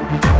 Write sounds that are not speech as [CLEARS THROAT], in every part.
Thank you.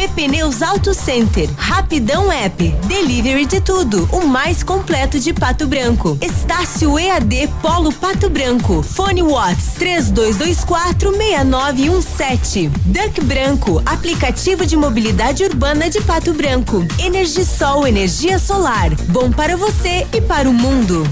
PP Neus Auto Center. Rapidão App. Delivery de tudo. O mais completo de Pato Branco. Estácio EAD Polo Pato Branco. Fone Watts 3224 6917. Duck Branco. Aplicativo de mobilidade urbana de Pato Branco. Energisol energia solar. Bom para você e para o mundo.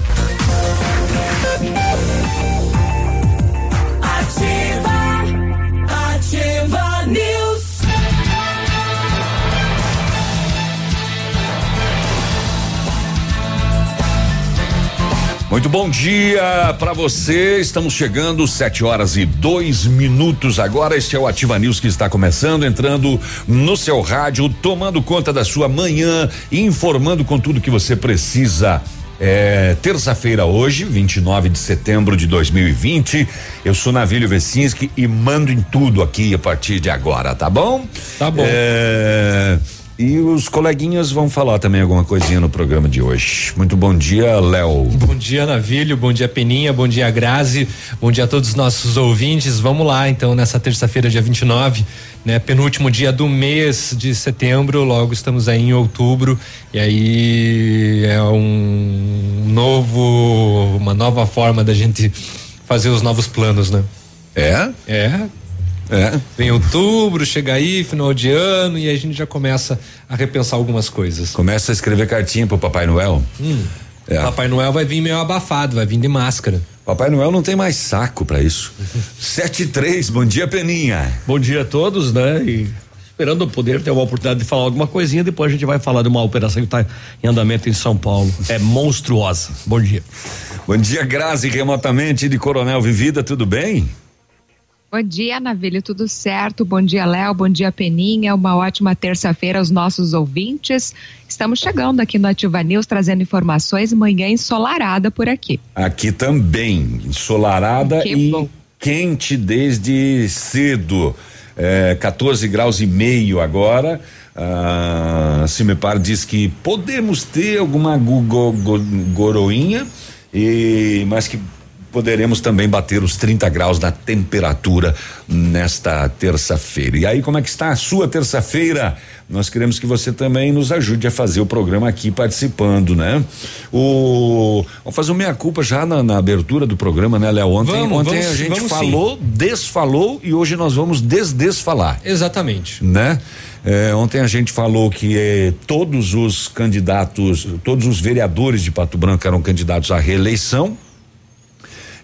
Muito bom dia para você. Estamos chegando sete horas e dois minutos agora. Este é o Ativa News que está começando, entrando no seu rádio, tomando conta da sua manhã, informando com tudo que você precisa. É terça-feira hoje, 29 de setembro de 2020. Eu sou Navílio Vecinski e mando em tudo aqui a partir de agora, tá bom? Tá bom. É, e os coleguinhas vão falar também alguma coisinha no programa de hoje. Muito bom dia, Léo. Bom dia, Navilho. Bom dia, Peninha. Bom dia, Grazi. Bom dia a todos os nossos ouvintes. Vamos lá, então, nessa terça-feira, dia 29, né? Penúltimo dia do mês de setembro. Logo estamos aí em outubro. E aí é um novo, uma nova forma da gente fazer os novos planos, né? É? É, É. Vem outubro, chega aí, final de ano, e aí a gente já começa a repensar algumas coisas. Começa a escrever cartinha pro Papai Noel. É. Papai Noel vai vir meio abafado, vai vir de máscara. Papai Noel não tem mais saco pra isso. [LAUGHS] Sete e três, bom dia, Peninha. Bom dia a todos, né? E esperando poder ter uma oportunidade de falar alguma coisinha, depois a gente vai falar de uma operação que está em andamento em São Paulo. É monstruosa. Bom dia. Bom dia, Grazi, remotamente de Coronel Vivida, tudo bem? Bom dia, Navilho, tudo certo? Bom dia, Léo, bom dia, Peninha. Uma ótima terça-feira aos nossos ouvintes. Estamos chegando aqui no Ativa News trazendo informações, manhã ensolarada por aqui. Aqui também, ensolarada Que e bom. quente desde cedo. É, 14 graus e meio agora. Ah, Cimepar diz que podemos ter alguma gu- go- go- goroinha, e, mas que poderemos também bater os 30 graus na temperatura nesta terça-feira. E aí, como é que está a sua terça-feira? Nós queremos que você também nos ajude a fazer o programa aqui participando, né? O vamos fazer uma meia culpa já na, na abertura do programa, né, Léo? Ontem, Vamos, ontem vamos, a gente vamos sim. falou, desfalou e hoje nós vamos desdesfalar Exatamente. né? É, ontem a gente falou que eh, todos os candidatos, todos os vereadores de Pato Branco eram candidatos à reeleição.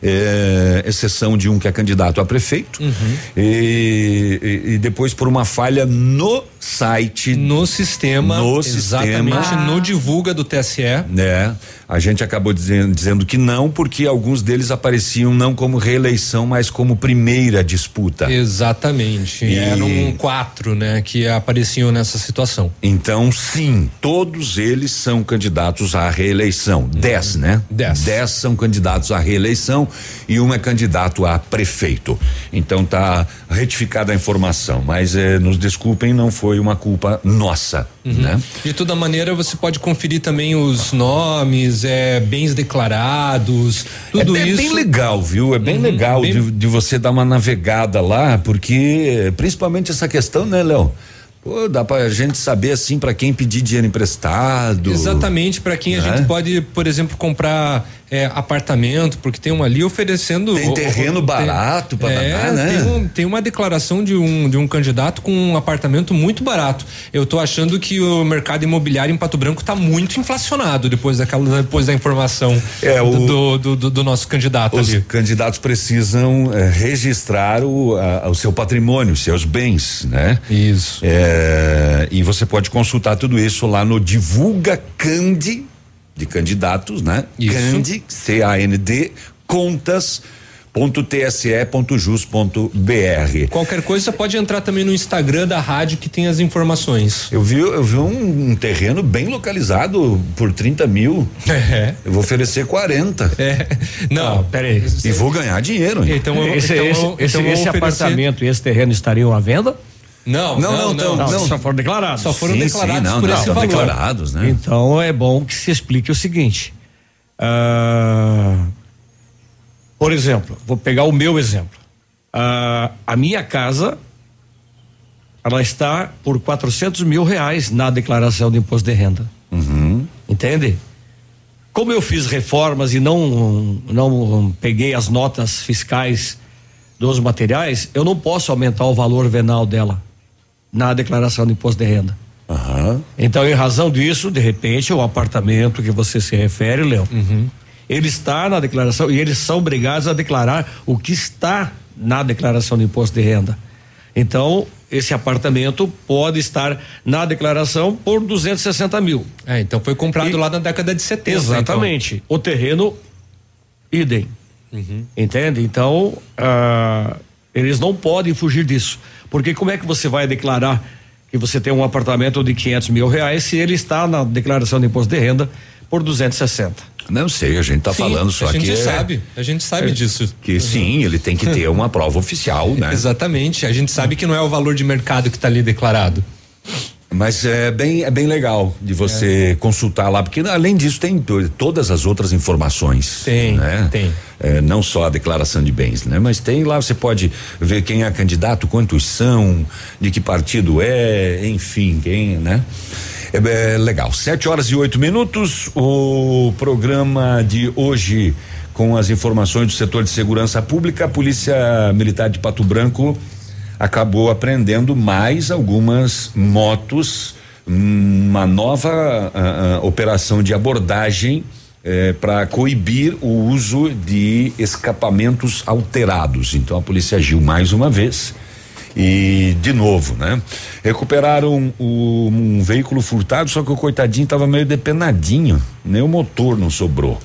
É, exceção de um que é candidato a prefeito Uhum. e, e- e depois por uma falha no site No sistema, No exatamente, sistema. no divulga do TSE. né? A gente acabou dizendo, dizendo que não, porque alguns deles apareciam não como reeleição, mas como primeira disputa. Exatamente. E- Eram quatro, né, que apareciam nessa situação. Então, sim, todos eles são candidatos à reeleição. Dez, né? Dez. Dez são candidatos à reeleição e um é candidato a prefeito. Então tá retificada a informação, mas eh, nos desculpem, não foi uma culpa nossa, né? De toda maneira, você pode conferir também os nomes, é, bens declarados, tudo é, é isso. bem legal, viu? É bem Uhum, legal bem- De, de você dar uma navegada lá, porque principalmente essa questão, né, Léo? Pô, dá pra gente saber assim para quem pedir dinheiro emprestado. Exatamente, para quem a Né? gente pode, por exemplo, comprar é, apartamento, porque tem um ali oferecendo. Tem o- o- terreno barato pra é, danar, né? Tem, um- tem uma declaração de um, de um candidato com um apartamento muito barato. Eu tô achando que o mercado imobiliário em Pato Branco tá muito inflacionado depois daquela, depois da informação É, o- do, do, do- do nosso candidato Os ali. candidatos precisam eh, registrar o, a- o seu patrimônio, seus bens, né? Isso. É, e você pode consultar tudo isso lá no Divulga Candi de candidatos, né? Isso. Candi, C-A-N-D, contas tse.jus.br. Qualquer coisa pode entrar também no Instagram da rádio que tem as informações. Eu vi, eu vi um, um terreno bem localizado por 30 mil. É. Eu vou oferecer 40. É. Não, Ah, peraí. E vou ganhar dinheiro. hein? Então, eu- Esse, então, esse, esse, então esse oferecer- apartamento e esse terreno estariam à venda? Não, Não, não, não, não. não, só foram declarados. Só foram Sim, declarados sim, não, por não, esse valor. declarados, né? Então é bom que se explique o seguinte. ah, por exemplo, vou pegar o meu exemplo. Ah, a minha casa, ela está por 400 mil reais na declaração de imposto de renda. Uhum. Entende? Como eu fiz reformas e não não peguei as notas fiscais dos materiais, eu não posso aumentar o valor venal dela na declaração de imposto de renda. Aham. Então, em razão disso, de repente, o apartamento que você se refere, Léo, ele está na declaração e eles são obrigados a declarar o que está na declaração de imposto de renda. Então, esse apartamento pode estar na declaração por 260 mil. É, então foi comprado E- lá na década de 70. Exatamente. O terreno, idem. Entende? Então, ah, eles não podem fugir disso. Porque como é que você vai declarar que você tem um apartamento de 500 mil reais se ele está na declaração de imposto de renda por 260? Não sei, a gente tá Então, Sim, falando só a gente que. é- sabe, a gente sabe disso. Que sim, ele tem que ter uma prova oficial, né? [LAUGHS] Exatamente, a gente sabe que não é o valor de mercado que está ali declarado. Mas é bem, é bem legal de você consultar lá, porque além disso tem to- todas as outras informações. Tem, né? tem. É, não só a declaração de bens, né? Mas tem lá, você pode ver quem é candidato, quantos são, de que partido é, enfim, quem, né? É, é legal. Sete horas e oito minutos, o programa de hoje com as informações do setor de segurança pública, a Polícia Militar de Pato Branco acabou apreendendo mais algumas motos, hum, uma nova ah, ah, operação de abordagem para coibir o uso de escapamentos alterados. Então a polícia agiu mais uma vez. E de novo, né? Recuperaram o- um veículo furtado, só que o coitadinho estava meio depenadinho, nem o motor não sobrou.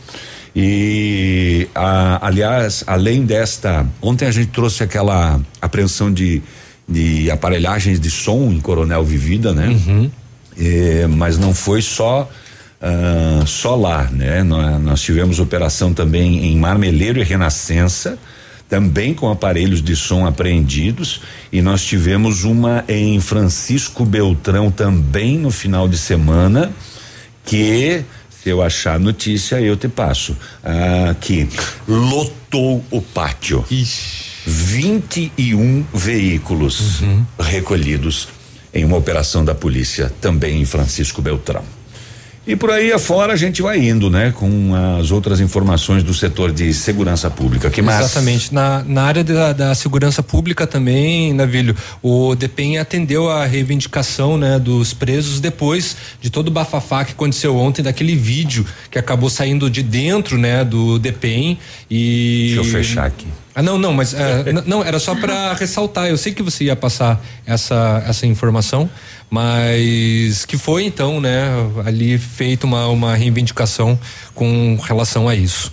E a- aliás, além desta, ontem a gente trouxe aquela apreensão de, de aparelhagens de som em Coronel Vivida, né? É, mas não foi só ah, só lá, né? Nós, nós tivemos operação também em Marmeleiro e Renascença, também com aparelhos de som apreendidos, e nós tivemos uma em Francisco Beltrão também no final de semana, que se eu achar a notícia eu te passo, ah, que lotou o pátio. 21 veículos recolhidos em uma operação da polícia também em Francisco Beltrão. E por aí afora a gente vai indo, né? Com as outras informações do setor de segurança pública. Que mais? Exatamente. Na, na área da, da segurança pública também, Navilho, o DEPEN atendeu a reivindicação né, dos presos depois de todo o bafafá que aconteceu ontem, daquele vídeo que acabou saindo de dentro né, do DEPEN e. Deixa eu fechar aqui. Ah, não, não, mas é, [LAUGHS] não, era só para ressaltar. Eu sei que você ia passar essa, essa informação, mas que foi então, né, ali feita uma, uma reivindicação com relação a isso.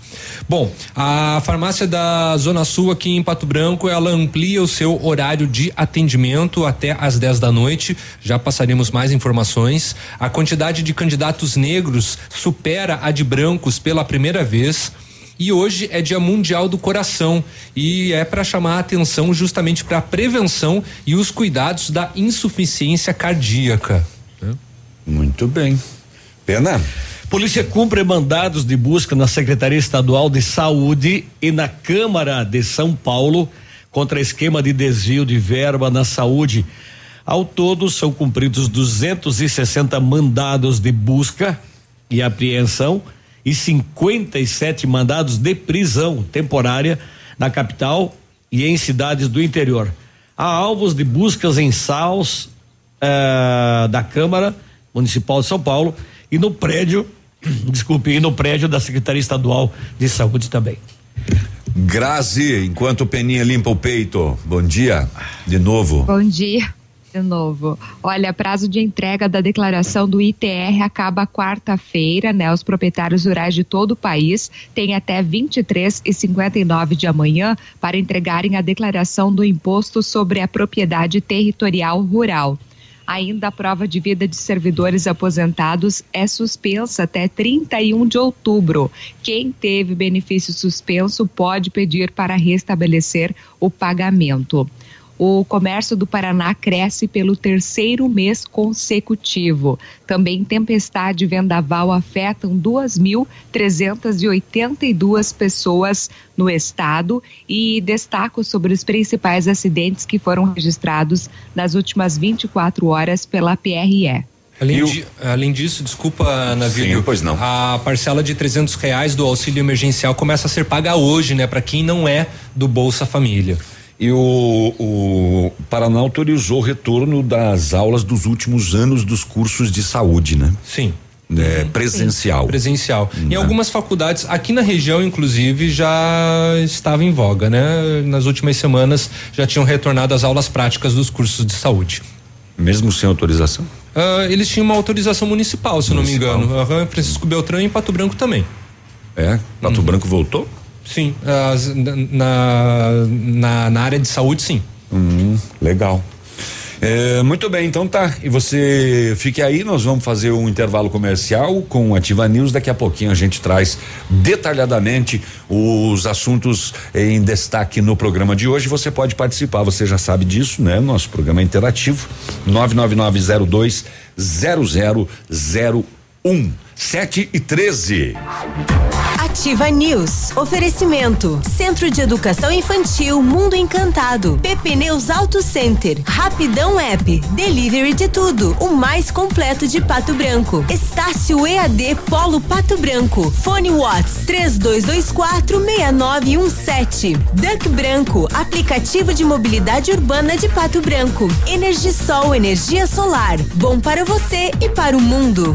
Bom, a farmácia da Zona Sul aqui em Pato Branco, ela amplia o seu horário de atendimento até às 10 da noite. Já passaremos mais informações. A quantidade de candidatos negros supera a de brancos pela primeira vez. E hoje é Dia Mundial do Coração e é para chamar a atenção justamente para a prevenção e os cuidados da insuficiência cardíaca. Muito bem. Pena? Polícia cumpre mandados de busca na Secretaria Estadual de Saúde e na Câmara de São Paulo contra esquema de desvio de verba na saúde. Ao todo, são cumpridos 260 mandados de busca e apreensão e 57 mandados de prisão temporária na capital e em cidades do interior. Há alvos de buscas em SAUS eh, da Câmara Municipal de São Paulo e no prédio, [CLEARS THROAT] desculpe, e no prédio da Secretaria Estadual de Saúde também. Grazi, enquanto o Peninha limpa o peito. Bom dia, de novo. Bom dia. De novo. Olha, prazo de entrega da declaração do ITR acaba quarta-feira, né? Os proprietários rurais de todo o país têm até 23 e 59 de amanhã para entregarem a declaração do imposto sobre a propriedade territorial rural. Ainda a prova de vida de servidores aposentados é suspensa até 31 de outubro. Quem teve benefício suspenso pode pedir para restabelecer o pagamento o comércio do Paraná cresce pelo terceiro mês consecutivo. Também tempestade e vendaval afetam 2.382 pessoas no estado e destaco sobre os principais acidentes que foram registrados nas últimas 24 horas pela PRE. Além, de, além, disso, desculpa, Navírio. Sim, pois não. A parcela de trezentos reais do auxílio emergencial começa a ser paga hoje, né? Para quem não é do Bolsa Família. E o, o Paraná autorizou o retorno das aulas dos últimos anos dos cursos de saúde, né? Sim. É, presencial. Sim. Presencial. Em né? algumas faculdades, aqui na região, inclusive, já estava em voga, né? Nas últimas semanas já tinham retornado as aulas práticas dos cursos de saúde. Mesmo sem autorização? Uh, eles tinham uma autorização municipal, se municipal. não me engano. Uhum, Francisco Beltrão e Pato Branco também. É? Pato uhum. Branco voltou? Sim, as, na, na, na, área de saúde, sim. Hum, legal. É, muito bem, então tá. E você fique aí, nós vamos fazer um intervalo comercial com Ativa News. Daqui a pouquinho a gente traz detalhadamente os assuntos em destaque no programa de hoje. Você pode participar, você já sabe disso, né? Nosso programa é interativo. 99902 0001 7 e 13. Ativa News. Oferecimento. Centro de Educação Infantil Mundo Encantado. PP Neus Auto Center. Rapidão App. Delivery de tudo. O mais completo de Pato Branco. Estácio EAD Polo Pato Branco. Fone Watts 3224 6917. Duck Branco. Aplicativo de mobilidade urbana de Pato Branco. Energisol energia solar. Bom para você e para o mundo.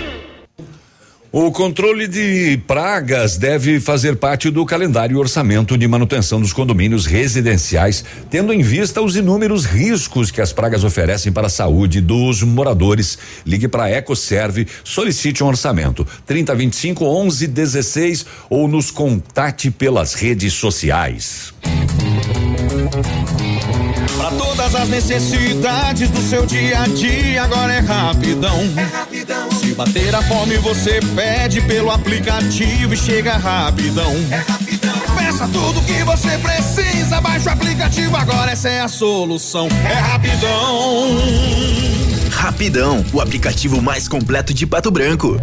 O controle de pragas deve fazer parte do calendário e orçamento de manutenção dos condomínios residenciais, tendo em vista os inúmeros riscos que as pragas oferecem para a saúde dos moradores. Ligue para a EcoServe, solicite um orçamento 3025 1116 ou nos contate pelas redes sociais. Para todas as necessidades do seu dia a dia, agora é rapidão. É rapidão. Se bater a fome, você pede pelo aplicativo e chega rapidão. É rapidão. Peça tudo que você precisa, baixa o aplicativo, agora essa é a solução. É rapidão. Rapidão, o aplicativo mais completo de Pato Branco.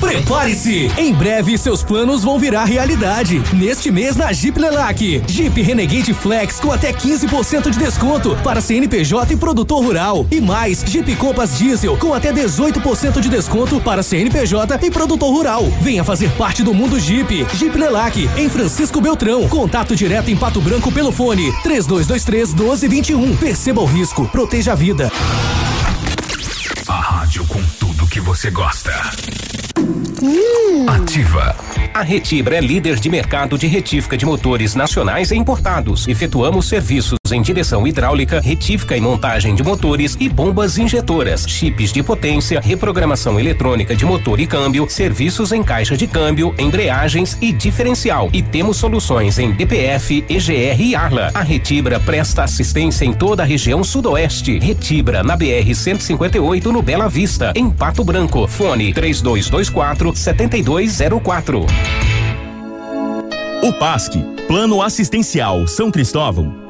Prepare-se! Em breve seus planos vão virar realidade. Neste mês na Jeep Lelac. Jeep Renegade Flex com até 15% de desconto para CNPJ e produtor rural. E mais, Jeep Compass Diesel com até 18% de desconto para CNPJ e produtor rural. Venha fazer parte do mundo Jeep. Jeep Lelac em Francisco Beltrão. Contato direto em Pato Branco pelo fone 3223 1221. Perceba o risco, proteja a vida. A rádio com tudo que você gosta. Hum. Ativa. A Retibra é líder de mercado de retífica de motores nacionais e importados. Efetuamos serviços em direção hidráulica, retífica e montagem de motores e bombas injetoras, chips de potência, reprogramação eletrônica de motor e câmbio, serviços em caixa de câmbio, embreagens e diferencial. E temos soluções em DPF, EGR e Arla. A Retibra presta assistência em toda a região sudoeste. Retibra na BR 158 no Bela Vista, em Pato Branco. Fone 3224 7204. O PASC, Plano Assistencial São Cristóvão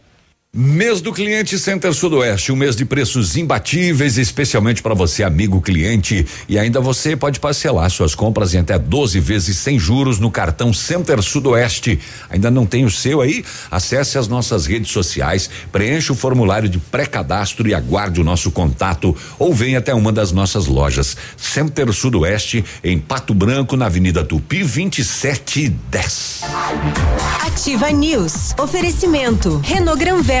Mês do cliente Center Sudoeste, um mês de preços imbatíveis, especialmente para você, amigo cliente. E ainda você pode parcelar suas compras em até 12 vezes sem juros no cartão Center Sudoeste. Ainda não tem o seu aí? Acesse as nossas redes sociais, preencha o formulário de pré-cadastro e aguarde o nosso contato ou venha até uma das nossas lojas. Center Sudoeste, em Pato Branco, na Avenida Tupi 2710. Ativa News. Oferecimento. Renault Granvel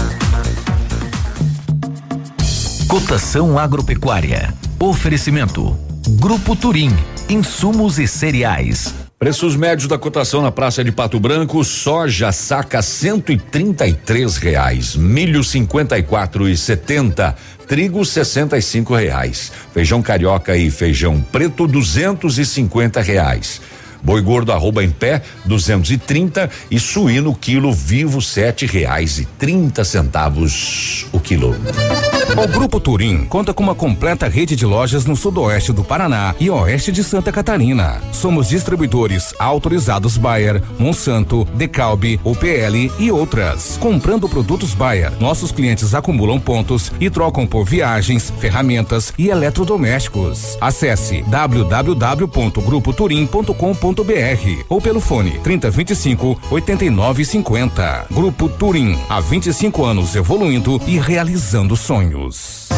Cotação agropecuária. Oferecimento. Grupo Turim. Insumos e cereais. Preços médios da cotação na Praça de Pato Branco, soja saca cento e trinta e três reais, milho cinquenta e quatro e setenta, trigo sessenta e cinco reais, feijão carioca e feijão preto duzentos e cinquenta reais. Boi gordo arroba em pé, 230 e suíno quilo vivo sete reais e trinta centavos o quilo. O Grupo Turim conta com uma completa rede de lojas no sudoeste do Paraná e oeste de Santa Catarina. Somos distribuidores autorizados Bayer, Monsanto, Decalbe, UPL e outras. Comprando produtos Bayer, nossos clientes acumulam pontos e trocam por viagens, ferramentas e eletrodomésticos. Acesse www.grupoturim.com.br ou pelo fone 3025 8950. Grupo Turim, há 25 anos evoluindo e realizando sonhos.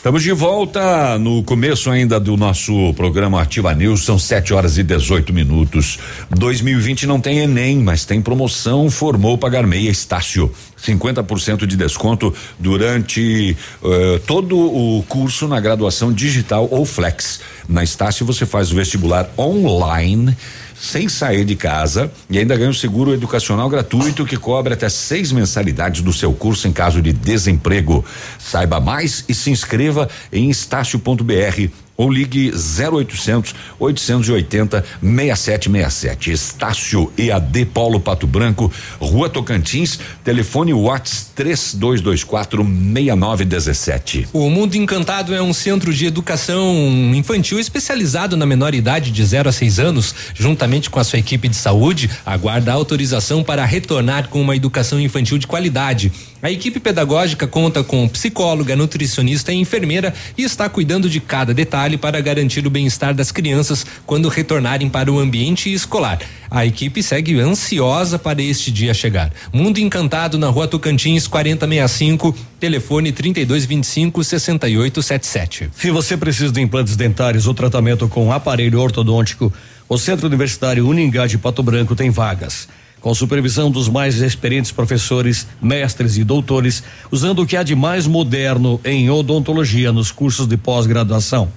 Estamos de volta no começo ainda do nosso programa Ativa News, são 7 horas e 18 minutos. 2020 não tem Enem, mas tem promoção Formou Pagar Meia Estácio. 50% de desconto durante uh, todo o curso na graduação digital ou flex. Na Estácio você faz o vestibular online sem sair de casa e ainda ganha um seguro educacional gratuito que cobre até seis mensalidades do seu curso em caso de desemprego. Saiba mais e se inscreva em estácio.br ou ligue 0800 880 6767. Estácio EAD Paulo Pato Branco, Rua Tocantins, telefone Whats 3224 6917. O Mundo Encantado é um centro de educação infantil especializado na menor idade de 0 a 6 anos, juntamente com a sua equipe de saúde, aguarda autorização para retornar com uma educação infantil de qualidade. A equipe pedagógica conta com psicóloga, nutricionista e enfermeira e está cuidando de cada detalhe para garantir o bem-estar das crianças quando retornarem para o ambiente escolar. A equipe segue ansiosa para este dia chegar. Mundo Encantado na Rua Tocantins 4065, telefone 3225 6877. Se você precisa de implantes dentários ou tratamento com aparelho ortodôntico, o Centro Universitário Uningá de Pato Branco tem vagas com supervisão dos mais experientes professores, mestres e doutores, usando o que há de mais moderno em odontologia nos cursos de pós-graduação.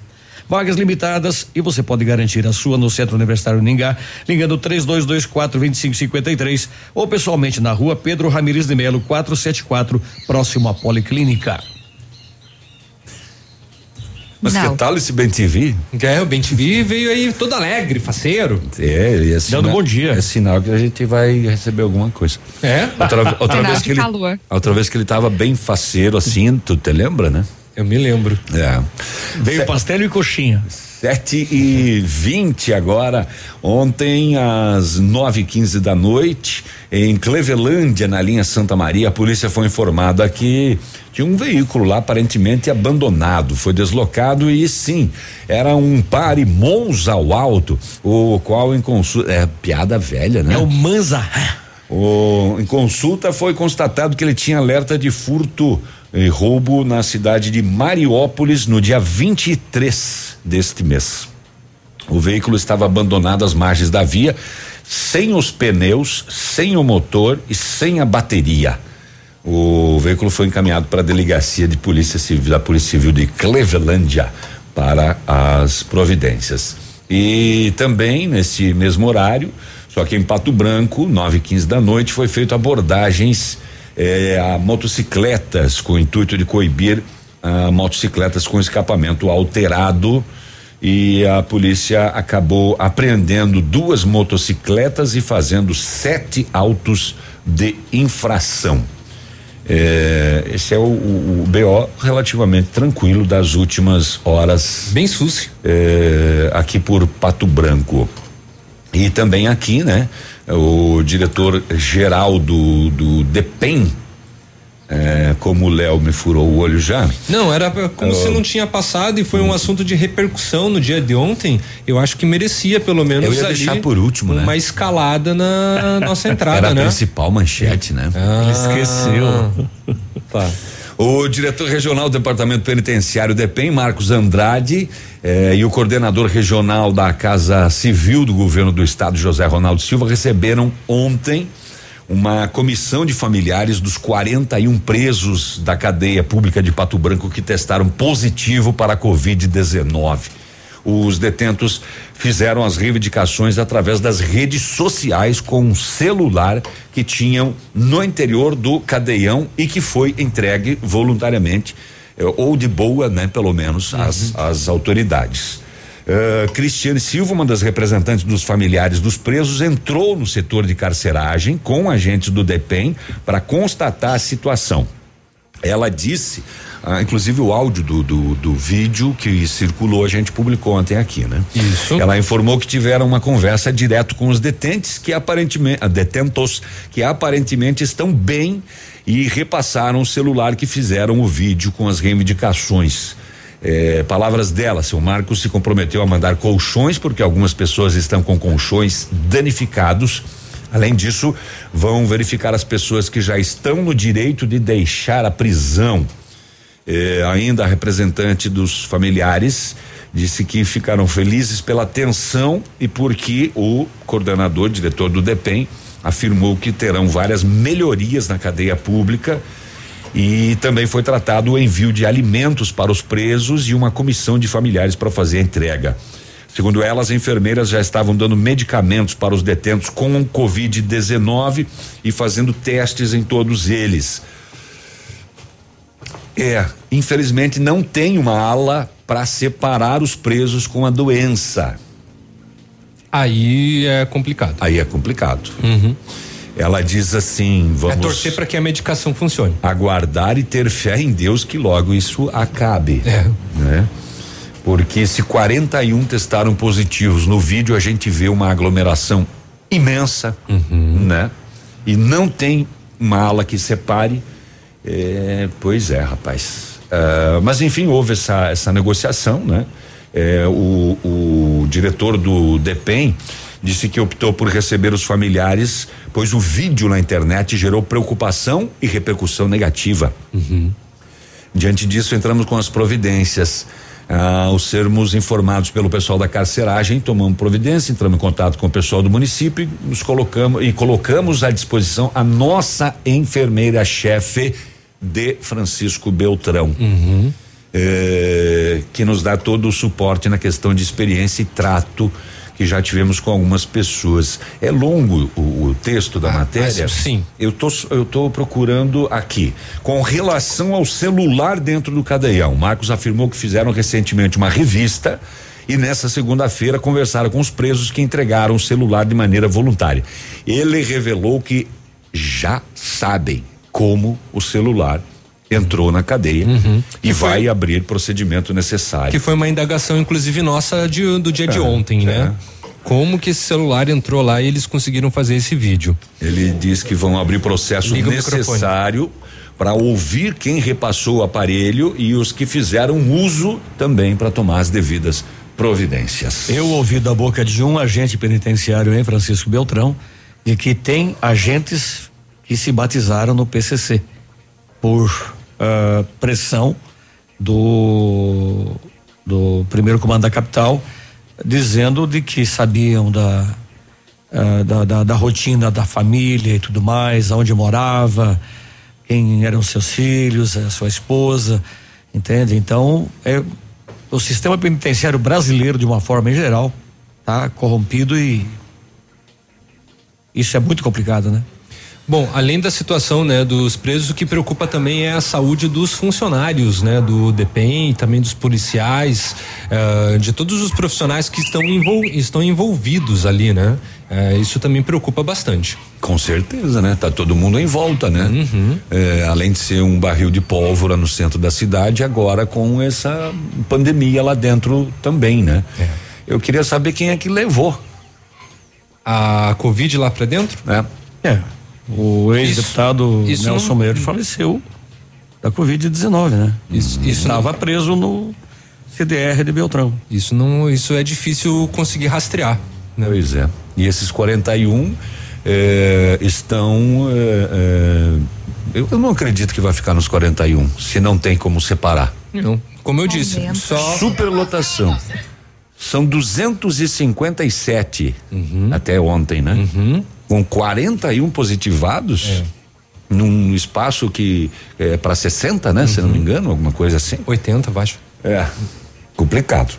Vagas limitadas e você pode garantir a sua no Centro Universitário Ningá, ligando 3224 2553 ou pessoalmente na rua Pedro Ramires de Melo 474, próximo à Policlínica. Mas Não. que tal esse Ben TV? É, o Ben TV veio aí todo alegre, faceiro. É, e é Dando sinal, bom dia. É sinal que a gente vai receber alguma coisa. É? Outra, outra vez que ele, calor. outra vez que ele tava bem faceiro assim, tu te lembra, né? Eu me lembro. É. Veio pastel e coxinha. Sete e vinte agora. Ontem, às nove e quinze da noite, em Clevelândia, na linha Santa Maria, a polícia foi informada que tinha um veículo lá aparentemente abandonado. Foi deslocado e sim, era um pare Monza ao alto, o qual em consulta. É piada velha, né? É o Manza. O, em consulta foi constatado que ele tinha alerta de furto roubo na cidade de Mariópolis no dia 23 deste mês. O veículo estava abandonado às margens da via, sem os pneus, sem o motor e sem a bateria. O veículo foi encaminhado para a delegacia de polícia civil da Polícia Civil de Clevelândia para as providências. E também nesse mesmo horário Só que em Pato Branco, 9 e 15 da noite, foi feito abordagens eh, a motocicletas com o intuito de coibir a motocicletas com escapamento alterado e a polícia acabou apreendendo duas motocicletas e fazendo sete autos de infração. É, esse é o, o, o, BO relativamente tranquilo das últimas horas. Bem sucio. É, aqui por Pato Branco. E também aqui, né? O diretor geral do, do DEPEN, é, como o Léo me furou o olho já. Não, era como eu, se não tinha passado e foi um assunto de repercussão no dia de ontem. Eu acho que merecia pelo menos eu ia ali deixar por último, uma né? escalada na nossa entrada, era né? a principal manchete, né? Ah, Esqueceu. Tá. O diretor regional do Departamento Penitenciário DEPEN, Marcos Andrade, eh, e o coordenador regional da Casa Civil do Governo do Estado, José Ronaldo Silva, receberam ontem uma comissão de familiares dos 41 presos da cadeia pública de Pato Branco que testaram positivo para a Covid-19. Os detentos fizeram as reivindicações através das redes sociais com um celular que tinham no interior do cadeião e que foi entregue voluntariamente eh, ou de boa, né, pelo menos, às, às autoridades. Uh, Cristiane Silva, uma das representantes dos familiares dos presos, entrou no setor de carceragem com agentes do DEPEN para constatar a situação. Ela disse, ah, inclusive o áudio do, do, do, vídeo que circulou, a gente publicou ontem aqui, né? Isso. Ela informou que tiveram uma conversa direto com os detentes que aparentemente, ah, detentos que aparentemente estão bem e repassaram o celular que fizeram o vídeo com as reivindicações. É, palavras dela, seu Marcos se comprometeu a mandar colchões, porque algumas pessoas estão com colchões danificados. Além disso, vão verificar as pessoas que já estão no direito de deixar a prisão. É, ainda a representante dos familiares disse que ficaram felizes pela atenção e porque o coordenador, diretor do DEPEN, afirmou que terão várias melhorias na cadeia pública e também foi tratado o envio de alimentos para os presos e uma comissão de familiares para fazer a entrega. Segundo elas, as enfermeiras já estavam dando medicamentos para os detentos com Covid-19 e fazendo testes em todos eles. É, infelizmente não tem uma ala para separar os presos com a doença. Aí é complicado. Aí é complicado. Uhum. Ela diz assim: vamos. É torcer para que a medicação funcione. Aguardar e ter fé em Deus que logo isso acabe. É. Né? Porque se 41 testaram positivos, no vídeo a gente vê uma aglomeração imensa, uhum. né? E não tem uma ala que separe. É, pois é, rapaz. Uh, mas enfim, houve essa, essa negociação, né? É, o, o diretor do DEPEN disse que optou por receber os familiares, pois o vídeo na internet gerou preocupação e repercussão negativa. Uhum. Diante disso, entramos com as providências. Ah, ao sermos informados pelo pessoal da carceragem, tomamos providência, entramos em contato com o pessoal do município e nos colocamos e colocamos à disposição a nossa enfermeira-chefe de Francisco Beltrão. Uhum. Eh, que nos dá todo o suporte na questão de experiência e trato que já tivemos com algumas pessoas. É longo o, o texto da Ah, matéria? mas sim. Eu tô, eu tô procurando aqui. Com relação ao celular dentro do cadeião, Marcos afirmou que fizeram recentemente uma revista e nessa segunda-feira conversaram com os presos que entregaram o celular de maneira voluntária. Ele revelou que já sabem como o celular entrou na cadeia e vai abrir procedimento necessário. Uhum. Que foi uma indagação, inclusive, nossa de- do dia de É, ontem, né? Como que esse celular entrou lá e eles conseguiram fazer esse vídeo? Ele diz que vão abrir processo Liga necessário para ouvir quem repassou o aparelho e os que fizeram uso também para tomar as devidas providências. Eu ouvi da boca de um agente penitenciário em Francisco Beltrão de que tem agentes que se batizaram no PCC por ah, pressão do do primeiro comando da capital, dizendo de que sabiam da ah, da, da, da rotina da família e tudo mais, aonde morava, quem eram seus filhos, a sua esposa, entende? Então, é o sistema penitenciário brasileiro, de uma forma em geral, tá corrompido e Isso é muito complicado, né? Bom, além da situação, né, dos presos, o que preocupa também é a saúde dos funcionários, né, do DEPEN, também dos policiais, uh, de todos os profissionais que estão, envol estão envolvidos ali, né? Uh, isso também preocupa bastante. Com certeza, né? Tá todo mundo em volta, né? Uhum. É, além de ser um barril de pólvora no centro da cidade, agora com essa pandemia lá dentro também, né? É. Eu queria saber quem é que levou a Covid lá para dentro? É. É. O ex-deputado Nelson não- Meire faleceu da Covid-19, né? Isso, isso Estava preso no CDR de Beltrão. Isso não, isso é difícil conseguir rastrear. Né? Pois é. E esses 41 eh, estão. eh, eh, eu, eu não acredito que vai ficar nos 41, se não tem como separar. Não. Como eu disse, só Superlotação. São 257 até ontem, né? Com 41 positivados. Num espaço que é para 60, né? Se não me engano, alguma coisa assim. 80, baixo. É. Complicado.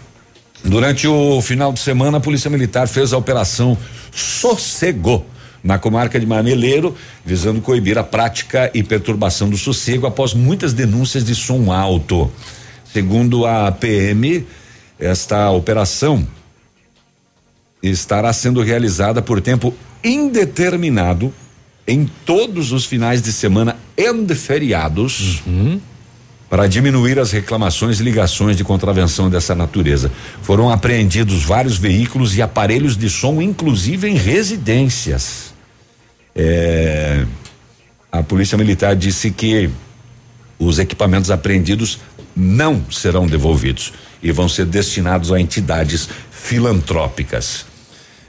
Durante o final de semana, a Polícia Militar fez a operação Sossego na comarca de Marmeleiro, visando coibir a prática e perturbação do sossego após muitas denúncias de som alto. Segundo a PM, esta operação estará sendo realizada por tempo indeterminado em todos os finais de semana e feriados para diminuir as reclamações e ligações de contravenção dessa natureza. Foram apreendidos vários veículos e aparelhos de som, inclusive em residências. É, a Polícia Militar disse que os equipamentos apreendidos não serão devolvidos e vão ser destinados a entidades filantrópicas.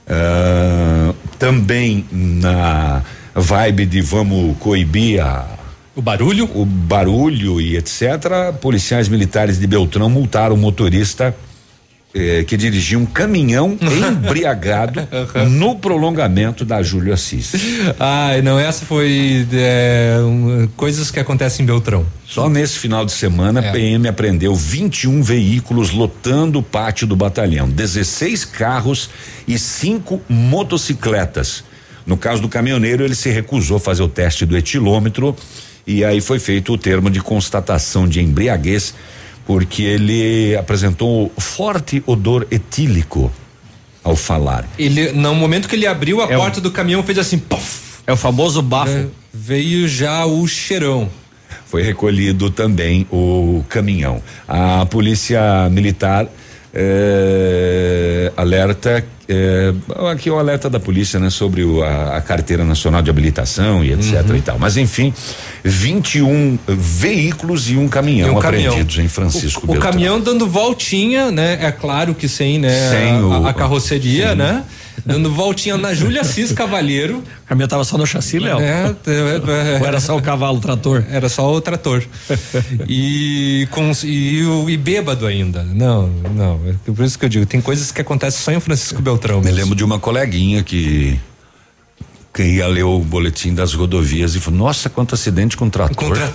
Ah, também na vibe de vamos coibir a o barulho, o barulho e etc. Policiais militares de Beltrão multaram o motorista eh, que dirigia um caminhão [LAUGHS] embriagado no prolongamento da Júlio Assis. Ai, não, essa foi é, um, coisas que acontecem em Beltrão. Só nesse final de semana, a PM apreendeu 21 veículos lotando o pátio do batalhão, 16 carros e cinco motocicletas. No caso do caminhoneiro, ele se recusou a fazer o teste do etilômetro e aí foi feito o termo de constatação de embriaguez, porque ele apresentou forte odor etílico ao falar. Ele, no momento que ele abriu a É o- porta do caminhão, fez assim, pof, É o famoso bafo. veio já o cheirão. Foi recolhido também o caminhão. A polícia militar eh, alerta eh, aqui é o alerta da polícia, né, sobre o- a, a carteira nacional de habilitação e etc Uhum. e tal. Mas enfim, 21 veículos e um caminhão E um caminhão. apreendidos em Francisco O Beltrão. caminhão dando voltinha, né? É claro que sem, né? Sem a, o- a carroceria, sim. né? Dando voltinha na Júlia Cis Cavalheiro. O caminhão tava só no chassi, Léo? É, é, é, Ou era só o cavalo, o trator? Era só o trator. e, com, e, e bêbado ainda. Não, não. É por isso que eu digo, tem coisas que acontecem só em Francisco Beltrão. Me lembro de uma coleguinha que que ia ler o boletim das rodovias e falou: Nossa, quanto acidente com trator. [LAUGHS]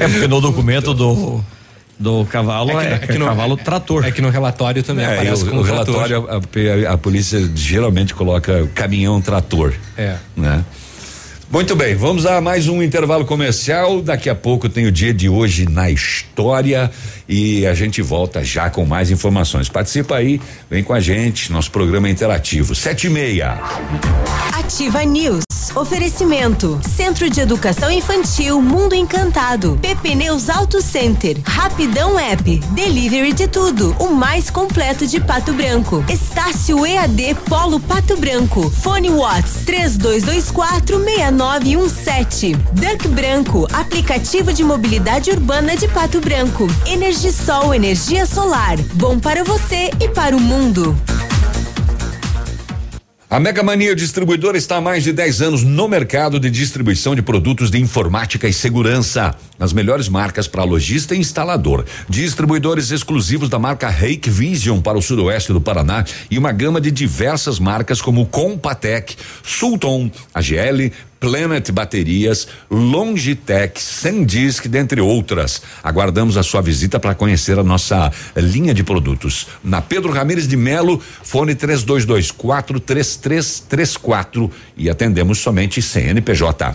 É porque no documento do do cavalo é, É que- é que no- cavalo trator. É que no relatório também É, aparece o, como o relatório, a, a- a polícia geralmente coloca caminhão trator. É. Né? Muito bem, vamos a mais um intervalo comercial. Daqui a pouco tem o dia de hoje na história e a gente volta já com mais informações. Participa aí, vem com a gente, nosso programa é interativo. Sete e meia. Ativa News. Oferecimento. Centro de Educação Infantil Mundo Encantado. PP Neus Auto Center. Rapidão App. Delivery de tudo. O mais completo de Pato Branco. Estácio EAD Polo Pato Branco. Fone Watts 3224 6917. Duck Branco. Aplicativo de mobilidade urbana de Pato Branco. Energisol energia solar. Bom para você e para o mundo. A Mega Mania Distribuidora está há mais de 10 anos no mercado de distribuição de produtos de informática e segurança. As melhores marcas para lojista e instalador. Distribuidores exclusivos da marca Reik Vision para o sudoeste do Paraná e uma gama de diversas marcas como Compatec, Sulton, AGL, Planet Baterias, Longitech, Sandisk, dentre outras. Aguardamos a sua visita para conhecer a nossa linha de produtos. Na Pedro Ramires de Melo, fone 3224 3334 e atendemos somente CNPJ.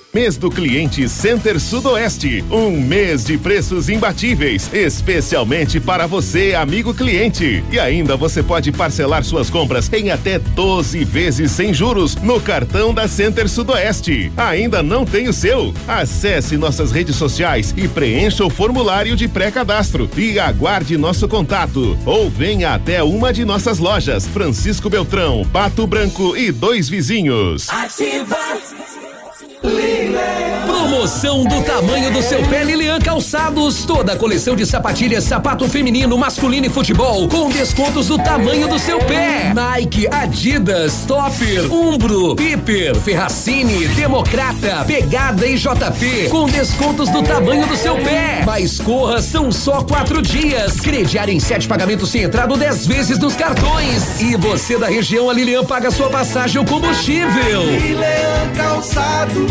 Mês do Cliente Center Sudoeste. Um mês de preços imbatíveis, especialmente para você, amigo cliente. E ainda você pode parcelar suas compras em até 12 vezes sem juros no cartão da Center Sudoeste. Ainda não tem o seu? Acesse nossas redes sociais e preencha o formulário de pré-cadastro e aguarde nosso contato. Ou venha até uma de nossas lojas, Francisco Beltrão, Pato Branco e dois vizinhos. Ativa. Promoção do tamanho do seu pé Lilian Calçados. Toda a coleção de sapatilhas, sapato feminino, masculino e futebol com descontos do tamanho do seu pé. Nike, Adidas, Topper, Umbro, Piper, Ferracini, Democrata, Pegada e JP com descontos do tamanho do seu pé. Mas corra, são só quatro dias. Crediário em sete pagamentos sem entrada ou dez vezes nos cartões. E você da região, a Lilian paga sua passagem ou combustível. Lilian Calçados.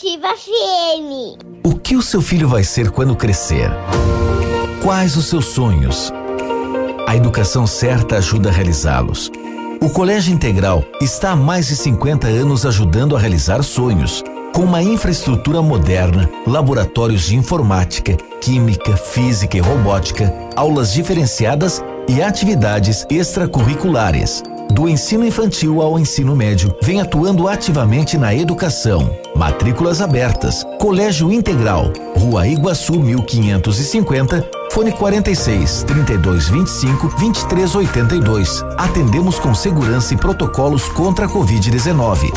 Ativa FM. O que o seu filho vai ser quando crescer? Quais os seus sonhos? A educação certa ajuda a realizá-los. O Colégio Integral está há mais de 50 anos ajudando a realizar sonhos. Com uma infraestrutura moderna, laboratórios de informática, química, física e robótica, aulas diferenciadas e atividades extracurriculares. Do ensino infantil ao ensino médio, vem atuando ativamente na educação. Matrículas abertas. Colégio Integral, Rua Iguaçu 1550, fone 46 32 25 23 82. Atendemos com segurança e protocolos contra a Covid-19.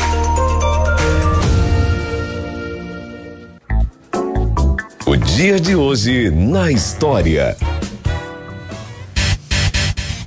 O dia de hoje na história.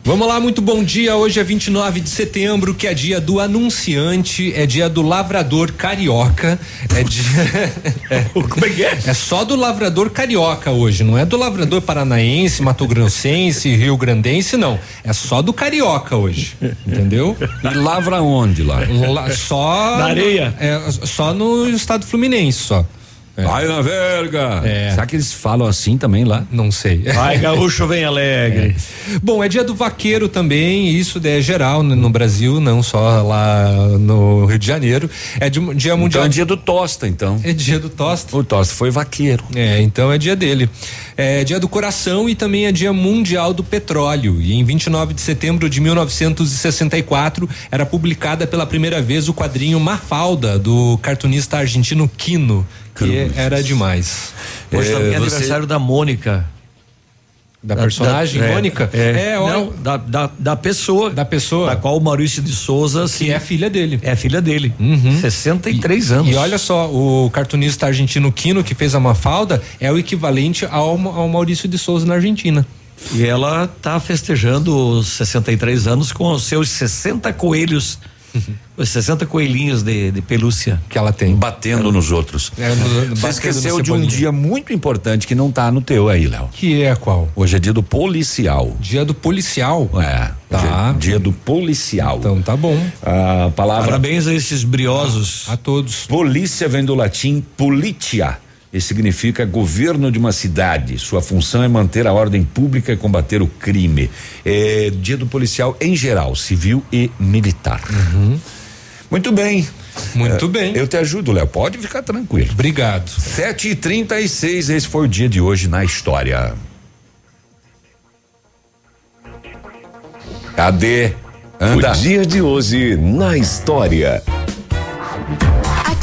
Vamos lá, muito bom dia. Hoje é 29 de setembro, que é dia do anunciante, é dia do lavrador carioca. É dia. é, [LAUGHS] Como é que é? É só do lavrador carioca hoje, não é do lavrador paranaense, mato-grossense, rio-grandense, não. É só do carioca hoje. Entendeu? E lavra onde lá? La- só. Na areia? É, só no estado fluminense, só. É. Vai na verga! É. Será que eles falam assim também lá? Não sei. Vai, gaúcho, vem alegre. Bom, é dia do vaqueiro também, isso é geral no, no Brasil, não só lá no Rio de Janeiro. É de- dia Então mundial. é dia do Tosta, então. É dia do Tosta. O Tosta foi vaqueiro. É, então é dia dele. É dia do coração e também é dia mundial do petróleo. E em 29 de setembro de 1964 era publicada pela primeira vez o quadrinho Mafalda do cartunista argentino Quino, que Cruz. era demais. Hoje É, também é você- aniversário da Mônica. Da personagem é, Mônica? É, olha, não, da, da, da pessoa. Da pessoa. Da qual o Maurício de Souza. que é filha dele. É filha dele. Uhum. 63 anos. E olha só, o cartunista argentino Quino, que fez a Mafalda, é o equivalente ao, ao Maurício de Souza na Argentina. E ela tá festejando os 63 anos com os seus 60 coelhos. Os 60 coelhinhos de, de pelúcia. Que ela tem. Batendo nos outros. É, no- Você esqueceu de um dia muito importante que não tá no teu aí, Léo. Que é qual? Hoje é dia do policial. Dia do policial. É. Tá. Dia, dia do policial. Então tá bom. A palavra Parabéns a esses briosos. A todos. polícia vem do latim politia, e significa governo de uma cidade. Sua função é manter a ordem pública e combater o crime. É dia do policial em geral, civil e militar. Muito bem. Muito É, bem. Eu te ajudo, Léo. Pode ficar tranquilo. Obrigado. 7 e 36 esse foi o dia de hoje na história. Cadê? Anda. O dia de hoje na história.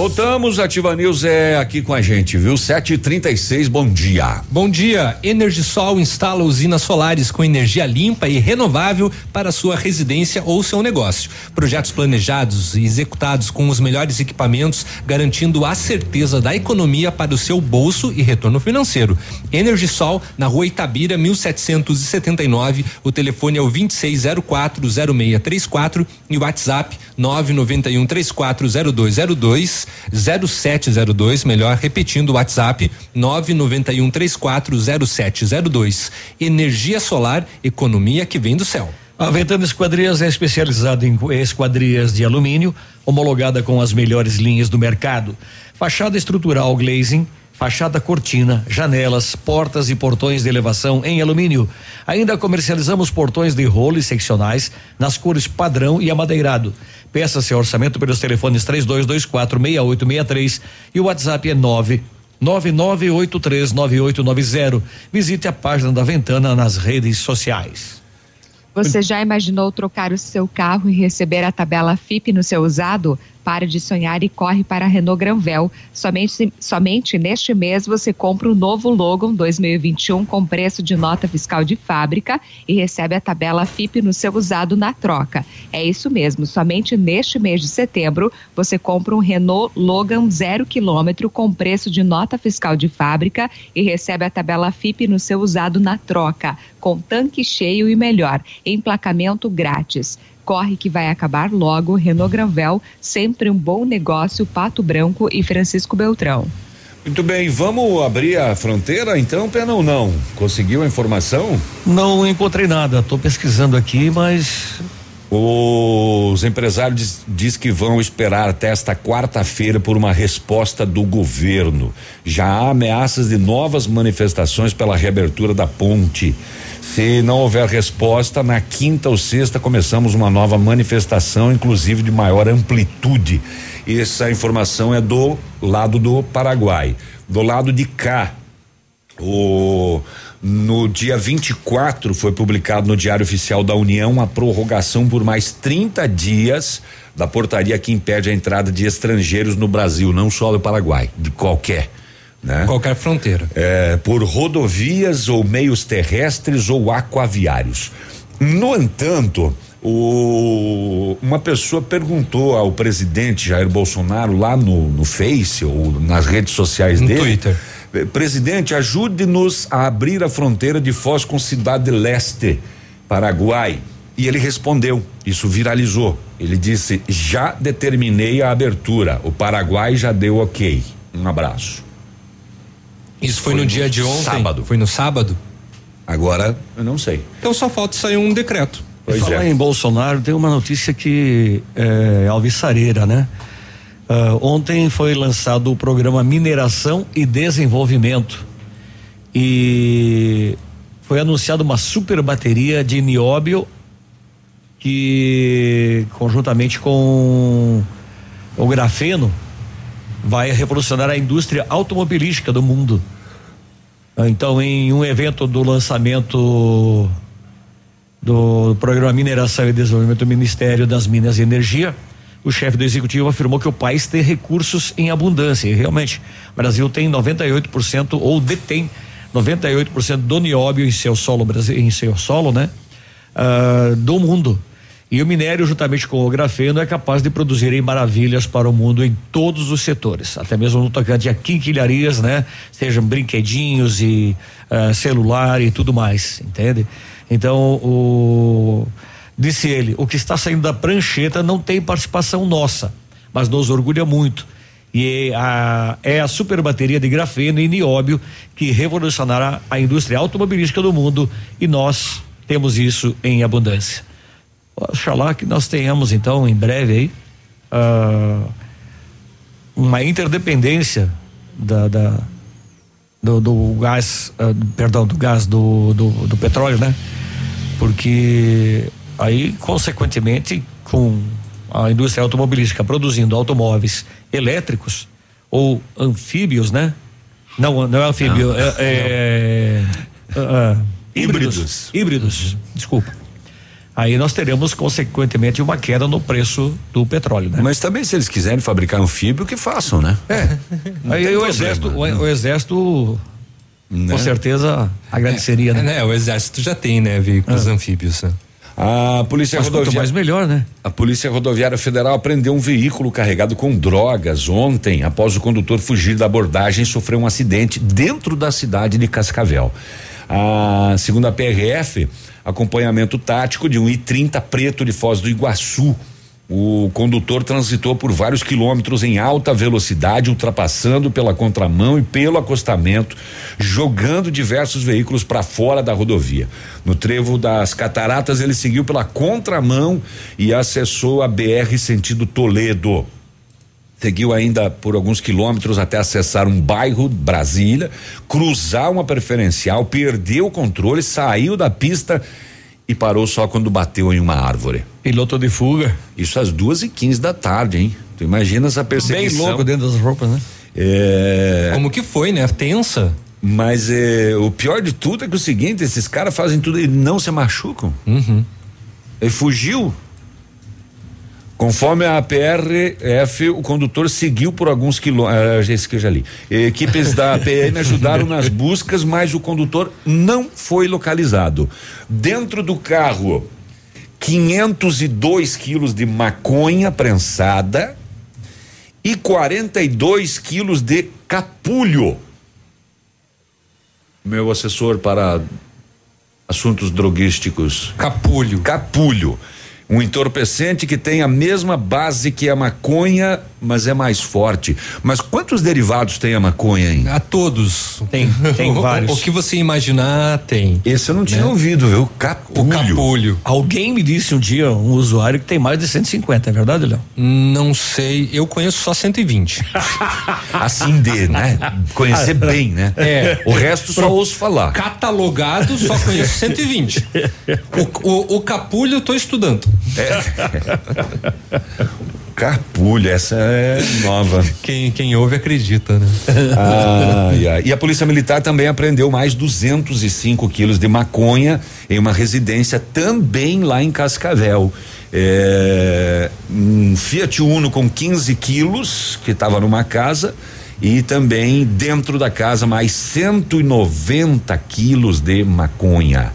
Voltamos, Ativa News é aqui com a gente, viu? 7 e 36 bom dia. Bom dia. Energisol instala usinas solares com energia limpa e renovável para sua residência ou seu negócio. Projetos planejados e executados com os melhores equipamentos, garantindo a certeza da economia para o seu bolso e retorno financeiro. Energisol, na rua Itabira, 1779. O telefone é o 26040634 e o WhatsApp 991340202 0702, melhor repetindo o WhatsApp 991340702. Energia solar, economia que vem do céu. A Ventana Esquadrias é especializada em esquadrias de alumínio, homologada com as melhores linhas do mercado. Fachada estrutural glazing, fachada cortina, janelas, portas e portões de elevação em alumínio. Ainda comercializamos portões de rolo e seccionais nas cores padrão e amadeirado. Peça seu orçamento pelos telefones 3224 6863 e o WhatsApp é 9 99839890. Visite a página da Ventana nas redes sociais. Você já imaginou trocar o seu carro e receber a tabela FIP no seu usado? Pare de sonhar e corre para a Renault Granvel. Somente, somente neste mês você compra o novo Logan 2021 com preço de nota fiscal de fábrica e recebe a tabela FIP no seu usado na troca. É isso mesmo, somente neste mês de setembro você compra um Renault Logan zero quilômetro com preço de nota fiscal de fábrica e recebe a tabela FIP no seu usado na troca, com tanque cheio e melhor, emplacamento grátis. Corre que vai acabar logo, Renault Granvel, sempre um bom negócio, Pato Branco e Francisco Beltrão. Muito bem, vamos abrir a fronteira então, Pena ou não? Conseguiu a informação? Não encontrei nada, estou pesquisando aqui, mas Os empresários diz, diz que vão esperar até esta quarta-feira por uma resposta do governo. Já há ameaças de novas manifestações pela reabertura da ponte. Se não houver resposta, na quinta ou sexta começamos uma nova manifestação, inclusive de maior amplitude. Essa informação é do lado do Paraguai. Do lado de cá, o no dia 24 foi publicado no Diário Oficial da União a prorrogação por mais 30 dias da portaria que impede a entrada de estrangeiros no Brasil, não só do Paraguai, de qualquer, né? Qualquer fronteira. É, por rodovias ou meios terrestres ou aquaviários. No entanto, o, uma pessoa perguntou ao presidente Jair Bolsonaro lá no, no Face ou nas redes sociais No dele. Twitter. Eh, Presidente, ajude-nos a abrir a fronteira de Foz com Cidade Leste, Paraguai. E ele respondeu, isso viralizou. Ele disse: já determinei a abertura. O Paraguai já deu ok. Um abraço. Isso foi, no dia de ontem. Sábado. Foi no sábado? Agora, eu não sei. Então só falta sair um decreto. Pois falar é. em Bolsonaro, tem uma notícia que é alvissareira, né? Ah, ontem foi lançado o programa Mineração e Desenvolvimento e foi anunciada uma super bateria de nióbio que conjuntamente com o grafeno vai revolucionar a indústria automobilística do mundo. Então, em um evento do lançamento do programa Mineração e Desenvolvimento do Ministério das Minas e Energia, o chefe do executivo afirmou que o país tem recursos em abundância. E realmente, o Brasil tem 98% ou detém 98% do nióbio em seu solo, em seu solo, né? Ah, do mundo. E o minério, juntamente com o grafeno, é capaz de produzirem maravilhas para o mundo em todos os setores, até mesmo no tocante a quinquilharias, né? Sejam brinquedinhos e uh, celular e tudo mais, entende? Então, o disse ele, o que está saindo da prancheta não tem participação nossa, mas nos orgulha muito. E a, é a super bateria de grafeno e nióbio que revolucionará a indústria automobilística do mundo e nós temos isso em abundância. Oxalá que nós tenhamos então em breve aí uh, uma interdependência da, da do, do, gás, uh, perdão, do gás do, do, do petróleo, né? Porque aí, consequentemente, com a indústria automobilística produzindo automóveis elétricos ou anfíbios, né? Não, não é anfíbio, não, é, é, é uh, híbridos, híbridos. Híbridos, desculpa aí nós teremos consequentemente uma queda no preço do petróleo, né? Mas também se eles quiserem fabricar anfíbio, que façam, né? É. aí o exército, o, o, exército né? com certeza agradeceria, né? É, o exército já tem, né, veículos é. anfíbios. Né? A polícia Mas rodoviária. mais melhor, né? A Polícia Rodoviária Federal apreendeu um veículo carregado com drogas ontem, após o condutor fugir da abordagem e sofrer um acidente dentro da cidade de Cascavel. A, segundo a PRF, acompanhamento tático de um I-30 preto de Foz do Iguaçu. O condutor transitou por vários quilômetros em alta velocidade, ultrapassando pela contramão e pelo acostamento, jogando diversos veículos para fora da rodovia. No trevo das Cataratas, ele seguiu pela contramão e acessou a BR sentido Toledo. Seguiu ainda por alguns quilômetros até acessar um bairro, Brasília, cruzar uma preferencial, perdeu o controle, saiu da pista e parou só quando bateu em uma árvore. Piloto de fuga. Isso às duas e quinze da tarde, hein? Tu imagina essa perseguição. Bem louco dentro das roupas, né? É... Como que foi, né? Tensa. Mas é, o pior de tudo é que é o seguinte, esses caras fazem tudo e não se machucam. Uhum. Ele fugiu, Conforme a PRF, o condutor seguiu por alguns quilômetros. Ah, esse que eu já li. Equipes da [LAUGHS] PM ajudaram nas buscas, mas o condutor não foi localizado. Dentro do carro, 502 quilos de maconha prensada e 42 quilos de capulho. Meu assessor para assuntos droguísticos. Capulho. Capulho. Um entorpecente que tem a mesma base que a maconha, mas é mais forte. Mas quantos derivados tem a maconha, hein? A todos. Tem, tem [LAUGHS] vários. O, que você imaginar tem. Esse eu não tinha né? ouvido, viu? Capulho. O capulho. Alguém me disse um dia, um usuário, que tem mais de 150, é verdade, Léo? Não sei, eu conheço só 120. [LAUGHS] assim de, né? Conhecer bem, né? É. O resto só ouço falar. Catalogado, só conheço 120. [LAUGHS] O, o, o capulho eu tô estudando. É. Capulha, essa é nova. Quem, quem ouve acredita, né? Ah, e a Polícia Militar também apreendeu mais 205 quilos de maconha em uma residência também lá em Cascavel. É, um Fiat Uno com 15 quilos que estava numa casa e também dentro da casa mais 190 quilos de maconha.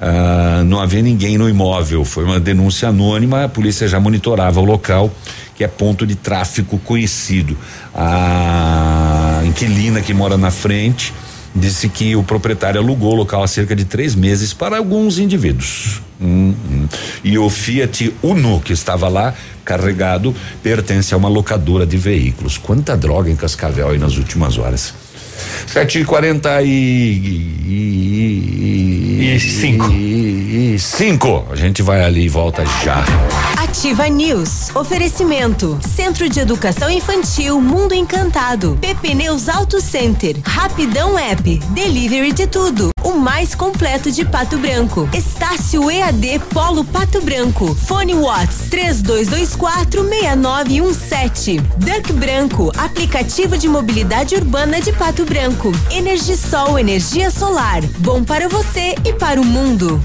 Ah, não havia ninguém no imóvel. Foi uma denúncia anônima, a polícia já monitorava o local, que é ponto de tráfico conhecido. A inquilina que mora na frente disse que o proprietário alugou o local há cerca de três meses para alguns indivíduos. Hum, hum. E o Fiat Uno que estava lá carregado pertence a uma locadora de veículos. Quanta droga em Cascavel aí nas últimas horas. Sete e quarenta e, e, e, cinco. E, cinco. A gente vai ali e volta já. Ativa News. Oferecimento. Centro de Educação Infantil Mundo Encantado. PP Neus Auto Center. Rapidão App. Delivery de tudo. O mais completo de Pato Branco. Estácio EAD Polo Pato Branco. Fone Watts 3224 6917. Duck Branco. Aplicativo de mobilidade urbana de Pato Branco. Energisol, energia solar. Bom para você e para o mundo.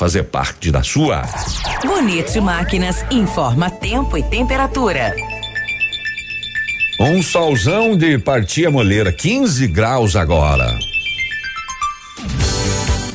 fazer parte da sua. Bonito Máquinas informa tempo e temperatura. Um solzão de partia moleira, 15 graus agora.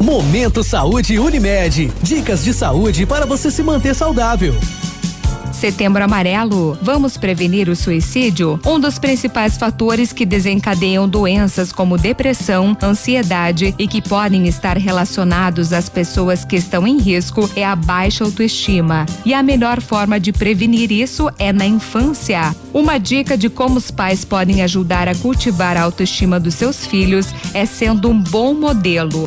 Momento Saúde Unimed. Dicas de saúde para você se manter saudável. Setembro Amarelo. Vamos prevenir o suicídio? Um dos principais fatores que desencadeiam doenças como depressão, ansiedade e que podem estar relacionados às pessoas que estão em risco é a baixa autoestima. E a melhor forma de prevenir isso é na infância. Uma dica de como os pais podem ajudar a cultivar a autoestima dos seus filhos é sendo um bom modelo.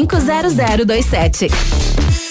0027.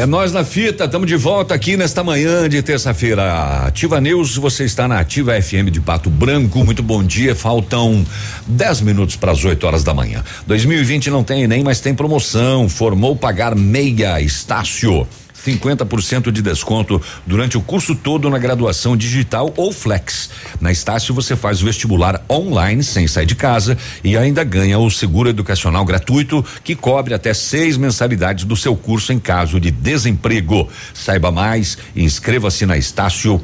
É nós na fita, estamos de volta aqui nesta manhã de terça-feira. Ativa News, você está na Ativa FM de Pato Branco. Muito bom dia. Faltam 10 minutos para as 8 horas da manhã. 2020 não tem nem, mas tem promoção. Formou pagar meia Estácio. 50% de desconto durante o curso todo na graduação digital ou flex. Na Estácio você faz o vestibular online sem sair de casa e ainda ganha o seguro educacional gratuito que cobre até seis mensalidades do seu curso em caso de desemprego. Saiba mais, inscreva-se na estácio.br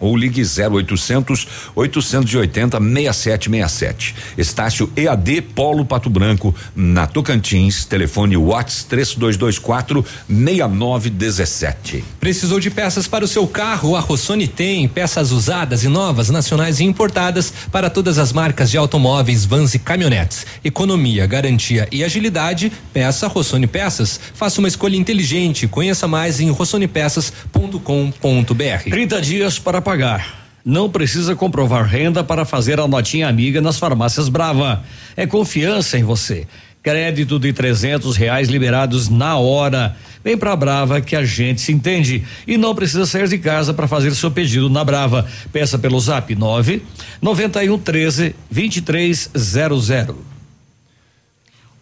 ou ligue 0800 880 6767. Estácio EAD Polo Pato Branco, na Tocantins, telefone Whats 3224 6917. Precisou de peças para o seu carro? A Rossoni tem peças usadas e novas, nacionais e importadas para todas as marcas de automóveis, vans e caminhonetes. Economia, garantia e agilidade. Peça Rossoni Peças. Faça uma escolha inteligente. Conheça mais em rossonepeças.com.br. 30 dias para pagar. Não precisa comprovar renda para fazer a notinha amiga nas farmácias Brava. É confiança em você. Crédito de trezentos reais liberados na hora. Vem pra Brava que a gente se entende. E não precisa sair de casa para fazer seu pedido na Brava. Peça pelo zap 9 91 13 2300.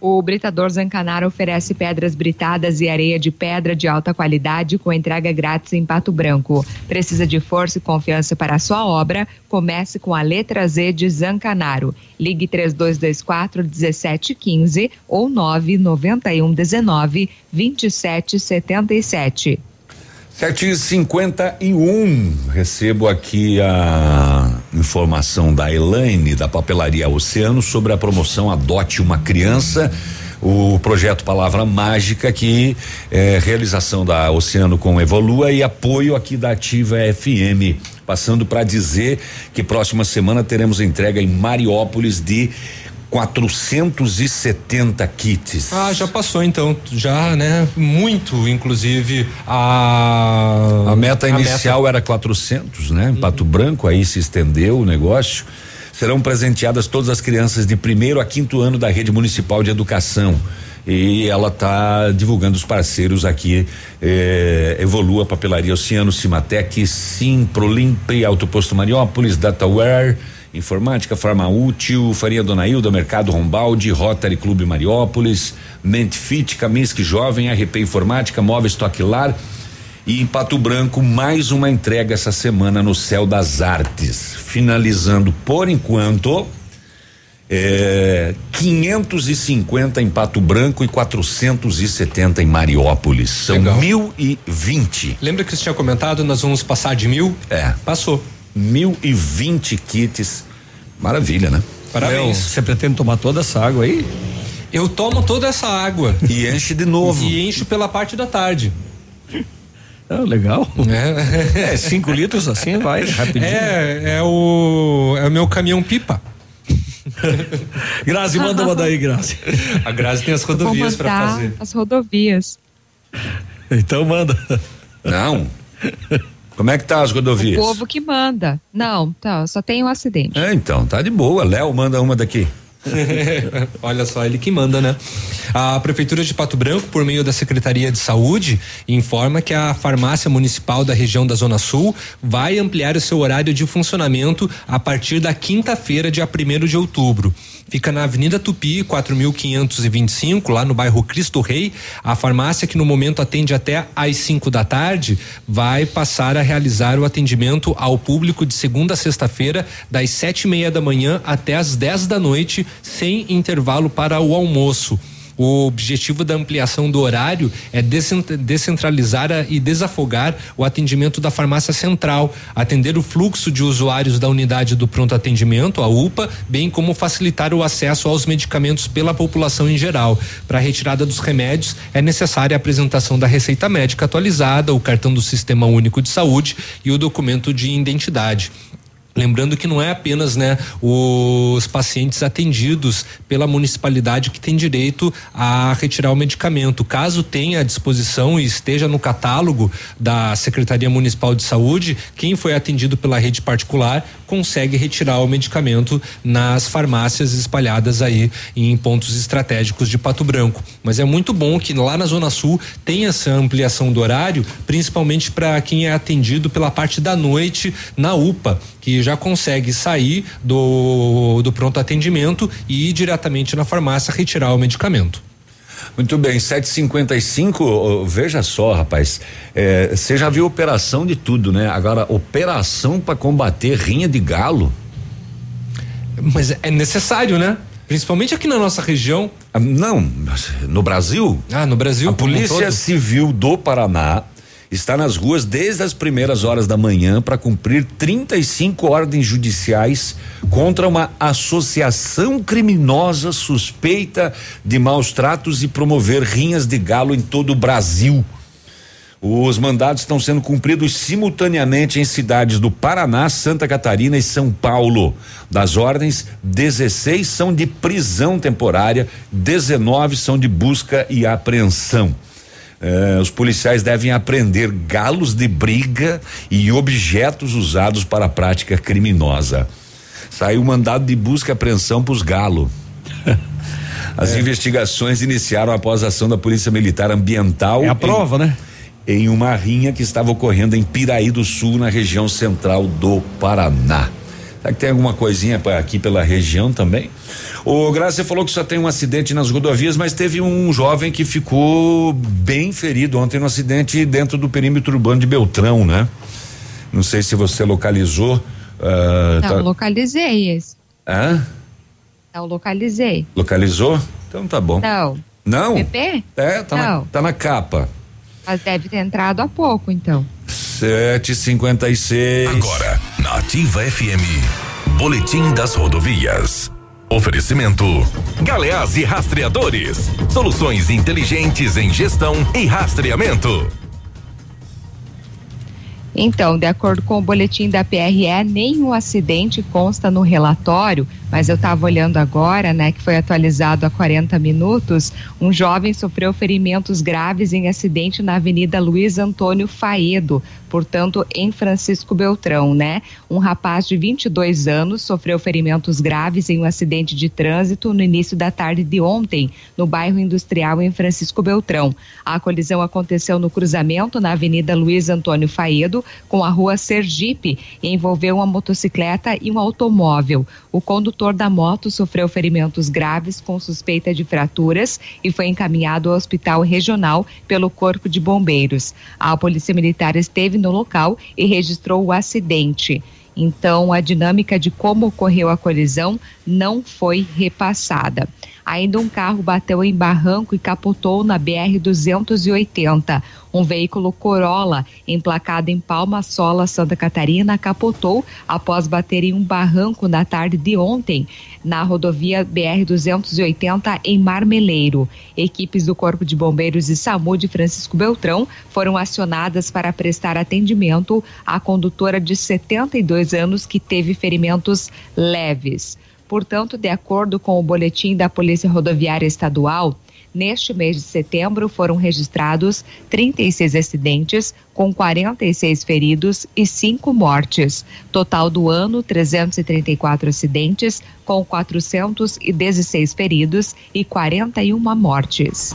O Britador Zancanaro oferece pedras britadas e areia de pedra de alta qualidade com entrega grátis em Pato Branco. Precisa de força e confiança para a sua obra? Comece com a letra Z de Zancanaro. Ligue 3224 1715 ou 991 19 2777. Sete e cinquenta e um, recebo aqui a informação da Elaine da papelaria Oceano sobre a promoção Adote uma Criança, o projeto Palavra Mágica que é realização da Oceano com Evolua e apoio aqui da Ativa FM, passando para dizer que próxima semana teremos entrega em Mariópolis de 470 kits. Ah, já passou então, já, né? Muito, inclusive a A meta inicial era 400, né? Em Pato Branco, aí se estendeu o negócio. Serão presenteadas todas as crianças de primeiro a quinto ano da rede municipal de educação. E ela está divulgando os parceiros aqui, eh, Evolua Papelaria Oceano, Cimatec, Sim, Prolimpe, Autoposto Mariópolis, Dataware, Informática, Farma Útil, Faria Dona Hilda, Mercado Rombaldi, Rotary Clube Mariópolis, Mentfit, Kaminsky Jovem, RP Informática, Móveis Toquilar e em Pato Branco mais uma entrega essa semana no Céu das Artes, finalizando por enquanto é, 550 em Pato Branco e 470 em Mariópolis. São Legal. 1020. Lembra que você tinha comentado, nós vamos passar de mil? É. Passou. 1020 kits. Maravilha, né? Parabéns. Você pretende tomar toda essa água aí? Eu tomo toda essa água. E enche de novo. E encho pela parte da tarde. Ah, legal. É. É, cinco litros assim, vai rapidinho. É, é o, é o meu caminhão pipa. Grazi, manda uma daí, Grazi. A Grazi tem as rodovias para fazer. As rodovias. Então manda. Não. Como é que tá as rodovias? O povo que manda. Não, tá, só tem um acidente. É, então, tá de boa. Léo manda uma daqui. [LAUGHS] Olha só, ele que manda, né? A Prefeitura de Pato Branco, por meio da Secretaria de Saúde, informa que a farmácia municipal da região da Zona Sul vai ampliar o seu horário de funcionamento a partir da quinta-feira, dia 1 de outubro. Fica na Avenida Tupi, 4525, lá no bairro Cristo Rei. A farmácia, que no momento atende até às 5 da tarde, vai passar a realizar o atendimento ao público de segunda a sexta-feira, das sete e meia da manhã até às 10 da noite, sem intervalo para o almoço. O objetivo da ampliação do horário é descentralizar e desafogar o atendimento da farmácia central, atender o fluxo de usuários da unidade do pronto atendimento, a UPA, bem como facilitar o acesso aos medicamentos pela população em geral. Para a retirada dos remédios, é necessária a apresentação da receita médica atualizada, o cartão do Sistema Único de Saúde e o documento de identidade. Lembrando que não é apenas né, os pacientes atendidos pela municipalidade que tem direito a retirar o medicamento. Caso tenha à disposição e esteja no catálogo da Secretaria Municipal de Saúde, quem foi atendido pela rede particular consegue retirar o medicamento nas farmácias espalhadas aí em pontos estratégicos de Pato Branco. Mas é muito bom que lá na Zona Sul tenha essa ampliação do horário, principalmente para quem é atendido pela parte da noite na UPA que já consegue sair do, do pronto atendimento e ir diretamente na farmácia retirar o medicamento. Muito bem, 755, oh, veja só, rapaz. eh, Você já viu operação de tudo, né? Agora, operação para combater rinha de galo. Mas é necessário, né? Principalmente aqui na nossa região. Ah, Não, no Brasil. Ah, no Brasil. A Polícia? Civil do Paraná está nas ruas desde as primeiras horas da manhã para cumprir 35 ordens judiciais contra uma associação criminosa suspeita de maus tratos e promover rinhas de galo em todo o Brasil. Os mandados estão sendo cumpridos simultaneamente em cidades do Paraná, Santa Catarina e São Paulo. Das ordens, 16 são de prisão temporária, 19 são de busca e apreensão. Eh, os policiais devem apreender galos de briga e objetos usados para a prática criminosa. Saiu mandado de busca e apreensão para os galos. [LAUGHS] As É. investigações iniciaram após a ação da Polícia Militar Ambiental. É a prova, né? Em uma rinha que estava ocorrendo em Piraí do Sul, na região central do Paraná. Será que tem alguma coisinha pra- aqui pela região também? O Graça falou que só tem um acidente nas rodovias, mas teve um jovem que ficou bem ferido ontem no acidente dentro do perímetro urbano de Beltrão, né? Não sei se você localizou. ah, Não, tá- localizei esse. Hã? Não, localizei. Localizou? Então tá bom. Não. Não? PP? É, tá na, Não. tá na capa. Mas deve ter entrado há pouco, então. Sete cinquenta e seis. Agora, na Ativa FM, Boletim das Rodovias. Oferecimento: Galeás e Rastreadores. Soluções inteligentes em gestão e rastreamento. Então, de acordo com o boletim da PRE, nenhum acidente consta no relatório, mas eu estava olhando agora, né, que foi atualizado há 40 minutos. Um jovem sofreu ferimentos graves em acidente na Avenida Luiz Antônio Faedo, portanto, em Francisco Beltrão, né? Um rapaz de 22 anos sofreu ferimentos graves em um acidente de trânsito no início da tarde de ontem, no bairro industrial em Francisco Beltrão. A colisão aconteceu no cruzamento na Avenida Luiz Antônio Faedo com a rua Sergipe e envolveu uma motocicleta e um automóvel. O condutor da moto sofreu ferimentos graves com suspeita de fraturas e foi encaminhado ao hospital regional pelo Corpo de Bombeiros. A Polícia Militar esteve no local e registrou o acidente. Então, a dinâmica de como ocorreu a colisão não foi repassada. Ainda um carro bateu em barranco e capotou na BR-280. Um veículo Corolla, emplacado em Palma Sola, Santa Catarina, capotou após bater em um barranco na tarde de ontem, na rodovia BR-280 em Marmeleiro. Equipes do Corpo de Bombeiros e SAMU de Francisco Beltrão foram acionadas para prestar atendimento à condutora de 72 anos que teve ferimentos leves. Portanto, de acordo com o boletim da Polícia Rodoviária Estadual, neste mês de setembro foram registrados 36 acidentes, com 46 feridos e 5 mortes. Total do ano, 334 acidentes, com 416 feridos e 41 mortes.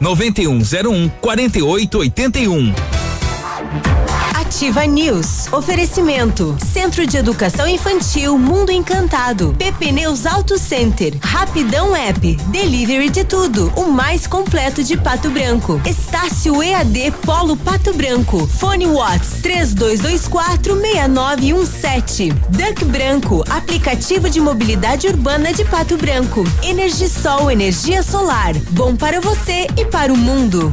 99101 4881. Ativa News. Oferecimento. Centro de Educação Infantil Mundo Encantado. PP Neus Auto Center. Rapidão App. Delivery de tudo. O mais completo de Pato Branco. Estácio EAD Polo Pato Branco. Fone Watts 3224 6917. Duck Branco. Aplicativo de mobilidade urbana de Pato Branco. Energisol energia solar. Bom para você e para o mundo.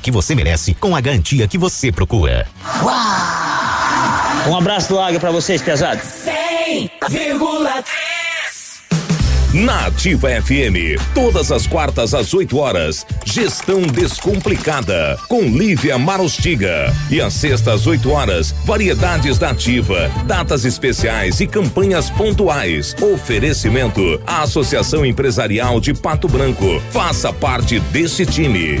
que você merece com a garantia que você procura. Um abraço do Águia pra vocês, pesados. 100,3 Na Ativa FM, todas as quartas às 8 horas, Gestão Descomplicada, com Lívia Marostiga. E às sextas às 8 horas, variedades da Ativa, datas especiais e campanhas pontuais. Oferecimento à Associação Empresarial de Pato Branco. Faça parte desse time.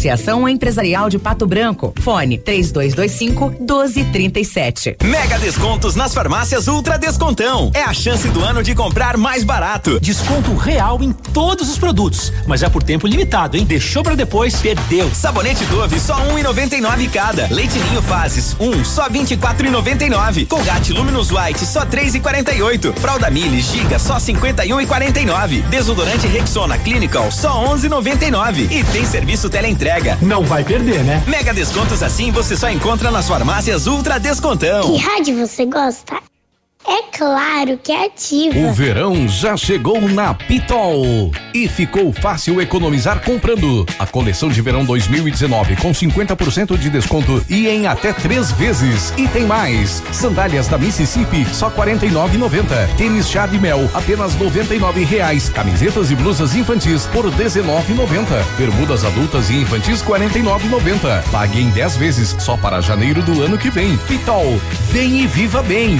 Associação Empresarial de Pato Branco. Fone 3225 1237. Mega descontos nas farmácias Ultra Descontão. É a chance do ano de comprar mais barato. Desconto real em todos os produtos, mas é por tempo limitado, hein? Deixou pra depois, perdeu. Sabonete Dove só 1,99 cada. Leite Ninho Fases 1 um, só 24,99. Colgate Luminous White só 3,48. Fralda Mili Giga só 51,49. Desodorante Rexona Clinical só 11,99. E tem serviço teleentrega. Não vai perder, né? Mega descontos assim você só encontra nas farmácias Ultra Descontão. Que rádio você gosta? É claro que é ativa. O verão já chegou na Pitol e ficou fácil economizar comprando a coleção de verão 2019 com 50% de desconto e em até três vezes. E tem mais: sandálias da Mississippi só 49,90. Tênis chá de mel apenas 99 reais. Camisetas e blusas infantis por 19,90. Bermudas adultas e infantis 49,90. Pague em 10 vezes só para janeiro do ano que vem. Pitol, vem e viva bem.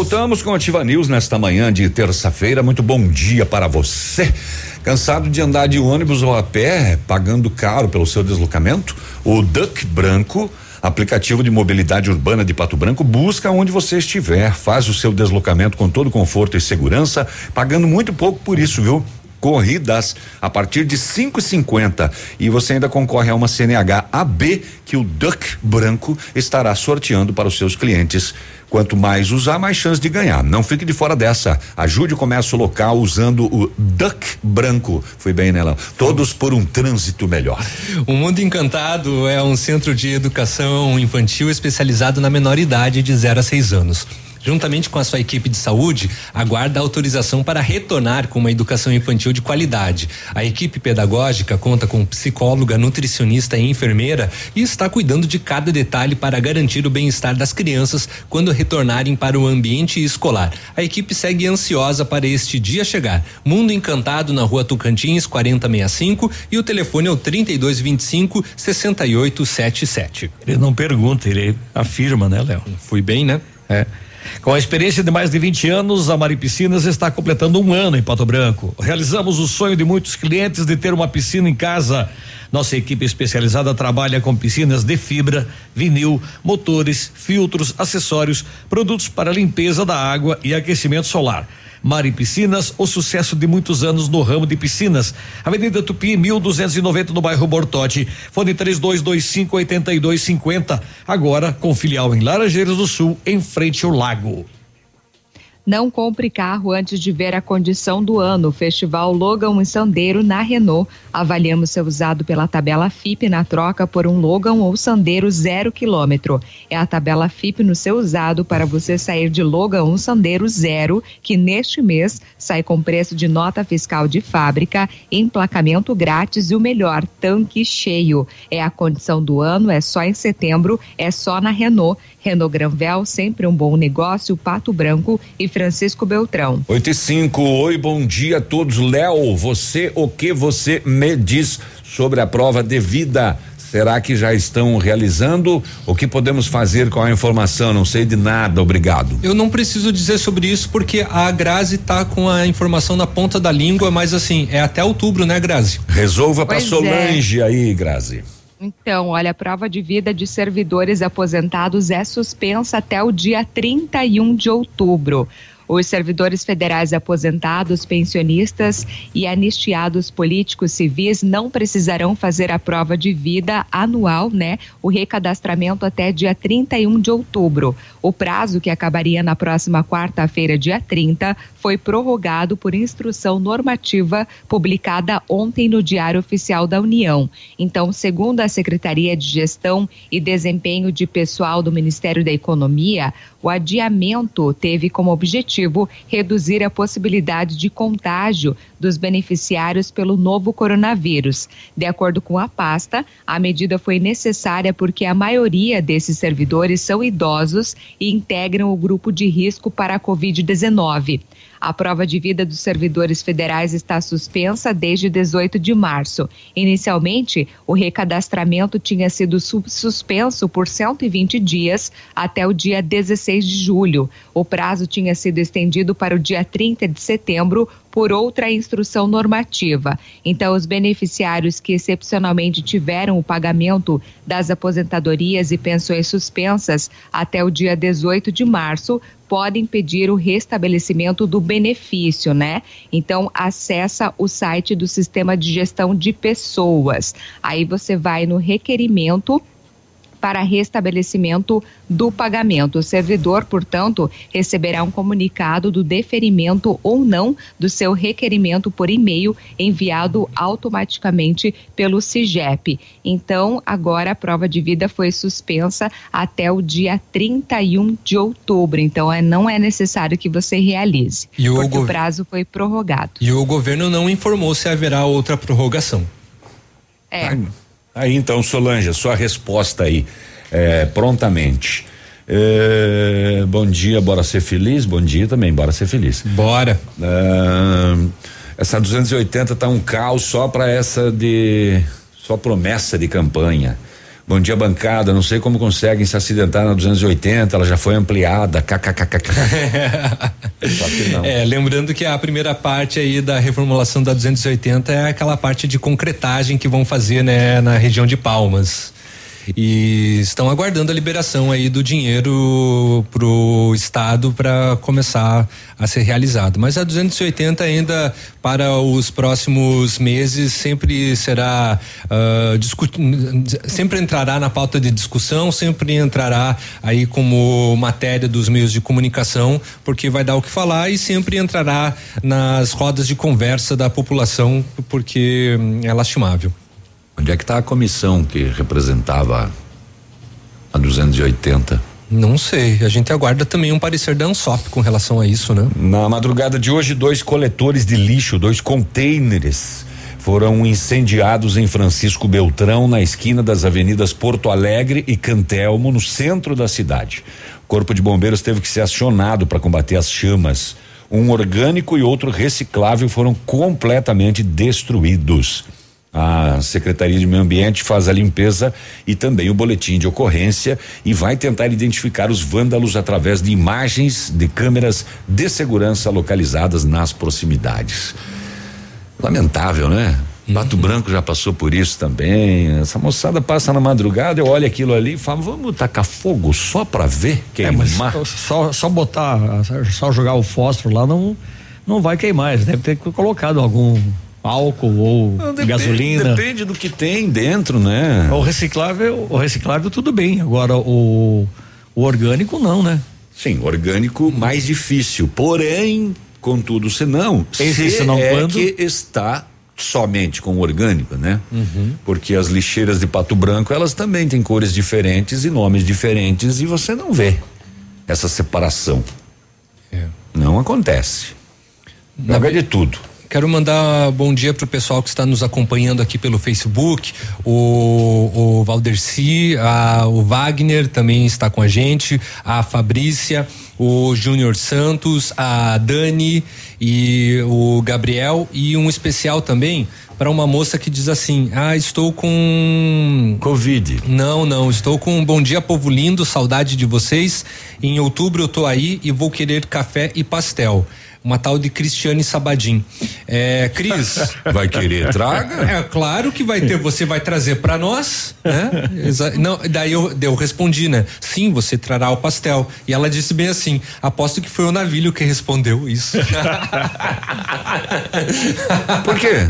Voltamos com Ativa News nesta manhã de terça-feira. Muito bom dia para você. Cansado de andar de ônibus ou a pé, pagando caro pelo seu deslocamento? O Duck Branco aplicativo de mobilidade urbana de Pato Branco busca onde você estiver, faz o seu deslocamento com todo conforto e segurança, pagando muito pouco por isso, viu? Corridas a partir de 5,50 e você ainda concorre a uma CNH AB que o Duck Branco estará sorteando para os seus clientes. Quanto mais usar, mais chance de ganhar. Não fique de fora dessa. Ajude o comércio local usando o Duck Branco. Foi bem, né, Léo? Todos por um trânsito melhor. O Mundo Encantado é um centro de educação infantil especializado na menor idade de 0 a 6 anos juntamente com a sua equipe de saúde, aguarda autorização para retornar com uma educação infantil de qualidade. A equipe pedagógica conta com psicóloga, nutricionista e enfermeira e está cuidando de cada detalhe para garantir o bem-estar das crianças quando retornarem para o ambiente escolar. A equipe segue ansiosa para este dia chegar. Mundo Encantado na rua Tucantins 4065 e o telefone é o 3225 6877. Ele não pergunta, ele afirma, né, Léo? Fui bem, né? É. Com a experiência de mais de 20 anos, a Mari Piscinas está completando um ano em Pato Branco. Realizamos o sonho de muitos clientes de ter uma piscina em casa. Nossa equipe especializada trabalha com piscinas de fibra, vinil, motores, filtros, acessórios, produtos para limpeza da água e aquecimento solar. Mari Piscinas, o sucesso de muitos anos no ramo de piscinas. Avenida Tupi, 1290 no bairro Bortote. Fone 3225 8250. Agora com filial em Laranjeiras do Sul, em frente ao lago. Não compre carro antes de ver a condição do ano. Festival Logan e Sandeiro na Renault. Avaliamos seu usado pela tabela FIP na troca por um Logan ou Sandeiro zero quilômetro. É a tabela FIP no seu usado para você sair de Logan ou Sandeiro zero, que neste mês sai com preço de nota fiscal de fábrica, emplacamento grátis e o melhor, tanque cheio. É a condição do ano, é só em setembro, é só na Renault. Renault Granvel, sempre um bom negócio, Pato Branco e Francisco Beltrão. 8 e 5, oi, bom dia a todos. Léo, você, o que você me diz sobre a prova de vida? Será que já estão realizando? O que podemos fazer com a informação? Não sei de nada, obrigado. Eu não preciso dizer sobre isso porque a Grazi tá com a informação na ponta da língua, mas assim, é até outubro, né, Grazi? Resolva para Pois é. Solange aí, Grazi. Então, olha, a prova de vida de servidores aposentados é suspensa até o dia 31 de outubro. Os servidores federais aposentados, pensionistas e anistiados políticos civis não precisarão fazer a prova de vida anual, né? O recadastramento até dia 31 de outubro. O prazo, que acabaria na próxima quarta-feira, dia 30, foi prorrogado por instrução normativa publicada ontem no Diário Oficial da União. Então, segundo a Secretaria de Gestão e Desempenho de Pessoal do Ministério da Economia, o adiamento teve como objetivo reduzir a possibilidade de contágio dos beneficiários pelo novo coronavírus. De acordo com a pasta, a medida foi necessária porque a maioria desses servidores são idosos e integram o grupo de risco para a Covid-19. A prova de vida dos servidores federais está suspensa desde 18 de março. Inicialmente, o recadastramento tinha sido su- suspenso por 120 dias até o dia 16 de julho. O prazo tinha sido estendido para o dia 30 de setembro por outra instrução normativa. Então, os beneficiários que excepcionalmente tiveram o pagamento das aposentadorias e pensões suspensas até o dia 18 de março podem pedir o restabelecimento do benefício, né? Então, acessa o site do Sistema de Gestão de Pessoas. Aí você vai no requerimento para restabelecimento do pagamento. O servidor, portanto, receberá um comunicado do deferimento ou não do seu requerimento por e-mail enviado automaticamente pelo CIGEP. Então, agora a prova de vida foi suspensa até o dia 31 de outubro. Então, é, não é necessário que você realize, E o porque o prazo foi prorrogado. E o governo não informou se haverá outra prorrogação. É. Aí então, Solange, a sua resposta aí, é, prontamente. É, bom dia, bora ser feliz? Bom dia também, bora ser feliz. Bora. essa 280 tá um caos só para essa de. só promessa de campanha. Bom dia, bancada. Não sei como conseguem se acidentar na 280, ela já foi ampliada. KKKK. [LAUGHS] Só que não. É, lembrando que a primeira parte aí da reformulação da 280 é aquela parte de concretagem que vão fazer, né, na região de Palmas. E estão aguardando a liberação aí do dinheiro pro estado para começar a ser realizado. Mas a 280 ainda para os próximos meses sempre será discu- sempre entrará na pauta de discussão, sempre entrará aí como matéria dos meios de comunicação, porque vai dar o que falar e sempre entrará nas rodas de conversa da população, porque é lastimável. Onde é que está a comissão que representava a 280? Não sei, a gente aguarda também um parecer da ANSOP com relação a isso, né? Na madrugada de hoje, dois coletores de lixo, dois containers, foram incendiados em Francisco Beltrão, na esquina das avenidas Porto Alegre e Cantelmo, no centro da cidade. O Corpo de Bombeiros teve que ser acionado para combater as chamas. Um orgânico e outro reciclável foram completamente destruídos. A Secretaria de Meio Ambiente faz a limpeza e também o boletim de ocorrência e vai tentar identificar os vândalos através de imagens de câmeras de segurança localizadas nas proximidades. Lamentável, né? Pato Branco já passou por isso também. Essa moçada passa na madrugada, eu olho aquilo ali e falo, vamos tacar fogo só pra ver É, queimar. só, só botar, só jogar o fósforo lá não, não vai queimar. Devem ter colocado algum álcool ou Não, depende- gasolina. Depende do que tem dentro, né? O reciclável, o reciclável tudo bem. Agora o, o orgânico não, né? Sim, orgânico mais difícil. Porém, contudo, senão, se senão é quando? que está somente com orgânico, né? Porque as lixeiras de Pato Branco, elas também têm cores diferentes e nomes diferentes e você não vê essa separação. Não acontece. Joga de tudo. Quero mandar bom dia pro pessoal que está nos acompanhando aqui pelo Facebook, o, o Valderci, a, o Wagner também está com a gente, a Fabrícia, o Júnior Santos, a Dani e o Gabriel e um especial também para uma moça que diz assim: "Ah, estou com Covid". Não, não, estou com bom dia povo lindo, saudade de vocês. Em outubro eu tô aí e vou querer café e pastel. Uma tal de Cristiane Sabadim. É, Cris. [LAUGHS] Vai querer, traga? É claro que vai ter, você vai trazer para nós, né? Exa- Não, daí eu, eu respondi, né? Sim, você trará o pastel. E ela disse bem assim: aposto que foi o navilho que respondeu isso. [LAUGHS] Por quê?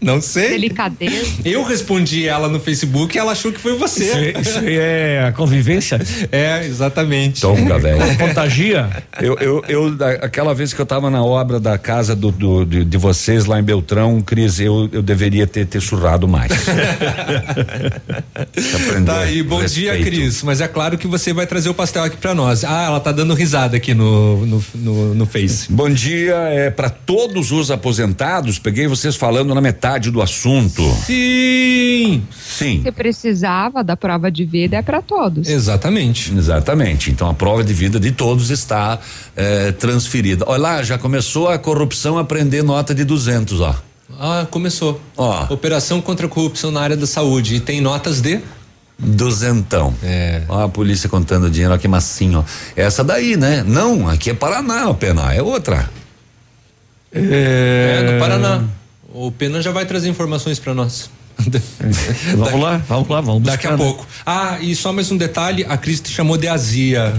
Não sei. Delicadeza. Eu respondi ela no Facebook e ela achou que foi você. Isso aí- isso aí é a convivência? [LAUGHS] É, exatamente. Tonga, velho. Contagia? Eu, eu, eu, aquela vez que eu tava na obra da casa do, do- de, de vocês lá em Beltrão, Cris, eu, eu deveria ter, ter surrado mais. [LAUGHS] Tá aí, bom dia, respeito. Cris. Mas é claro que você vai trazer o pastel aqui pra nós. Ah, ela tá dando risada aqui no, no, no, no Face. Bom dia, é para todos os aposentados. Peguei vocês falando na metade do assunto. Sim. Sim. Se precisava da prova de vida é para todos. Exatamente. Exatamente. Então a prova de vida de todos está eh, transferida. Olha lá, já começou a corrupção a prender nota de 200, ó. Ah, começou. Ó. Operação contra a corrupção na área da saúde. E tem notas de. Duzentão. É. Ó, a polícia contando dinheiro, ó, que massinho, ó. Essa daí, né? Não, aqui é Paraná, ó, Pena, é outra. É, no Paraná. O Pena já vai trazer informações pra nós. [LAUGHS] Vamos lá, vamos lá, vamos Daqui a buscar, né? pouco. Ah, e só mais um detalhe: a Cris te chamou de azia.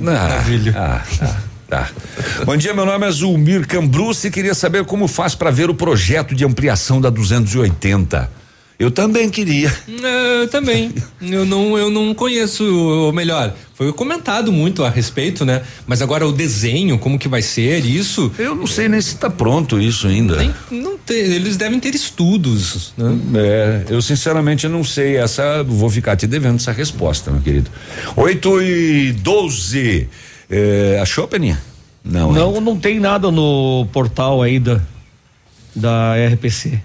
Maravilha. Ah, tá, tá. Bom dia, meu nome é Zulmir Cambruce e queria saber como faz para ver o projeto de ampliação da 280. Eu também queria. É, eu também. Eu não, eu não conheço, ou melhor, foi comentado muito a respeito, né? Mas agora o desenho, como que vai ser isso? Eu não sei nem se está pronto isso ainda. Nem, não tem, eles devem ter estudos, né? É, eu sinceramente não sei. Essa vou ficar te devendo essa resposta, meu querido. 8 e 12. É, achou, Peninha? Não. Não, não tem nada no portal aí da, da RPC.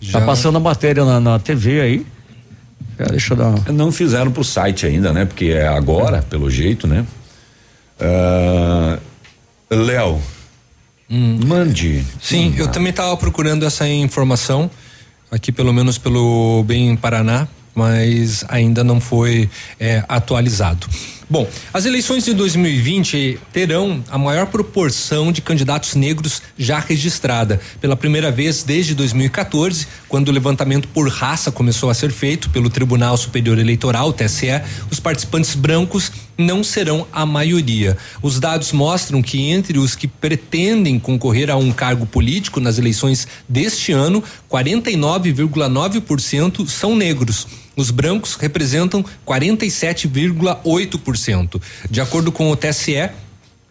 Já. Tá passando a matéria na, na TV aí. É, deixa eu dar uma... Não fizeram pro site ainda, né? Porque é agora, pelo jeito, né? Ah, Léo, mande. Sim, eu também estava procurando essa informação aqui, pelo menos pelo Bem Paraná, mas ainda não foi é, atualizado. Bom, as eleições de 2020 terão a maior proporção de candidatos negros já registrada. Pela primeira vez desde 2014, quando o levantamento por raça começou a ser feito pelo Tribunal Superior Eleitoral, TSE, os participantes brancos não serão a maioria. Os dados mostram que entre os que pretendem concorrer a um cargo político nas eleições deste ano, 49,9% são negros. Os brancos representam 47,8%. De acordo com o TSE,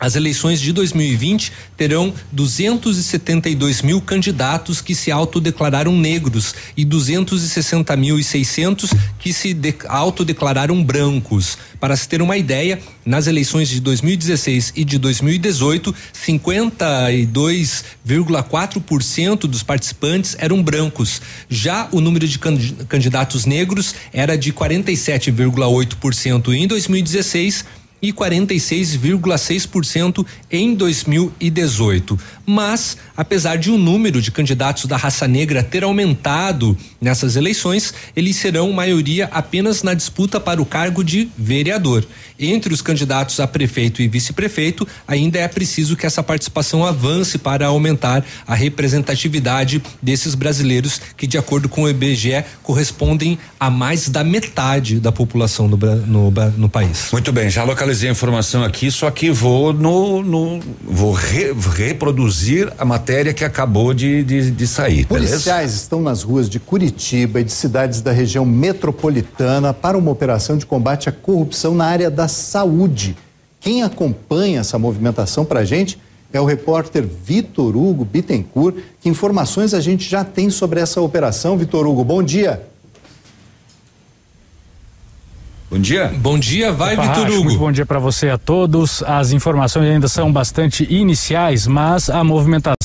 as eleições de 2020 terão 272 mil candidatos que se autodeclararam negros e 260.600 que se de- autodeclararam brancos. Para se ter uma ideia, nas eleições de 2016 e de 2018, 52,4% dos participantes eram brancos. Já o número de candi- candidatos negros era de 47,8% em 2016 e 46,6% em 2018. Mas, apesar de o número de candidatos da raça negra ter aumentado nessas eleições, eles serão maioria apenas na disputa para o cargo de vereador. Entre os candidatos a prefeito e vice-prefeito, ainda é preciso que essa participação avance para aumentar a representatividade desses brasileiros que, de acordo com o IBGE, correspondem a mais da metade da população no, no, no país. Muito bem, já localizei a informação aqui, só que vou no, no- vou re- reproduzir a matéria que acabou de, de, de sair, beleza? Policiais estão nas ruas de Curitiba e de cidades da região metropolitana para uma operação de combate à corrupção na área da saúde. Quem acompanha essa movimentação para a gente é o repórter Vitor Hugo Bittencourt. Que informações a gente já tem sobre essa operação, Vitor Hugo? Bom dia. Bom dia. Bom dia, vai Vitor Hugo. Muito bom dia para você a todos. As informações ainda são bastante iniciais, mas a movimentação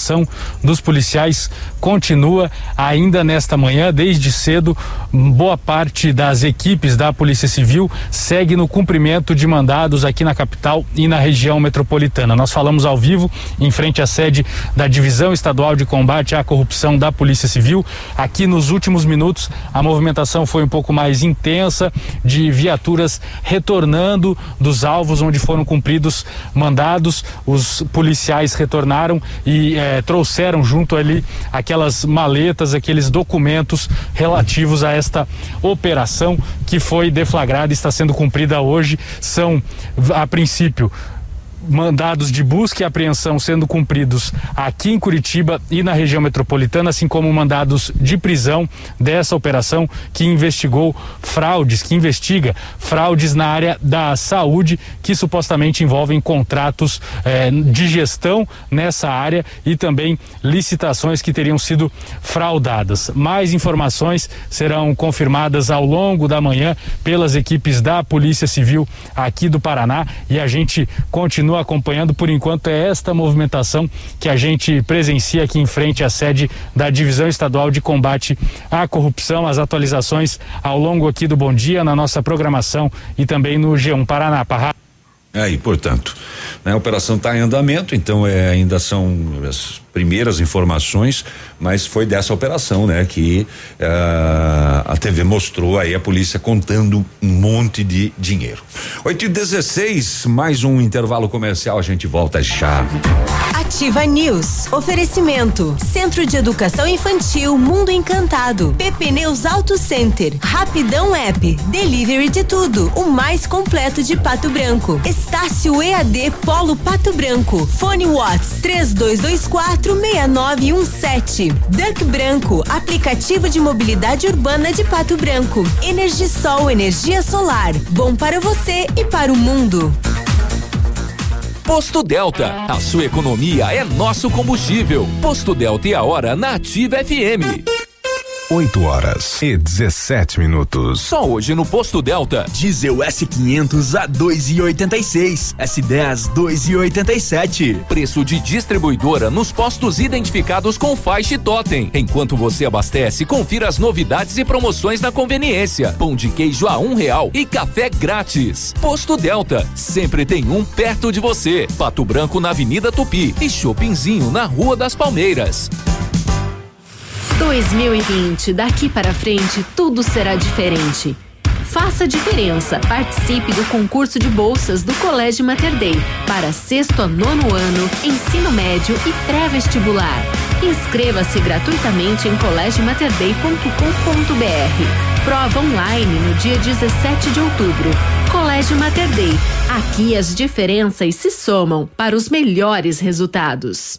dos policiais continua ainda nesta manhã, desde cedo. Boa parte das equipes da Polícia Civil segue no cumprimento de mandados aqui na capital e na região metropolitana. Nós falamos ao vivo em frente à sede da Divisão Estadual de Combate à Corrupção da Polícia Civil. Aqui nos últimos minutos a movimentação foi um pouco mais intensa de viaturas retornando dos alvos onde foram cumpridos mandados. Os policiais retornaram e eh, trouxeram junto ali aquelas maletas, aqueles documentos relativos a esta operação que foi deflagrada e está sendo cumprida hoje. São, a princípio, mandados de busca e apreensão sendo cumpridos aqui em Curitiba e na região metropolitana, assim como mandados de prisão dessa operação que investigou fraudes, que investiga fraudes na área da saúde que supostamente envolvem contratos eh, de gestão nessa área e também licitações que teriam sido fraudadas. Mais informações serão confirmadas ao longo da manhã pelas equipes da Polícia Civil aqui do Paraná e a gente continua acompanhando. Por enquanto, é esta movimentação que a gente presencia aqui em frente à sede da Divisão Estadual de Combate à Corrupção. As atualizações ao longo aqui do Bom Dia, na nossa programação e também no G1 Paraná. Aí, portanto, né, a operação está em andamento, então é, ainda são as primeiras informações, mas foi dessa operação, né, que uh, a TV mostrou aí a polícia contando um monte de dinheiro. 8 e 16 mais um intervalo comercial, a gente volta já. Ativa News. Oferecimento. Centro de Educação Infantil Mundo Encantado. PP Neus Auto Center. Rapidão App. Delivery de tudo. O mais completo de Pato Branco. Estácio EAD Polo Pato Branco. Fone Watts 3224 6917. Duck Branco. Aplicativo de mobilidade urbana de Pato Branco. Energisol energia solar. Bom para você e para o mundo. Posto Delta, a sua economia é nosso combustível. Posto Delta e a hora na Ativa FM. 8 horas e 17 minutos. Só hoje no Posto Delta. Diesel S500 a 2,86. S10 2,87. Preço de distribuidora nos postos identificados com faixa e totem. Enquanto você abastece, confira as novidades e promoções na conveniência. Pão de queijo a um real e café grátis. Posto Delta, sempre tem um perto de você. Pato Branco na Avenida Tupi e Shoppingzinho na Rua das Palmeiras. 2020, daqui para frente, tudo será diferente. Faça diferença. Participe do concurso de bolsas do Colégio Mater Dei para sexto a nono ano, ensino médio e pré-vestibular. Inscreva-se gratuitamente em colégiomaterdei.com.br. Prova online no dia 17 de outubro. Colégio Mater Dei. Aqui as diferenças se somam para os melhores resultados.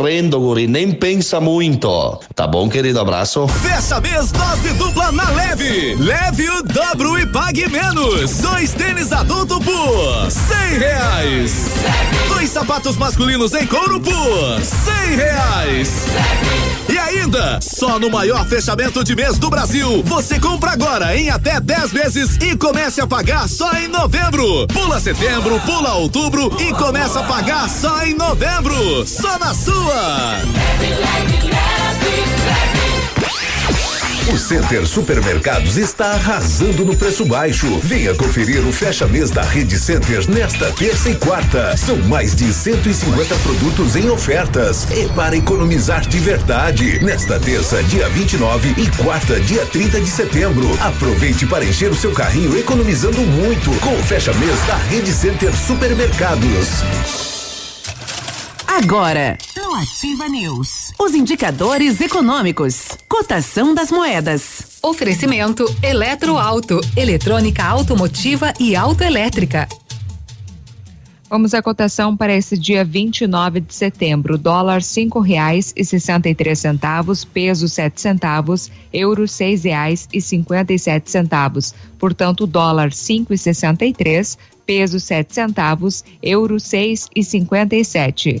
correndo, guri, nem pensa muito. Tá bom, querido? Abraço. Fecha mês, dose dupla na leve. Leve o dobro e pague menos. Dois tênis adulto por cem reais. Dois sapatos masculinos em couro por cem reais. E ainda, só no maior fechamento de mês do Brasil, você compra agora em até 10 vezes e comece a pagar só em novembro. Pula setembro, pula outubro e começa a pagar só em novembro. Só na sua. O Center Supermercados está arrasando no preço baixo. Venha conferir o fecha mês da Rede Center nesta terça e quarta. São mais de 150 produtos em ofertas. É para economizar de verdade. Nesta terça, dia 29 e quarta, dia 30 de setembro. Aproveite para encher o seu carrinho economizando muito com o fecha mês da Rede Center Supermercados. Agora, no Ativa News, os indicadores econômicos, cotação das moedas. Oferecimento Eletroauto, eletrônica automotiva e autoelétrica. Vamos à cotação para esse dia 29 de setembro. Dólar cinco reais e sessenta e três centavos, peso sete centavos, euro seis reais e cinquenta e sete centavos. Portanto, dólar cinco e sessenta e três, peso sete centavos, euro seis e cinquenta e sete.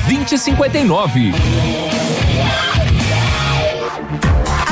2059.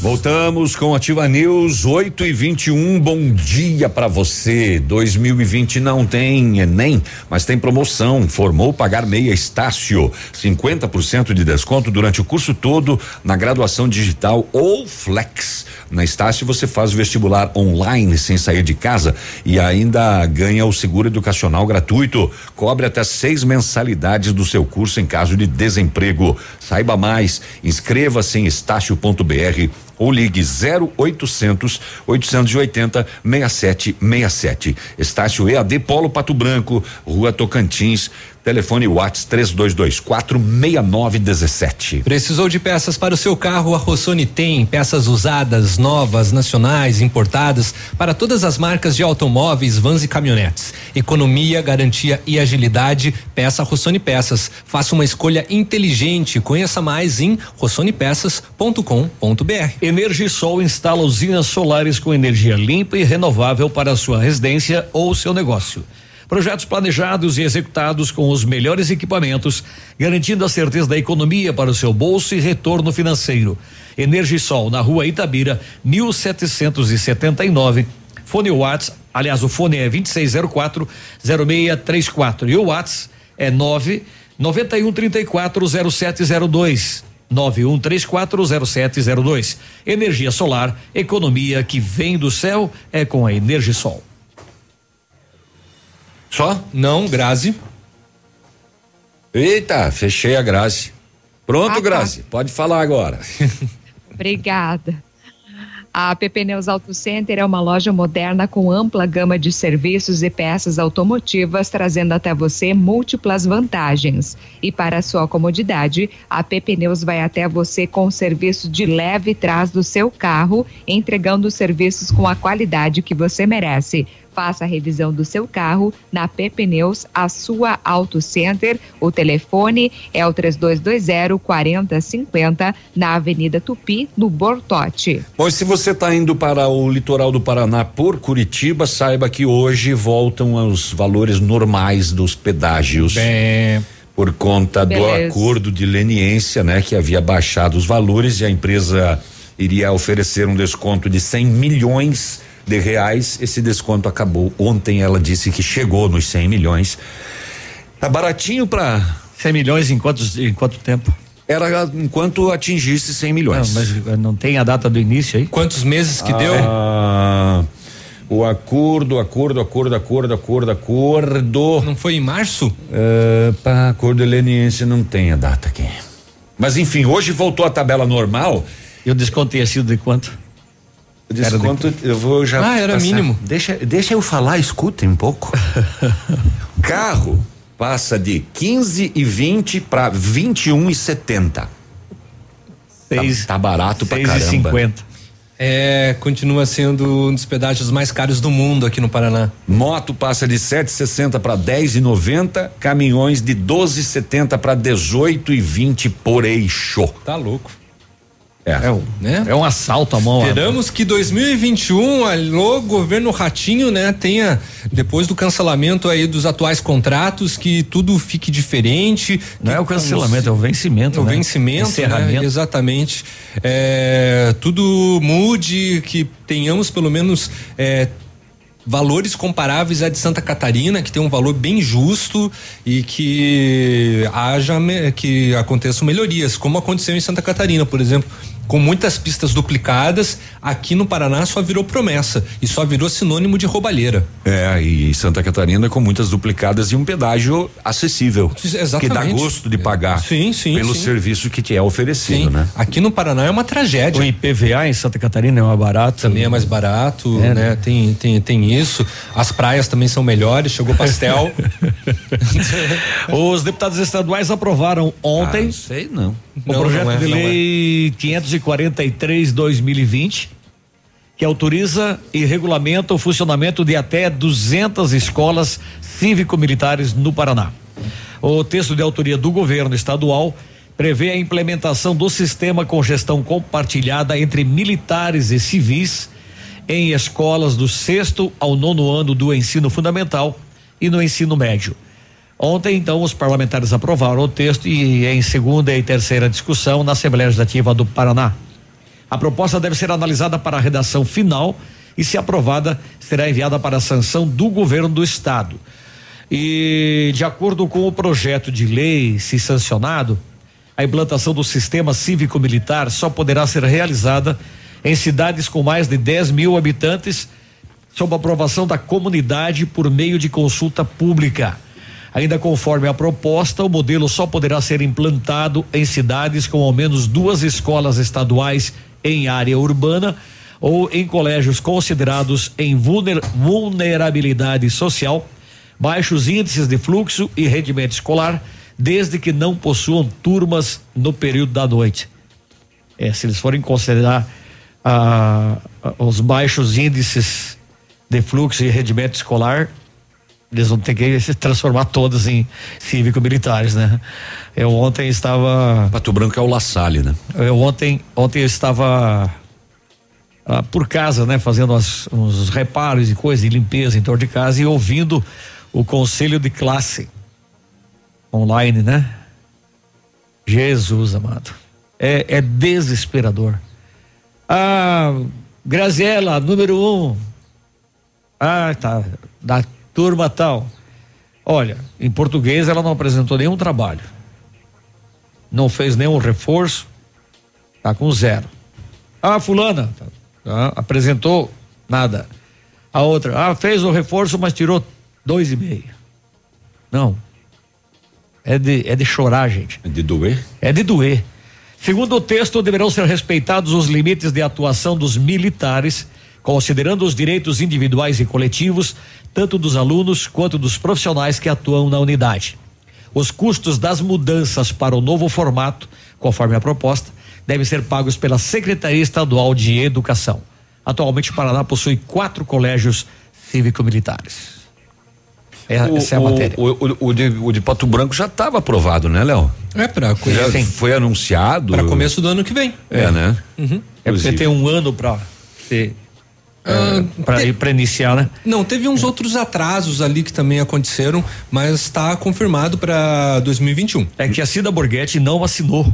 Voltamos com Ativa News 8 e 21. Bom dia para você. 2020 não tem Enem, mas tem promoção. Formou pagar meia Estácio. 50% de desconto durante o curso todo na graduação digital ou Flex. Na Estácio você faz o vestibular online sem sair de casa e ainda ganha o seguro educacional gratuito. Cobre até seis mensalidades do seu curso em caso de desemprego. Saiba mais. Inscreva-se em estácio.br ou ligue 0800 880 6767. Estácio EAD Polo Pato Branco, Rua Tocantins. Telefone Whats 3224 6917. Precisou de peças para o seu carro? A Rossoni tem peças usadas, novas, nacionais, importadas para todas as marcas de automóveis, vans e caminhonetes. Economia, garantia e agilidade. Peça Rossoni Peças. Faça uma escolha inteligente. Conheça mais em rossonepeças.com.br. Energisol instala usinas solares com energia limpa e renovável para a sua residência ou seu negócio. Projetos planejados e executados com os melhores equipamentos, garantindo a certeza da economia para o seu bolso e retorno financeiro. Energisol, na rua Itabira, 1779. Fone Whats, aliás, o fone é 2604 0634 e o Whats é 9 91 34 0702. 91340702. Energia solar, economia que vem do céu é com a Energisol. Só? Não, Grazi. Eita, fechei a Grazi. Pronto, Ah, tá. Grazi, pode falar agora. [LAUGHS] Obrigada. A PP Neus Auto Center é uma loja moderna com ampla gama de serviços e peças automotivas, trazendo até você múltiplas vantagens. E para sua comodidade, a PP Neus vai até você com o serviço de leve trás do seu carro, entregando os serviços com a qualidade que você merece. Faça a revisão do seu carro na PP Neus, a sua Auto Center. O telefone é o 3220 4050 na Avenida Tupi, no Bortote. Pois se você está indo para o litoral do Paraná por Curitiba, saiba que hoje voltam aos valores normais dos pedágios. Por conta do Beleza. acordo de leniência, né, que havia baixado os valores e a empresa iria oferecer um desconto de 100 milhões de reais. Esse desconto acabou ontem. Ela disse que chegou nos 100 milhões. Tá baratinho para 100 milhões em quantos em quanto tempo? Era enquanto atingisse 100 milhões. Não, mas não tem a data do início aí? Quantos meses que deu? Ah, O acordo, acordo, acordo, acordo, acordo, acordo. Não foi em março? Uh, pá, acordo heleniense não tem a data aqui. Mas enfim, hoje voltou a tabela normal. E o desconto tinha sido de quanto? O desconto, eu vou já. Ah, era mínimo. Deixa, deixa eu falar, escutem um pouco. [LAUGHS] Carro passa de 15 e 20 para 21 e 70. Seis, tá, tá barato pra caramba. E 50. É, continua sendo um dos pedágios mais caros do mundo aqui no Paraná. Moto passa de 7,60 para 10,90, caminhões de 12,70 para 18,20 por eixo. Tá louco. É. É um, né? é um assalto à mão. Esperamos que 2021, alô, governo Ratinho, né, tenha, depois do cancelamento aí dos atuais contratos, que tudo fique diferente. Não é o cancelamento, é o vencimento. O né? vencimento, né? Exatamente. É, tudo mude, que tenhamos pelo menos. É, valores comparáveis à de Santa Catarina, que tem um valor bem justo e que haja que aconteçam melhorias, como aconteceu em Santa Catarina, por exemplo, com muitas pistas duplicadas, aqui no Paraná só virou promessa e só virou sinônimo de roubalheira. É, e Santa Catarina com muitas duplicadas e um pedágio acessível. Exatamente. Que dá gosto de pagar. Sim, sim. Pelo sim. serviço que te é oferecido, né? Aqui no Paraná é uma tragédia. O IPVA em Santa Catarina é mais barato. Também é mais barato, É, né? né? Tem, tem, tem isso. As praias também são melhores, chegou pastel. [LAUGHS] Os deputados estaduais aprovaram ontem. Ah, sei não. O Não, projeto não é, de não é. Lei 543/2020 que autoriza e regulamenta o funcionamento de até 200 escolas cívico-militares no Paraná. O texto de autoria do governo estadual prevê a implementação do sistema com gestão compartilhada entre militares e civis em escolas do sexto ao nono ano do ensino fundamental e no ensino médio. Ontem, então, os parlamentares aprovaram o texto e em segunda e terceira discussão na Assembleia Legislativa do Paraná. A proposta deve ser analisada para a redação final e, se aprovada, será enviada para a sanção do governo do estado. E, de acordo com o projeto de lei, se sancionado, a implantação do sistema cívico-militar só poderá ser realizada em cidades com mais de 10 mil habitantes, sob aprovação da comunidade por meio de consulta pública. Ainda conforme a proposta, o modelo só poderá ser implantado em cidades com ao menos duas escolas estaduais em área urbana ou em colégios considerados em vulner- vulnerabilidade social, baixos índices de fluxo e rendimento escolar, desde que não possuam turmas no período da noite. É, se eles forem considerar ah, os baixos índices de fluxo e rendimento escolar, eles vão ter que se transformar todos em cívico-militares, né? Eu ontem estava. Pato Branco é o La Salle, né? Eu ontem, ontem eu estava ah, por casa, né? Fazendo as- uns reparos e coisas de limpeza em torno de casa e ouvindo o conselho de classe online, né? Jesus amado. É, é desesperador. Ah, Graziela, número um. Ah, tá. Da turma tal. Olha, em português ela não apresentou nenhum trabalho. Não fez nenhum reforço. Tá com zero. Ah, fulana. tá, tá, apresentou nada. A outra, ah, fez o reforço, mas tirou dois e meio. Não. É de, é de chorar, gente. É de doer? É de doer. Segundo o texto, deverão ser respeitados os limites de atuação dos militares, considerando os direitos individuais e coletivos, tanto dos alunos quanto dos profissionais que atuam na unidade. Os custos das mudanças para o novo formato, conforme a proposta, devem ser pagos pela Secretaria Estadual de Educação. Atualmente, o Paraná possui quatro colégios cívico-militares. É, essa é a o, matéria. O, o, o de, o de Pato Branco já estava aprovado, né, Léo? É Sim. foi anunciado. Para começo do ano que vem. É, né? Uhum. É porque tem um ano para ser. Ah, para para iniciar, né? Não, teve uns outros atrasos ali que também aconteceram, mas está confirmado para 2021. É que a Cida Borghetti não assinou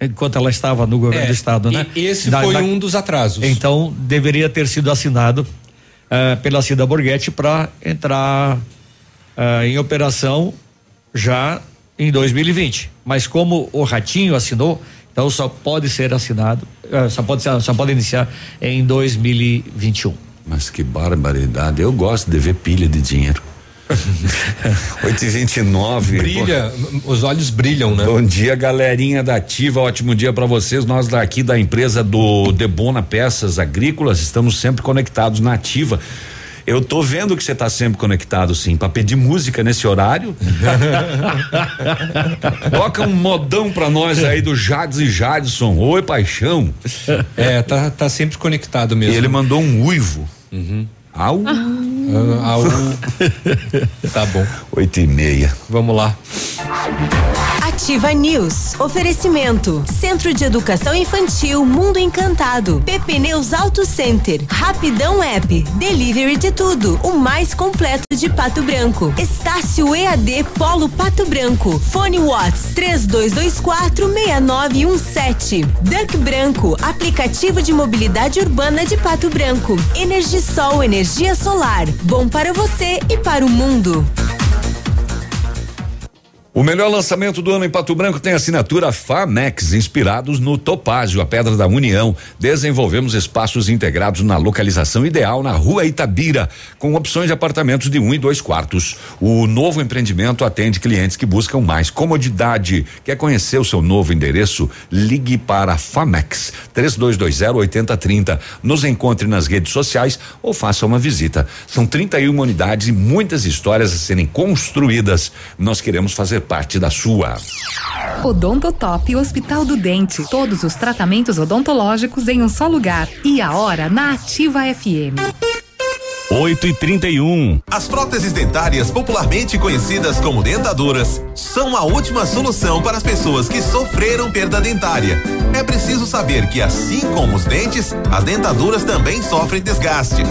enquanto ela estava no governo É, do estado, né? esse Da- foi da- um dos atrasos. Então deveria ter sido assinado eh, pela Cida Borghetti para entrar eh, em operação já em 2020. Mas como o Ratinho assinou, então só pode ser assinado, eh, só pode ser, só pode iniciar em 2021. Mas que barbaridade. Eu gosto de ver pilha de dinheiro. [LAUGHS] 8 e 29 Brilha, os olhos brilham, né? Bom dia, galerinha da Ativa. Ótimo dia para vocês. Nós daqui da empresa do Debona Peças Agrícolas estamos sempre conectados na Ativa. Eu tô vendo que você tá sempre conectado, sim, para pedir música nesse horário. [LAUGHS] Toca um modão pra nós aí do Jades e Jadson. Oi, paixão. É, tá, tá sempre conectado mesmo. E ele mandou um uivo. Uhum. Au. Ah, au. [LAUGHS] tá bom. Oito e meia. Vamos lá. Ativa News. Oferecimento. Centro de Educação Infantil Mundo Encantado. PP Neus Auto Center. Rapidão App. Delivery de tudo. O mais completo de Pato Branco. Estácio EAD Polo Pato Branco. Fone Watts 3224 6917. Duck Branco. Aplicativo de mobilidade urbana de Pato Branco. Energisol energia solar. Bom para você e para o mundo. O melhor lançamento do ano em Pato Branco tem assinatura Famex, inspirados no Topázio, a Pedra da União. Desenvolvemos espaços integrados na localização ideal na Rua Itabira, com opções de apartamentos de um e dois quartos. O novo empreendimento atende clientes que buscam mais comodidade. Quer conhecer o seu novo endereço? Ligue para Famex 3220 8030. Nos encontre nas redes sociais ou faça uma visita. São 31 unidades e muitas histórias a serem construídas. Nós queremos fazer parte da sua. Odontotop Hospital do Dente. Todos os tratamentos odontológicos em um só lugar. E a hora na Ativa FM. 8 e 31 As próteses dentárias, popularmente conhecidas como dentaduras, são a última solução para as pessoas que sofreram perda dentária. É preciso saber que, assim como os dentes, as dentaduras também sofrem desgaste.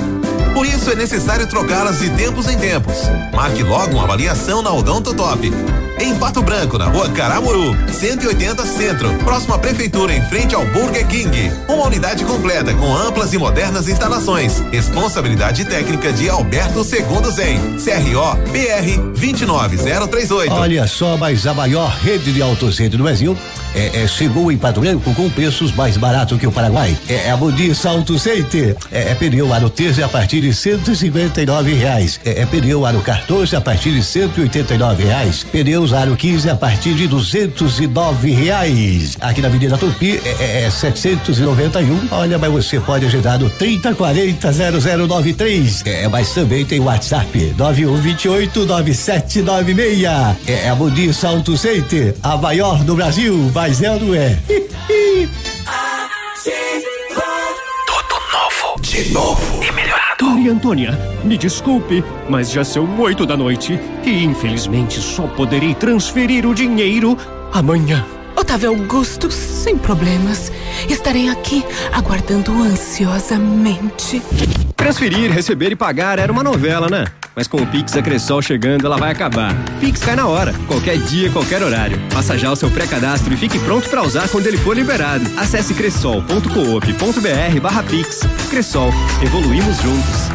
Por isso é necessário trocá-las de tempos em tempos. Marque logo uma avaliação na Odontotop. Em Pato Branco, na rua Caramuru, 180 Centro, próximo à Prefeitura, em frente ao Burger King. Uma unidade completa com amplas e modernas instalações. Responsabilidade técnica de Alberto Segundo Zen. CRO BR 29038. Olha só, mas a maior rede de autocentro do Brasil é, é, chegou em Pato Branco com preços mais baratos que o Paraguai. É, é a Modis Auto Center. É, é pneu aro 13 a partir de 159 reais. É, é pneu aro 14 a partir de 189 reais. Pneus aro 15 a partir de 209 reais. Aqui na Avenida Tupi é, é, é 791. Olha, mas você pode agendar no 3040 0093. É, mas também tem WhatsApp 9128 9796. É, é a Modis Auto Center, a maior do Brasil, mas ela não é. [LAUGHS] Tudo novo. De novo. E melhorado. Maria Antônia, me desculpe, mas já são oito da noite e infelizmente só poderei transferir o dinheiro amanhã. Otávio Augusto, sem problemas. Estarei aqui aguardando ansiosamente. Transferir, receber e pagar era uma novela, né? Mas com o Pix Acressol chegando, ela vai acabar. Pix cai na hora, qualquer dia, qualquer horário. Faça já o seu pré-cadastro e fique pronto para usar quando ele for liberado. Acesse cressol.coop.br barra Pix. Cressol, evoluímos juntos.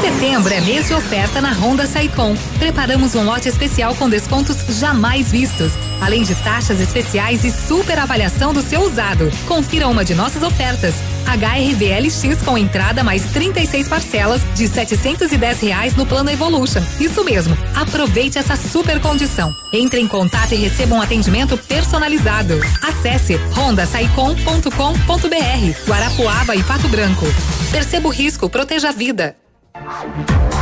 Setembro é mês de oferta na Honda Saicom. Preparamos um lote especial com descontos jamais vistos, além de taxas especiais e super avaliação do seu usado. Confira uma de nossas ofertas. HRV LX com entrada mais 36 parcelas de 710 reais no plano Evolution. Isso mesmo. Aproveite essa super condição. Entre em contato e receba um atendimento personalizado. Acesse rondasaicom.com.br. Guarapuava e Pato Branco. Perceba o risco, proteja a vida. Música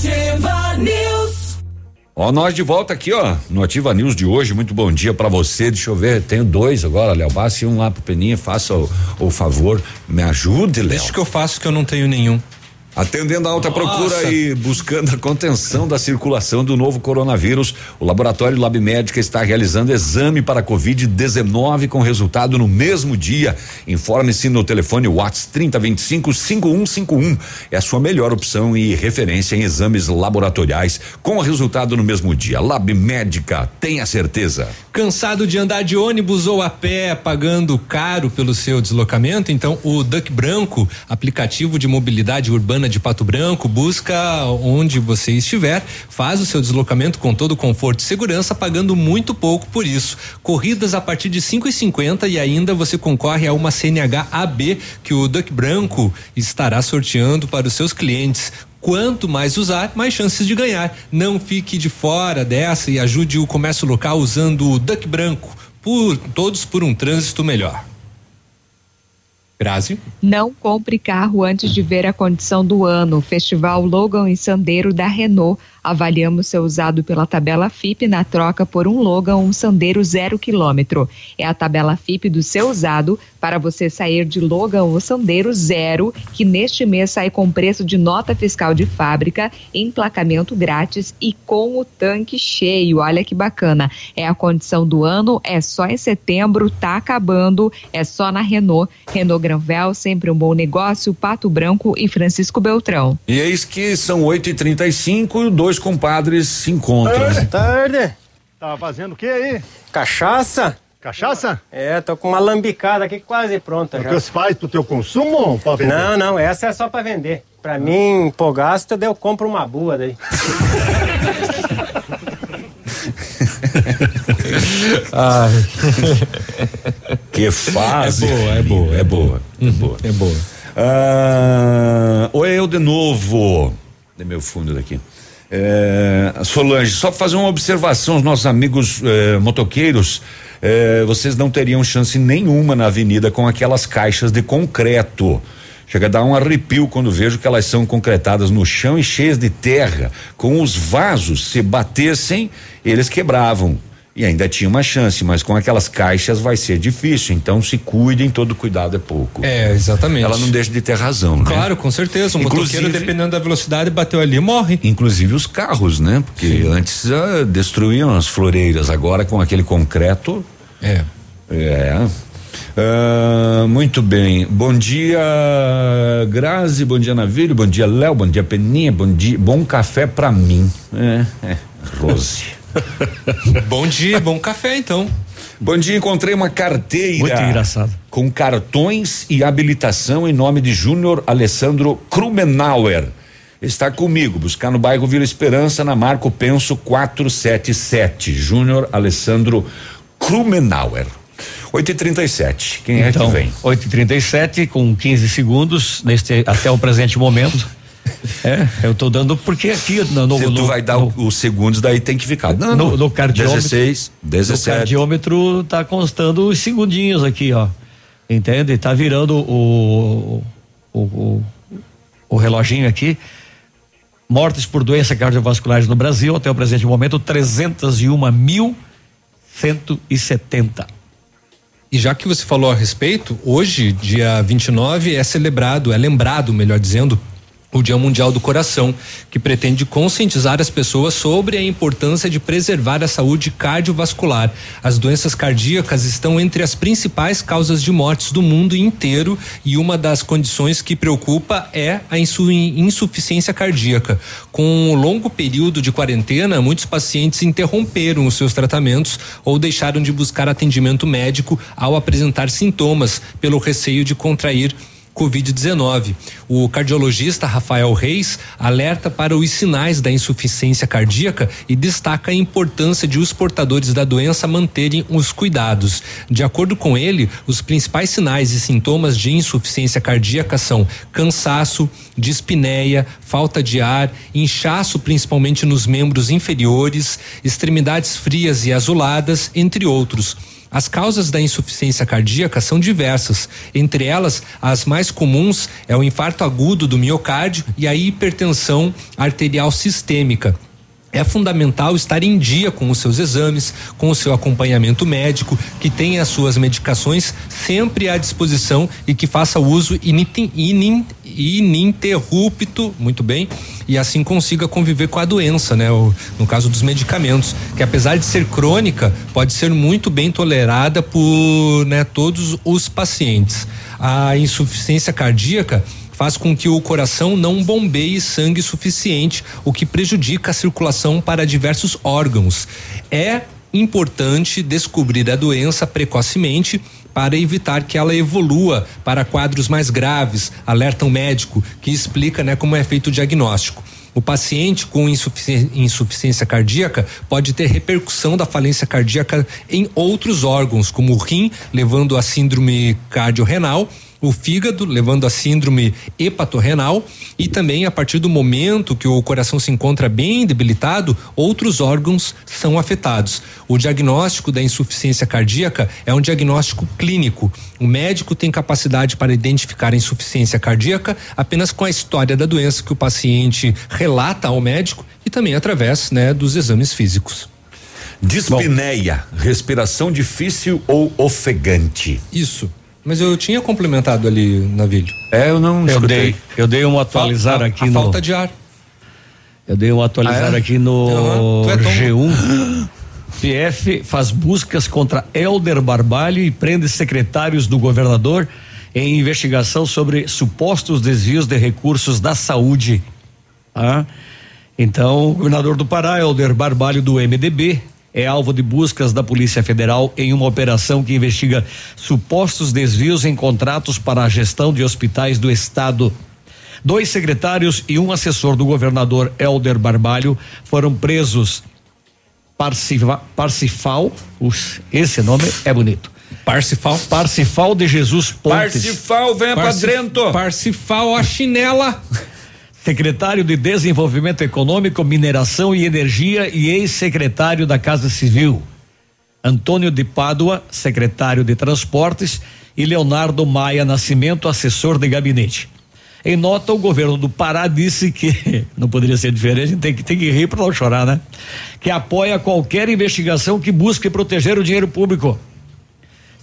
Ativa, News. Ó, nós de volta aqui, ó, no Ativa News de hoje. Muito bom dia para você. Deixa eu ver, tenho dois agora, Léo. Passe um lá pro Peninha, faça o, o favor, me ajude, Léo. Deixa que eu faço que eu não tenho nenhum. Atendendo a alta Nossa. procura e buscando a contenção da circulação do novo coronavírus, o laboratório Lab Médica está realizando exame para Covid-19 com resultado no mesmo dia. Informe-se no telefone WhatsApp 3025 5151. É a sua melhor opção e referência em exames laboratoriais com resultado no mesmo dia. Lab Médica, tenha certeza. Cansado de andar de ônibus ou a pé, pagando caro pelo seu deslocamento? Então, o Duck Branco, aplicativo de mobilidade urbana de Pato Branco, busca onde você estiver, faz o seu deslocamento com todo conforto e segurança, pagando muito pouco por isso. Corridas a partir de 5,50 e ainda você concorre a uma CNH AB que o Duck Branco estará sorteando para os seus clientes. Quanto mais usar, mais chances de ganhar. Não fique de fora dessa e ajude o comércio local usando o Duck Branco. Por todos por um trânsito melhor. Grazi. Não compre carro antes de ver a condição do ano. Festival Logan e Sandeiro da Renault. Avaliamos seu usado pela tabela FIP na troca por um Logan um Sandeiro zero quilômetro. É a tabela FIP do seu usado para você sair de Logan ou Sandeiro zero, que neste mês sai com preço de nota fiscal de fábrica, emplacamento grátis e com o tanque cheio. Olha que bacana. É a condição do ano, é só em setembro, tá acabando, é só na Renault. Renault Granvel, sempre um bom negócio, Pato Branco e Francisco Beltrão. E eis que são 8 e 35 e dois compadres se encontram. Boa tarde. Tá fazendo o que aí? Cachaça? Cachaça? É, tô com uma lambicada aqui quase pronta O já. que você faz pro teu consumo ou pra vender? Não, não, essa é só pra vender. Pra mim, pô, gasto, daí eu compro uma boa daí. [LAUGHS] Que fase. É boa, é boa, é boa. É boa. É boa. Ah, oi, eu de novo. De meu fundo daqui. É, Solange, só fazer uma observação, os nossos amigos eh, motoqueiros, eh, vocês não teriam chance nenhuma na avenida com aquelas caixas de concreto. Chega a dar um arrepio quando vejo que elas são concretadas no chão e cheias de terra. Com os vasos, se batessem, eles quebravam. E ainda tinha uma chance, mas com aquelas caixas vai ser difícil. Então se cuidem, todo cuidado é pouco. É, exatamente. Ela não deixa de ter razão, né? Claro, com certeza. Um Inclusive- motoqueiro, dependendo da velocidade, bateu ali, morre. Inclusive os carros, né? Porque antes ah, destruíam as floreiras, agora com aquele concreto. É. É. Ah, muito bem. Bom dia, Grazi. Bom dia, Navírio. Bom dia, Léo. Bom dia, Peninha. Bom dia. Bom café pra mim. É, é. Rose. [LAUGHS] bom dia, bom café então. Bom dia, encontrei uma carteira. Muito engraçado. Com cartões e habilitação em nome de Júnior Alessandro Krumenauer. Está comigo, buscar no bairro Vila Esperança, na Marco Penso 477. Júnior Alessandro Krumenauer. 8 e 37 Quem é então, que vem? 8h37, com 15 segundos, neste, até o presente momento. [LAUGHS] É, eu tô dando porque aqui no, no, Se tu no- vai dar os segundos, daí tem que ficar. Não, no, no cardiômetro. 16, No 17. cardiômetro tá constando os segundinhos aqui, ó. Entende? Tá virando o, o, o, o reloginho aqui. Mortes por doenças cardiovasculares no Brasil, até o presente momento, 301.170. E já que você falou a respeito, hoje, dia 29, é celebrado, é lembrado, melhor dizendo, o Dia Mundial do Coração, que pretende conscientizar as pessoas sobre a importância de preservar a saúde cardiovascular. As doenças cardíacas estão entre as principais causas de mortes do mundo inteiro e uma das condições que preocupa é a insu- insuficiência cardíaca. Com o longo período de quarentena, muitos pacientes interromperam os seus tratamentos ou deixaram de buscar atendimento médico ao apresentar sintomas pelo receio de contrair Covid-19. O cardiologista Rafael Reis alerta para os sinais da insuficiência cardíaca e destaca a importância de os portadores da doença manterem os cuidados. De acordo com ele, os principais sinais e sintomas de insuficiência cardíaca são cansaço, dispneia, falta de ar, inchaço principalmente nos membros inferiores, extremidades frias e azuladas, entre outros. As causas da insuficiência cardíaca são diversas. Entre elas, as mais comuns é o infarto agudo do miocárdio e a hipertensão arterial sistêmica. É fundamental estar em dia com os seus exames, com o seu acompanhamento médico, que tenha as suas medicações sempre à disposição e que faça uso ininterrupto, muito bem, e assim consiga conviver com a doença, né? O, no caso dos medicamentos, que apesar de ser crônica, pode ser muito bem tolerada por né, todos os pacientes. A insuficiência cardíaca faz com que o coração não bombeie sangue suficiente, o que prejudica a circulação para diversos órgãos. É importante descobrir a doença precocemente para evitar que ela evolua para quadros mais graves, alerta o médico, que explica né, como é feito o diagnóstico. O paciente com insuficiência cardíaca pode ter repercussão da falência cardíaca em outros órgãos, como o rim, levando a síndrome cardiorrenal o fígado, levando a síndrome hepatorrenal e também a partir do momento que o coração se encontra bem debilitado, outros órgãos são afetados. O diagnóstico da insuficiência cardíaca é um diagnóstico clínico. O médico tem capacidade para identificar a insuficiência cardíaca apenas com a história da doença que o paciente relata ao médico e também através, né, dos exames físicos. Dispneia, respiração difícil ou ofegante. Isso. Mas eu tinha complementado ali, Navilho. É, eu não eu dei, eu dei uma atualizar aqui a no. falta de ar. Eu dei uma atualizar Ah, é? aqui no Uhum. Tu é tão- G1. PF faz buscas contra Elder Barbalho e prende secretários do governador em investigação sobre supostos desvios de recursos da saúde. Tá? Então, o governador do Pará, Elder Barbalho do MDB, é alvo de buscas da Polícia Federal em uma operação que investiga supostos desvios em contratos para a gestão de hospitais do estado. Dois secretários e um assessor do governador Elder Barbalho foram presos. Parciva, Parcifal, esse nome é bonito. Parcifal? Parcifal de Jesus Pontes. Parcifal, venha pra Parci- dentro. Parcifal, a chinela. Secretário de Desenvolvimento Econômico, Mineração e Energia e ex-secretário da Casa Civil. Antônio de Pádua, secretário de Transportes, e Leonardo Maia Nascimento, assessor de gabinete. Em nota, o governo do Pará disse que, [LAUGHS] não poderia ser diferente, tem que, tem que rir para não chorar, né? Que apoia qualquer investigação que busque proteger o dinheiro público.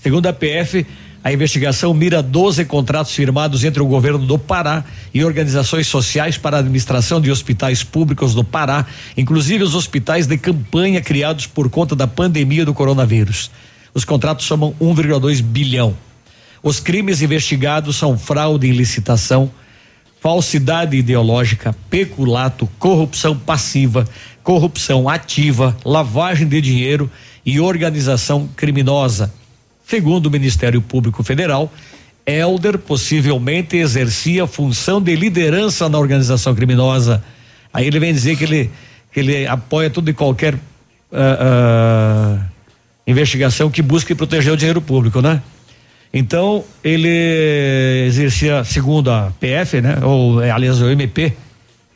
Segundo a PF, a investigação mira 12 contratos firmados entre o governo do Pará e organizações sociais para a administração de hospitais públicos do Pará, inclusive os hospitais de campanha criados por conta da pandemia do coronavírus. Os contratos somam 1,2 bilhão. Os crimes investigados são fraude em licitação, falsidade ideológica, peculato, corrupção passiva, corrupção ativa, lavagem de dinheiro e organização criminosa. Segundo o Ministério Público Federal, Elder possivelmente exercia função de liderança na organização criminosa. Aí ele vem dizer que ele, que ele apoia tudo e qualquer ah, ah, investigação que busque proteger o dinheiro público, né? Então, ele exercia, segundo a PF, né? Ou, eh, aliás, o MP,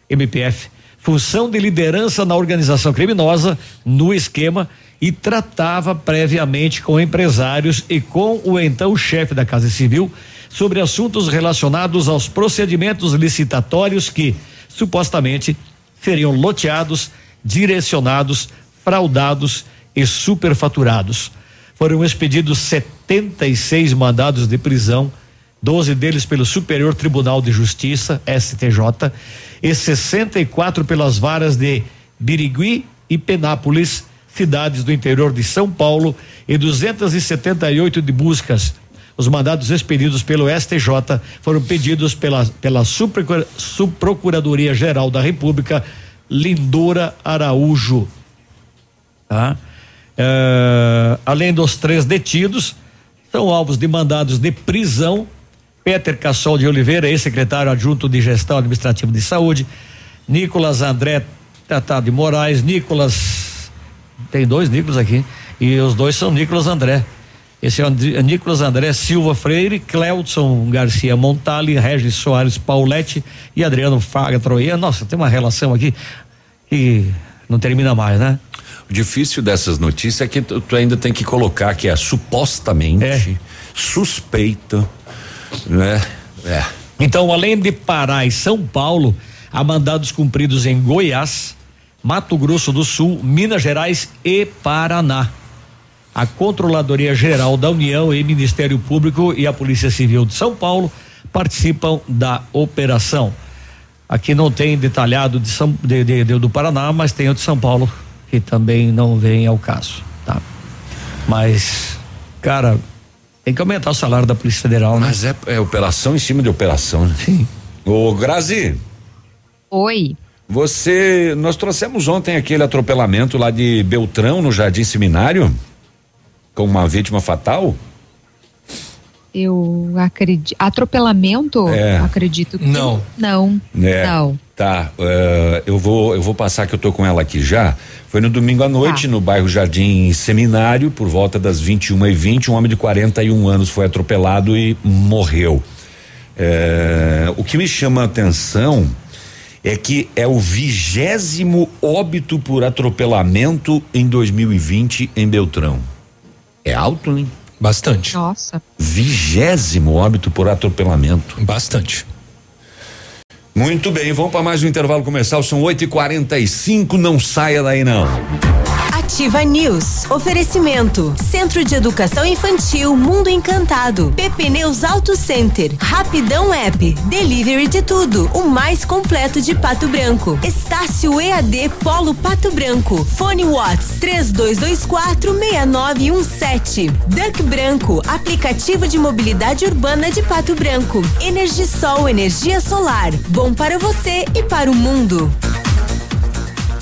MPF, função de liderança na organização criminosa, no esquema, e tratava previamente com empresários e com o então chefe da Casa Civil sobre assuntos relacionados aos procedimentos licitatórios que, supostamente, seriam loteados, direcionados, fraudados e superfaturados. Foram expedidos 76 mandados de prisão, 12 deles pelo Superior Tribunal de Justiça, STJ, e 64 pelas varas de Birigui e Penápolis, cidades do interior de São Paulo, e 278 de buscas. Os mandados expedidos pelo STJ foram pedidos pela, pela Subprocura- Subprocuradoria Geral da República, Lindora Araújo. Tá? Eh, além dos três detidos, são alvos de mandados de prisão. Peter Cassol de Oliveira, ex-secretário adjunto de Gestão Administrativa de Saúde. Nicolas André Tratado de Moraes. Nicolas. Tem dois Nicolas aqui. E os dois são Nicolas André. Esse é o Andri- Nicolas André Silva Freire, Cleudson Garcia Montali, Regis Soares Paulette e Adriano Faga Troia. Nossa, tem uma relação aqui que não termina mais, né? O difícil dessas notícias é que tu, tu ainda tem que colocar que é supostamente suspeita, né? É. Então, além de Pará e São Paulo, há mandados cumpridos em Goiás, Mato Grosso do Sul, Minas Gerais e Paraná. A Controladoria Geral da União e Ministério Público e a Polícia Civil de São Paulo participam da operação. Aqui não tem detalhado de São, de, de, de, do Paraná, mas tem o de São Paulo que também não vem ao caso, tá? Mas, cara, tem que aumentar o salário da Polícia Federal, né? Mas é, é operação em cima de operação, né? Sim. Ô, Grazi. Oi. Você, nós trouxemos ontem aquele atropelamento lá de Beltrão, no Jardim Seminário, com uma vítima fatal? Eu acredito. Atropelamento? É. Acredito que. Não. Não. É, Não. Tá, eh, eu vou eu vou passar que eu tô com ela aqui já. Foi no domingo à noite, Tá. no bairro Jardim Seminário, por volta das 21 e 20 um homem de 41 anos foi atropelado e morreu. Eh, o que me chama a atenção é que é o vigésimo óbito por atropelamento em 2020 em Beltrão. É alto, né? Bastante. Nossa. Vigésimo óbito por atropelamento. Bastante. Muito bem, vamos para mais um intervalo comercial. São 8 e 45 Não saia daí, não. Ativa News. Oferecimento. Centro de Educação Infantil Mundo Encantado. PP Neus Auto Center. Rapidão App. Delivery de tudo. O mais completo de Pato Branco. Estácio EAD Polo Pato Branco. Fone Watts 3224 6917. Duck Branco. Aplicativo de mobilidade urbana de Pato Branco. Energisol energia solar. Bom para você e para o mundo.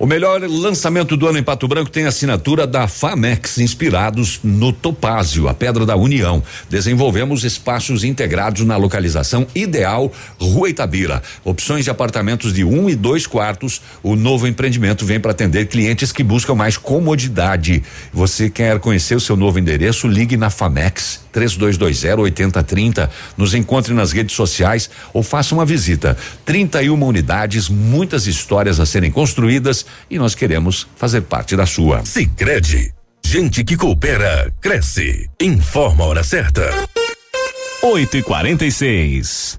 O melhor lançamento do ano em Pato Branco tem assinatura da Famex, inspirados no Topázio, a Pedra da União. Desenvolvemos espaços integrados na localização ideal, Rua Itabira. Opções de apartamentos de um e dois quartos. O novo empreendimento vem para atender clientes que buscam mais comodidade. Você quer conhecer o seu novo endereço? Ligue na Famex 3220 8030. Nos encontre nas redes sociais ou faça uma visita. 31 unidades, muitas histórias a serem construídas e nós queremos fazer parte da sua. Sicredi, gente que coopera cresce. Informa a hora certa. 8 e 46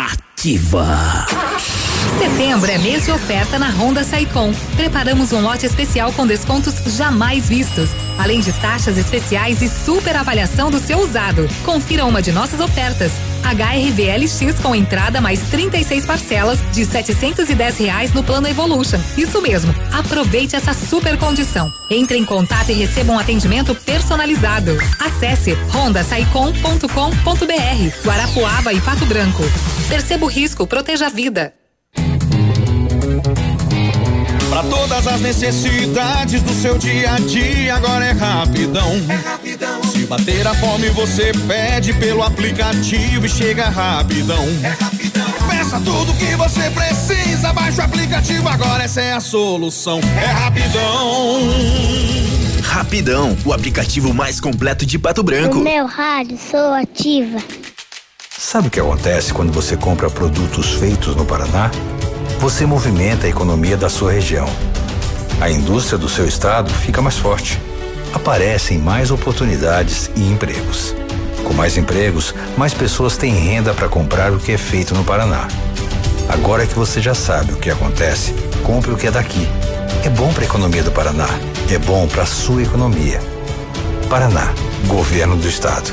Ativa. Setembro é mês de oferta na Honda Saicom. Preparamos um lote especial com descontos jamais vistos, além de taxas especiais e super avaliação do seu usado. Confira uma de nossas ofertas. HRV LX com entrada mais 36 parcelas de 710 reais no plano Evolution. Isso mesmo. Aproveite essa super condição. Entre em contato e receba um atendimento personalizado. Acesse hondasaicom.com.br. Guarapuava e Pato Branco. Perceba o risco, proteja a vida. Pra todas as necessidades do seu dia a dia, agora é rapidão. É rapidão. Se bater a fome, você pede pelo aplicativo e chega rapidão. É rapidão. Peça tudo que você precisa, baixa o aplicativo, agora essa é a solução. É rapidão. Rapidão, o aplicativo mais completo de Pato Branco. No meu rádio sou ativa. Sabe o que acontece quando você compra produtos feitos no Paraná? Você movimenta a economia da sua região. A indústria do seu estado fica mais forte. Aparecem mais oportunidades e empregos. Com mais empregos, mais pessoas têm renda para comprar o que é feito no Paraná. Agora que você já sabe o que acontece, compre o que é daqui. É bom para a economia do Paraná. É bom para a sua economia. Paraná, Governo do Estado.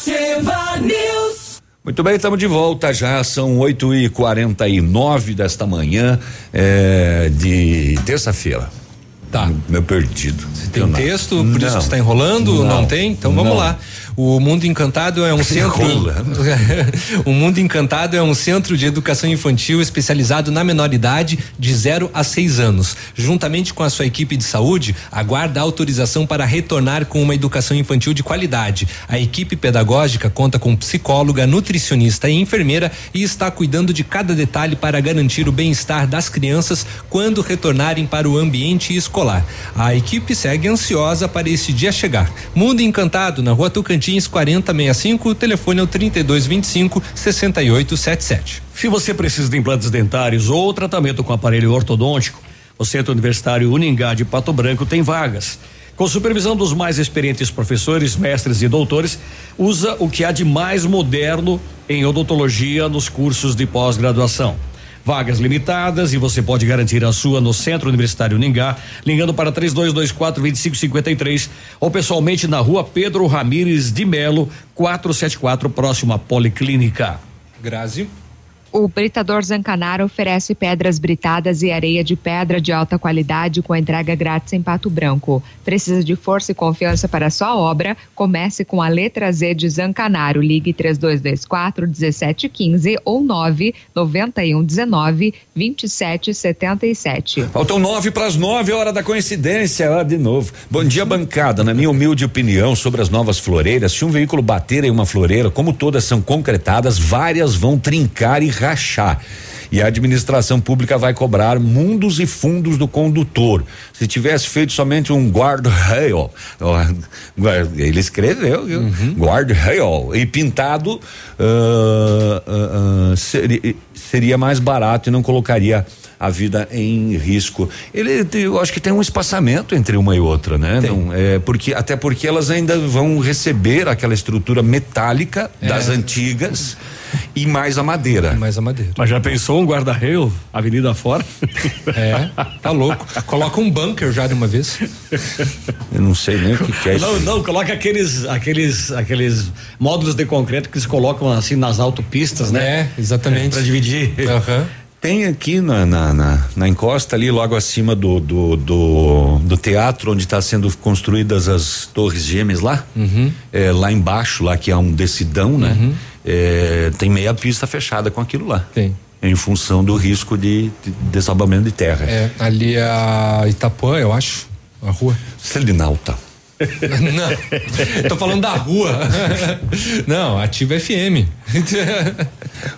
Ativa News. Muito bem, estamos de volta já, são 8 e 49 desta manhã é, de terça-feira. Tá. Meu perdido. Você tem texto, por isso que está enrolando? Não, tem? Então vamos Não. lá. O Mundo Encantado é um [LAUGHS] centro. [LAUGHS] O Mundo Encantado é um centro de educação infantil especializado na menoridade de 0 a 6 anos. Juntamente com a sua equipe de saúde, aguarda autorização para retornar com uma educação infantil de qualidade. A equipe pedagógica conta com psicóloga, nutricionista e enfermeira e está cuidando de cada detalhe para garantir o bem-estar das crianças quando retornarem para o ambiente escolar. A equipe segue ansiosa para esse dia chegar. Mundo Encantado, na rua Tocantins 4065, o telefone é o 3225 6877. Se você precisa de implantes dentários ou tratamento com aparelho ortodôntico, o Centro Universitário Uningá de Pato Branco tem vagas. Com supervisão dos mais experientes professores, mestres e doutores, usa o que há de mais moderno em odontologia nos cursos de pós-graduação. Vagas limitadas e você pode garantir a sua no Centro Universitário Ningá, ligando para 3224 2553 ou pessoalmente na rua Pedro Ramires de Melo, 474, próximo à Policlínica. Grazi. O Britador Zancanaro oferece pedras britadas e areia de pedra de alta qualidade com entrega grátis em Pato Branco. Precisa de força e confiança para sua obra? Comece com a letra Z de Zancanaro. Ligue 3224 1715 ou 991 19 2777. Faltam nove para as nove, hora da coincidência, ó, de novo. Bom dia, bancada. Na minha humilde opinião sobre as novas floreiras, se um veículo bater em uma floreira, como todas são concretadas, várias vão trincar e rachar. E a administração pública vai cobrar mundos e fundos do condutor. Se tivesse feito somente um guarda- ele escreveu, viu? Guarda-rail e pintado, ah, ah, ah, seria, seria mais barato e não colocaria a vida em risco. Ele, tem- eu acho que tem um espaçamento entre uma e outra, né? Não, é porque até porque elas ainda vão receber aquela estrutura metálica das antigas e mais a madeira. Mais a madeira. Mas já pensou um guarda-reio, avenida fora? É, tá louco. Coloca um bunker já de uma vez. Eu não sei nem o que, que é isso. Não, não, coloca aqueles, aqueles, aqueles módulos de concreto que eles colocam assim nas autopistas, né? É, exatamente. Pra dividir. Tem aqui na, na, na, na encosta ali, logo acima do, do, do, do teatro, onde está sendo construídas as torres gêmeas lá, Uhum. é, lá embaixo, lá que há um decidão, né? É, tem meia pista fechada com aquilo lá. Tem. Em função do risco de, de desabamento de terra. É, ali é a Itapuã, eu acho. A rua. Selinalta. Não. Tô falando da rua. Não, ativa FM.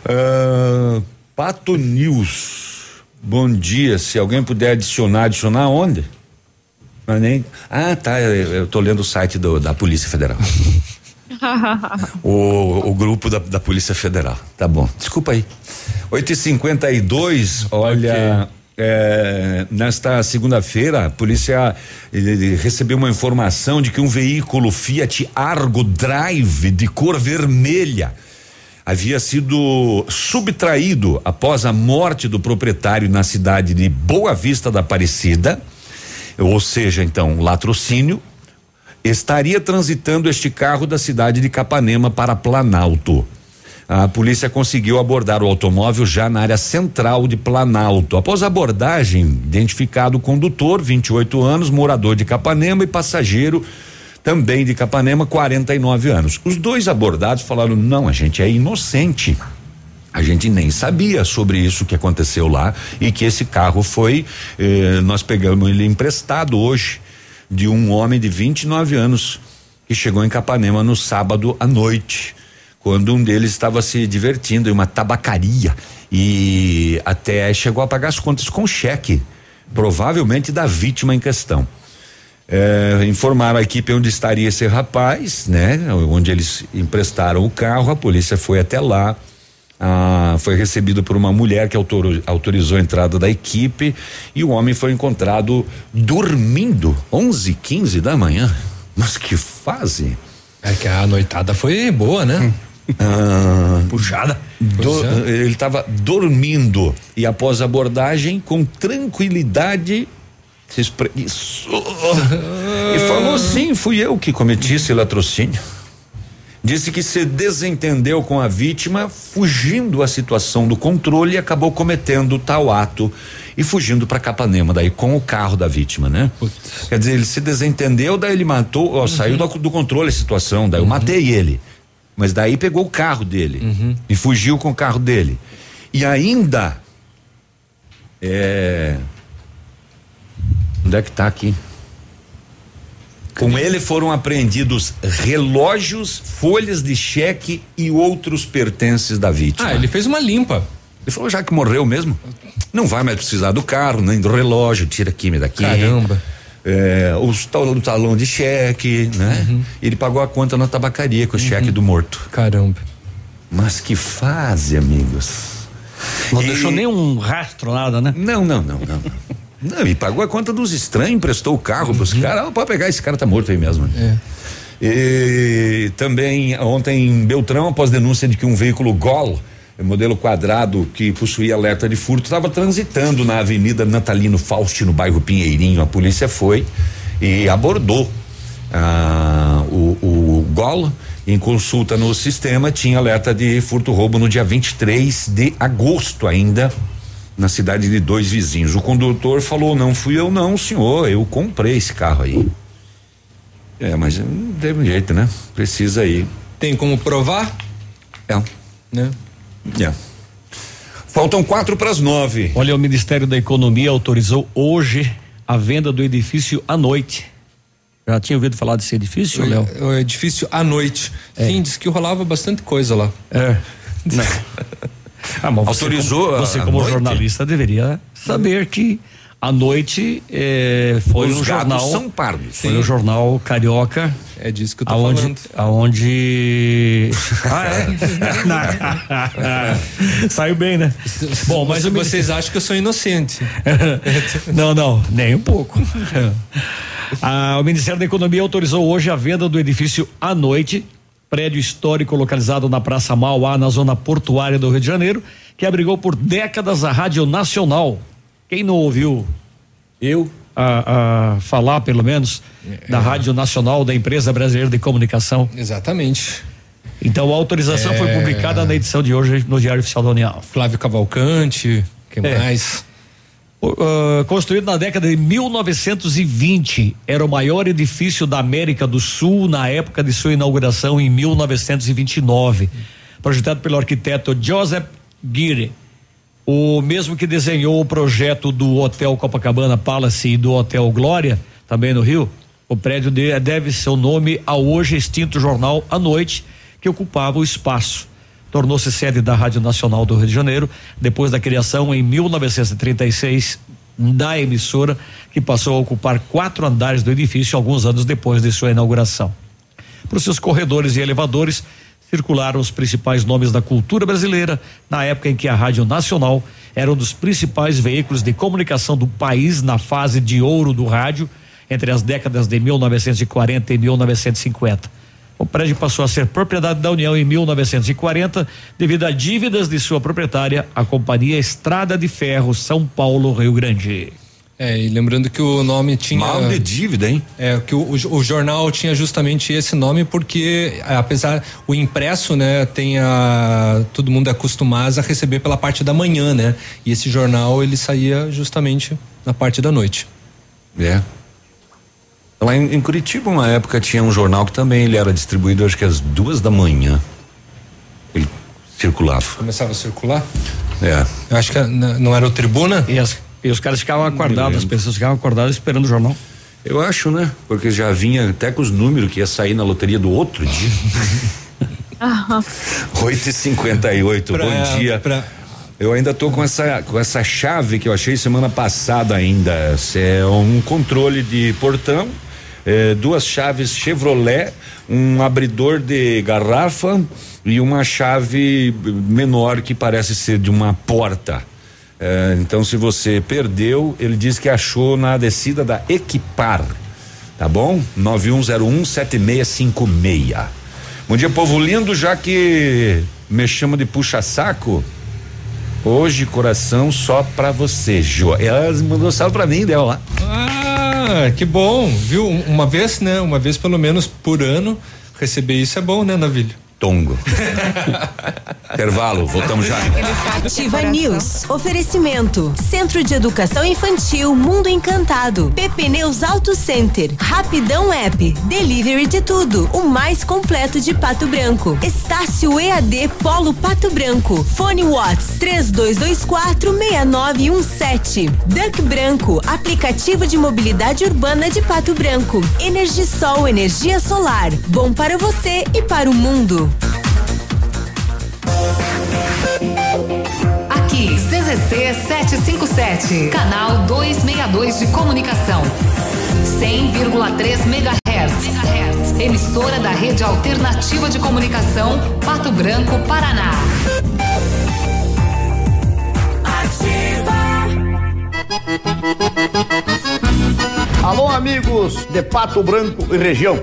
Ah, Pato News. Bom dia. Se alguém puder adicionar, adicionar onde? Mas nem. Ah, tá. Eu, eu tô lendo o site do- da Polícia Federal. [LAUGHS] O, o grupo da, da Polícia Federal. Tá bom. Desculpa aí. 8h52, olha. É, nesta segunda-feira, a polícia eh, recebeu uma informação de que um veículo Fiat Argo Drive de cor vermelha havia sido subtraído após a morte do proprietário na cidade de Boa Vista da Aparecida, ou seja, então, latrocínio, estaria transitando este carro da cidade de Capanema para Planalto. A polícia conseguiu abordar o automóvel já na área central de Planalto. Após a abordagem, identificado o condutor, 28 anos, morador de Capanema e passageiro também de Capanema, 49 anos. Os dois abordados falaram: "Não, a gente é inocente. A gente nem sabia sobre isso que aconteceu lá e que esse carro foi, eh, nós pegamos ele emprestado hoje de um homem de 29 anos que chegou em Capanema no sábado à noite, quando um deles estava se divertindo em uma tabacaria e até chegou a pagar as contas com cheque provavelmente da vítima em questão. É, informaram a equipe onde estaria esse rapaz, né? Onde eles emprestaram o carro, a polícia foi até lá. Ah, foi recebido por uma mulher que autor, autorizou a entrada da equipe e o homem foi encontrado dormindo 11 15 da manhã. Mas que fase! É que a noitada foi boa, né? Ah, Puxada. do- ele estava dormindo e após a abordagem, com tranquilidade, se espreguiçou e falou: sim, fui eu que cometi esse latrocínio. Disse que se desentendeu com a vítima, fugindo a situação do controle e acabou cometendo tal ato e fugindo para Capanema, daí com o carro da vítima, né? Quer dizer, ele se desentendeu, daí ele matou, ó, saiu do, do controle a situação, daí eu matei ele. Mas daí pegou o carro dele e fugiu com o carro dele. E ainda é Onde é que tá aqui? Com ele foram apreendidos relógios, folhas de cheque e outros pertences da vítima. Ah, ele fez uma limpa. Ele falou, já que morreu mesmo, não vai mais precisar do carro, nem do relógio, tira aqui, me daqui. Caramba. É, os tal, talão de cheque, né? Ele pagou a conta na tabacaria com o cheque do morto. Caramba. Mas que fase, amigos. Não E- deixou nenhum rastro, nada, né? Não, não, não, não. Não, e pagou a conta dos estranhos, emprestou o carro pros caras. Ah, pode pegar, esse cara tá morto aí mesmo. E também ontem em Beltrão, após denúncia de que um veículo Gol, modelo quadrado que possuía alerta de furto, estava transitando na Avenida Natalino Fausti, no bairro Pinheirinho. A polícia foi e abordou ah, o, o Gol. Em consulta no sistema, tinha alerta de furto-roubo no dia 23 de agosto ainda na cidade de dois vizinhos. O condutor falou: Não fui eu, não, senhor. Eu comprei esse carro aí. É, mas não teve jeito, né? Precisa aí. Tem como provar? É. Né? É. Faltam quatro para as nove. Olha, o Ministério da Economia autorizou hoje a venda do edifício à noite. Já tinha ouvido falar desse edifício, Léo? O, o edifício à noite. Sim, disse que rolava bastante coisa lá. É. [LAUGHS] Não. Ah, mas você Autorizou como- Você, como jornalista, deveria saber que à noite eh, foi Os um jornal. são pardos. Foi um jornal carioca. É disso que eu tô aonde, falando. Aonde. [LAUGHS] Ah, é? [LAUGHS] Saiu bem, né? Bom, mas Você- o vocês acham que eu sou inocente. [LAUGHS] não, não, nem um pouco. Ah, o Ministério da Economia autorizou hoje a venda do edifício à noite, prédio histórico localizado na Praça Mauá, na zona portuária do Rio de Janeiro, que abrigou por décadas a Rádio Nacional. Quem não ouviu eu a, a falar, pelo menos, da Rádio Nacional da Empresa Brasileira de Comunicação? Exatamente. Então a autorização foi É. publicada na edição de hoje no Diário Oficial da União. Flávio Cavalcante, quem É. mais? Ah, construído na década de 1920, era o maior edifício da América do Sul na época de sua inauguração em 1929. Projetado pelo arquiteto Joseph Gire, o mesmo que desenhou o projeto do Hotel Copacabana Palace e do Hotel Glória, também no Rio. O prédio de- deve seu nome ao hoje extinto jornal A Noite, que ocupava o espaço tornou-se sede da Rádio Nacional do Rio de Janeiro, depois da criação em 1936 da emissora, que passou a ocupar quatro andares do edifício alguns anos depois de sua inauguração. Por seus corredores e elevadores circularam os principais nomes da cultura brasileira na época em que a Rádio Nacional era um dos principais veículos de comunicação do país na fase de ouro do rádio entre as décadas de 1940 e 1950. O prédio passou a ser propriedade da União em 1940 devido a dívidas de sua proprietária, a Companhia Estrada de Ferro São Paulo Rio Grande. É, e lembrando que o nome tinha. Mal de dívida, hein? É, que o, o, o jornal tinha justamente esse nome porque, eh, apesar, o impresso, né, tem a. Todo mundo é acostumado a receber pela parte da manhã, né? E esse jornal ele saía justamente na parte da noite. É. Lá em, em Curitiba, uma época, tinha um jornal que também ele era distribuído, acho que às duas da manhã. Ele circulava. Começava a circular? É. Eu acho que a- n- não era o Tribuna? E, as- e os caras ficavam acordados, as pessoas ficavam acordadas esperando o jornal. Eu acho, né? Porque já vinha até com os números que ia sair na loteria do outro dia. [LAUGHS] 8 e 58 Pra- bom dia. pra- Eu ainda tô com essa com essa chave que eu achei semana passada ainda. É um controle de portão, é, duas chaves Chevrolet, um abridor de garrafa e uma chave menor que parece ser de uma porta. É, então, se você perdeu, ele diz que achou na descida da Equipar. Tá bom? 9101 7656. Bom dia, povo lindo, já que me chama de puxa-saco. Hoje, coração só pra você, Jo. Ela mandou salve pra mim, deu lá. Ah, que bom, viu? Uma vez, né? Uma vez pelo menos por ano receber isso é bom, né, Navilho? Tongo. [LAUGHS] Intervalo, voltamos já. Ativa News. Oferecimento. Centro de Educação Infantil Mundo Encantado. PP Neus Auto Center. Rapidão App. Delivery de tudo. O mais completo de Pato Branco. Estácio EAD Polo Pato Branco. Fone Watts 3224 6917. Duck Branco. Aplicativo de mobilidade urbana de Pato Branco. Energisol energia solar. Bom para você e para o mundo. Aqui, CZC 757, canal 262 de comunicação. 100,3 MHz. Emissora da Rede Alternativa de Comunicação, Pato Branco, Paraná. Alô, amigos de Pato Branco e região.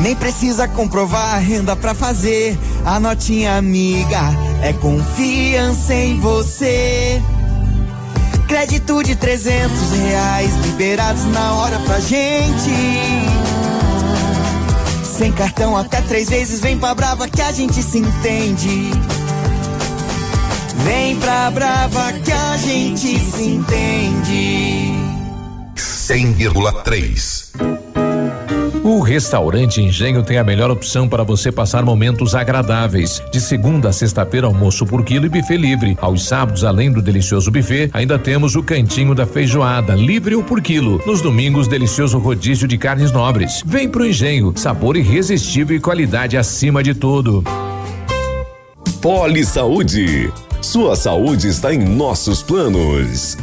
Nem precisa comprovar a renda pra fazer. A notinha amiga é confiança em você. Crédito de trezentos reais liberados na hora pra gente. Sem cartão até três vezes, vem pra Brava que a gente se entende. Vem pra Brava que a gente se entende. 100,3. O restaurante Engenho tem a melhor opção para você passar momentos agradáveis. De segunda a sexta-feira, almoço por quilo e buffet livre. Aos sábados, além do delicioso buffet, ainda temos o cantinho da feijoada, livre ou por quilo. Nos domingos, delicioso rodízio de carnes nobres. Vem pro Engenho, sabor irresistível e qualidade acima de tudo. Poli Saúde. Sua saúde está em nossos planos.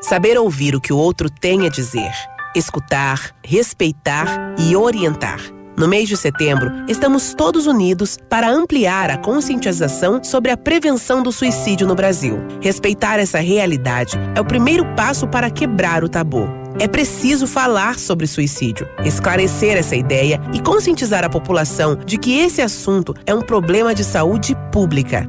Saber ouvir o que o outro tem a dizer escutar, respeitar e orientar. No mês de setembro, estamos todos unidos para ampliar a conscientização sobre a prevenção do suicídio no Brasil. Respeitar essa realidade é o primeiro passo para quebrar o tabu. É preciso falar sobre suicídio, esclarecer essa ideia e conscientizar a população de que esse assunto é um problema de saúde pública.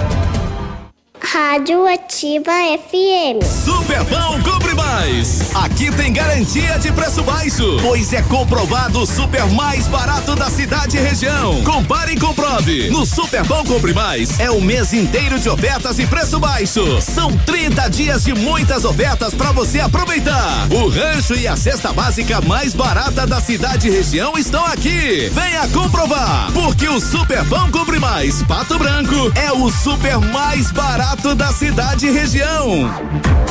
ha Rádio Ativa FM. Superpão Compre Mais. Aqui tem garantia de preço baixo, pois é comprovado o super mais barato da cidade e região. Compare e comprove. No Superpão Compre Mais é o mês inteiro de ofertas e preço baixo. São 30 dias de muitas ofertas para você aproveitar. O rancho e a cesta básica mais barata da cidade e região estão aqui. Venha comprovar, porque o Superpão Compre Mais Pato Branco é o super mais barato da cidade e região.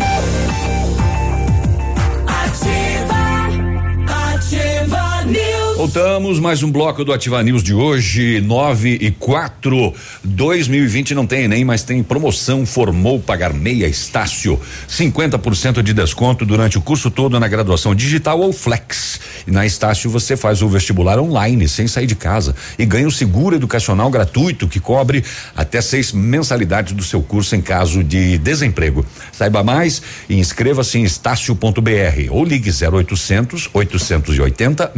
Ativa, ativa news. Voltamos, mais um bloco do Ativa News de hoje, 9 e 4. 2020 não tem nem, mas tem promoção Formou Pagar Meia Estácio. 50% de desconto durante o curso todo na graduação digital ou flex. E na Estácio você faz o vestibular online, sem sair de casa. E ganha o seguro educacional gratuito que cobre até seis mensalidades do seu curso em caso de desemprego. Saiba mais e inscreva-se em estácio.br ou ligue 0800 880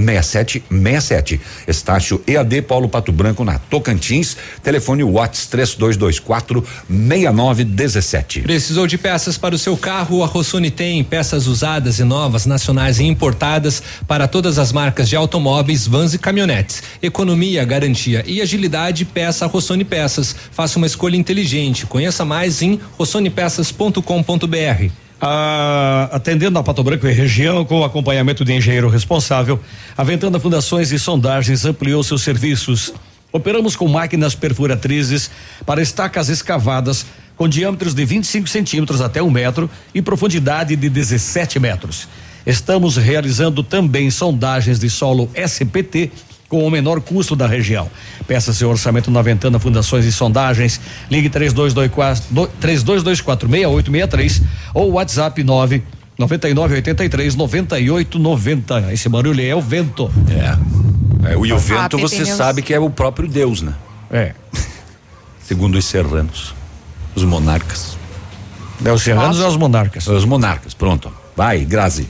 6767. Estácio EAD Paulo Pato Branco na Tocantins. Telefone Whats 3224 6917. Precisou de peças para o seu carro? A Rossoni tem peças usadas e novas, nacionais e importadas para todas as marcas de automóveis, vans e caminhonetes. Economia, garantia e agilidade, peça a Rossoni Peças. Faça uma escolha inteligente. Conheça mais em rossonipeças.com.br. Ah, atendendo a Pato Branco e região, com o acompanhamento de engenheiro responsável, a Ventana Fundações e Sondagens ampliou seus serviços. Operamos com máquinas perfuratrizes para estacas escavadas com diâmetros de 25 centímetros até um metro e profundidade de 17 metros. Estamos realizando também sondagens de solo SPT com o menor custo da região. Peça seu orçamento na Ventana Fundações e Sondagens. Ligue 3224 3224 6863 ou WhatsApp 9 9983 9890. Esse barulho é o vento. É. é e o vento você sabe que é o próprio Deus, né? É. [LAUGHS] Segundo os serranos, os monarcas. É os serranos ou os monarcas? Os monarcas, pronto. Vai, Grazi.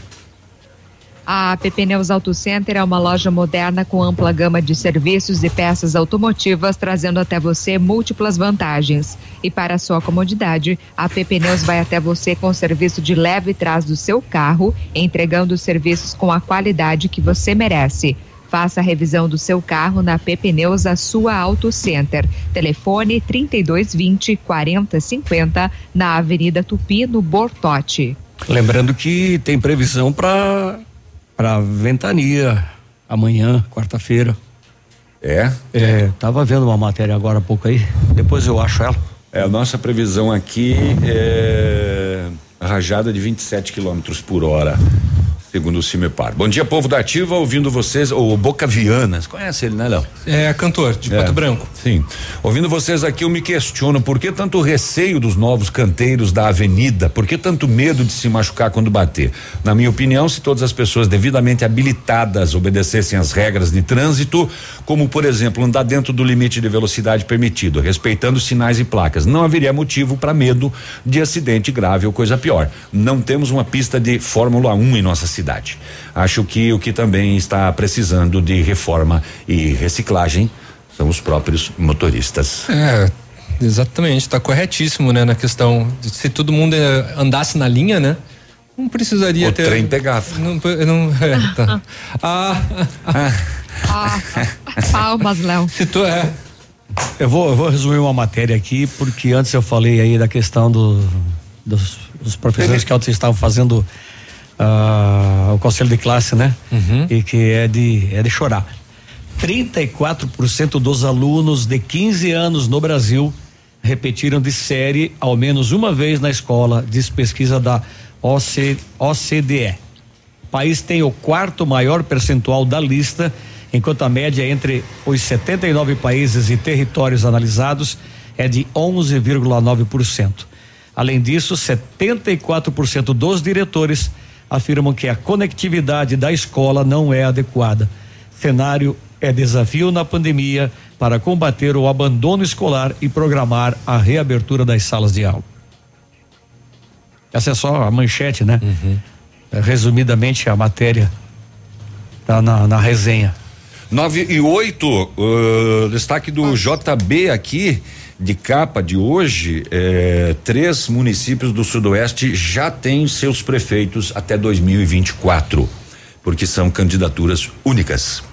A PP Neus Auto Center é uma loja moderna com ampla gama de serviços e peças automotivas, trazendo até você múltiplas vantagens. E para sua comodidade, a PP Neus vai até você com o serviço de leve trás do seu carro, entregando os serviços com a qualidade que você merece. Faça a revisão do seu carro na PP Neus, a sua Auto Center. Telefone 3220 4050 na Avenida Tupi, no Bortote. Lembrando que tem previsão para para ventania amanhã, quarta-feira. É? É, tava vendo uma matéria agora há pouco aí, depois eu acho ela. É, a nossa previsão aqui é rajada de 27 quilômetros por hora, segundo o Cimepar. Bom dia, povo da Ativa, ouvindo vocês, o Boca Vianas, conhece ele, né, Léo? É cantor de É, Pato Branco. Sim. Ouvindo vocês aqui, eu me questiono por que tanto receio dos novos canteiros da avenida? Por que tanto medo de se machucar quando bater? Na minha opinião, se todas as pessoas devidamente habilitadas obedecessem às regras de trânsito, como por exemplo, andar dentro do limite de velocidade permitido, respeitando sinais e placas, não haveria motivo para medo de acidente grave ou coisa pior. Não temos uma pista de Fórmula 1 em nossa cidade. Acho que o que também está precisando de reforma e reciclagem são os próprios motoristas. É, exatamente, está corretíssimo, né, na questão. de Se todo mundo eh, andasse na linha, né? Não precisaria O ter. trem pegava. Não, não, [LAUGHS] é, tá. [LAUGHS] ah, Ah, palmas, Léo. se tu é. Eu vou, eu vou resumir uma matéria aqui, porque antes eu falei aí da questão do, dos, dos professores que ontem estavam fazendo ah, o conselho de classe, né? E que é de, é de chorar. 34% dos alunos de 15 anos no Brasil repetiram de série ao menos uma vez na escola, diz pesquisa da OC, OCDE. O país tem o quarto maior percentual da lista, enquanto a média entre os 79 países e territórios analisados é de 11,9%. Além disso, 74% dos diretores afirmam que a conectividade da escola não é adequada. Cenário é desafio na pandemia para combater o abandono escolar e programar a reabertura das salas de aula. Essa é só a manchete, né? É, resumidamente a matéria tá na, na resenha. 9 e 8, uh, destaque do JB aqui. De capa de hoje, eh, três municípios do Sudoeste já têm seus prefeitos até 2024 porque são candidaturas únicas.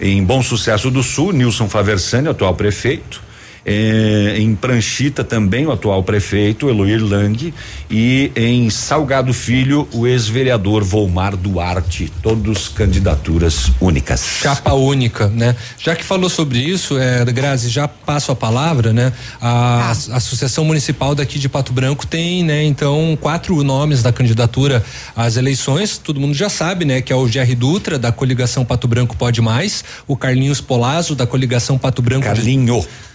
Em Bom Sucesso do Sul, Nilson Faversani, atual prefeito. Eh, em Pranchita também o atual prefeito Eloir Lang e em Salgado Filho o ex-vereador Volmar Duarte, todos candidaturas únicas. Chapa única, né? Já que falou sobre isso, é, Grazi, já passo a palavra, né? A, a Associação Municipal daqui de Pato Branco tem, né? Então, quatro nomes da candidatura às eleições, todo mundo já sabe, né? Que é o Jerry Dutra, da coligação Pato Branco Pode Mais, o Carlinhos Polazzo, da coligação Pato Branco. Carlinho. Carli-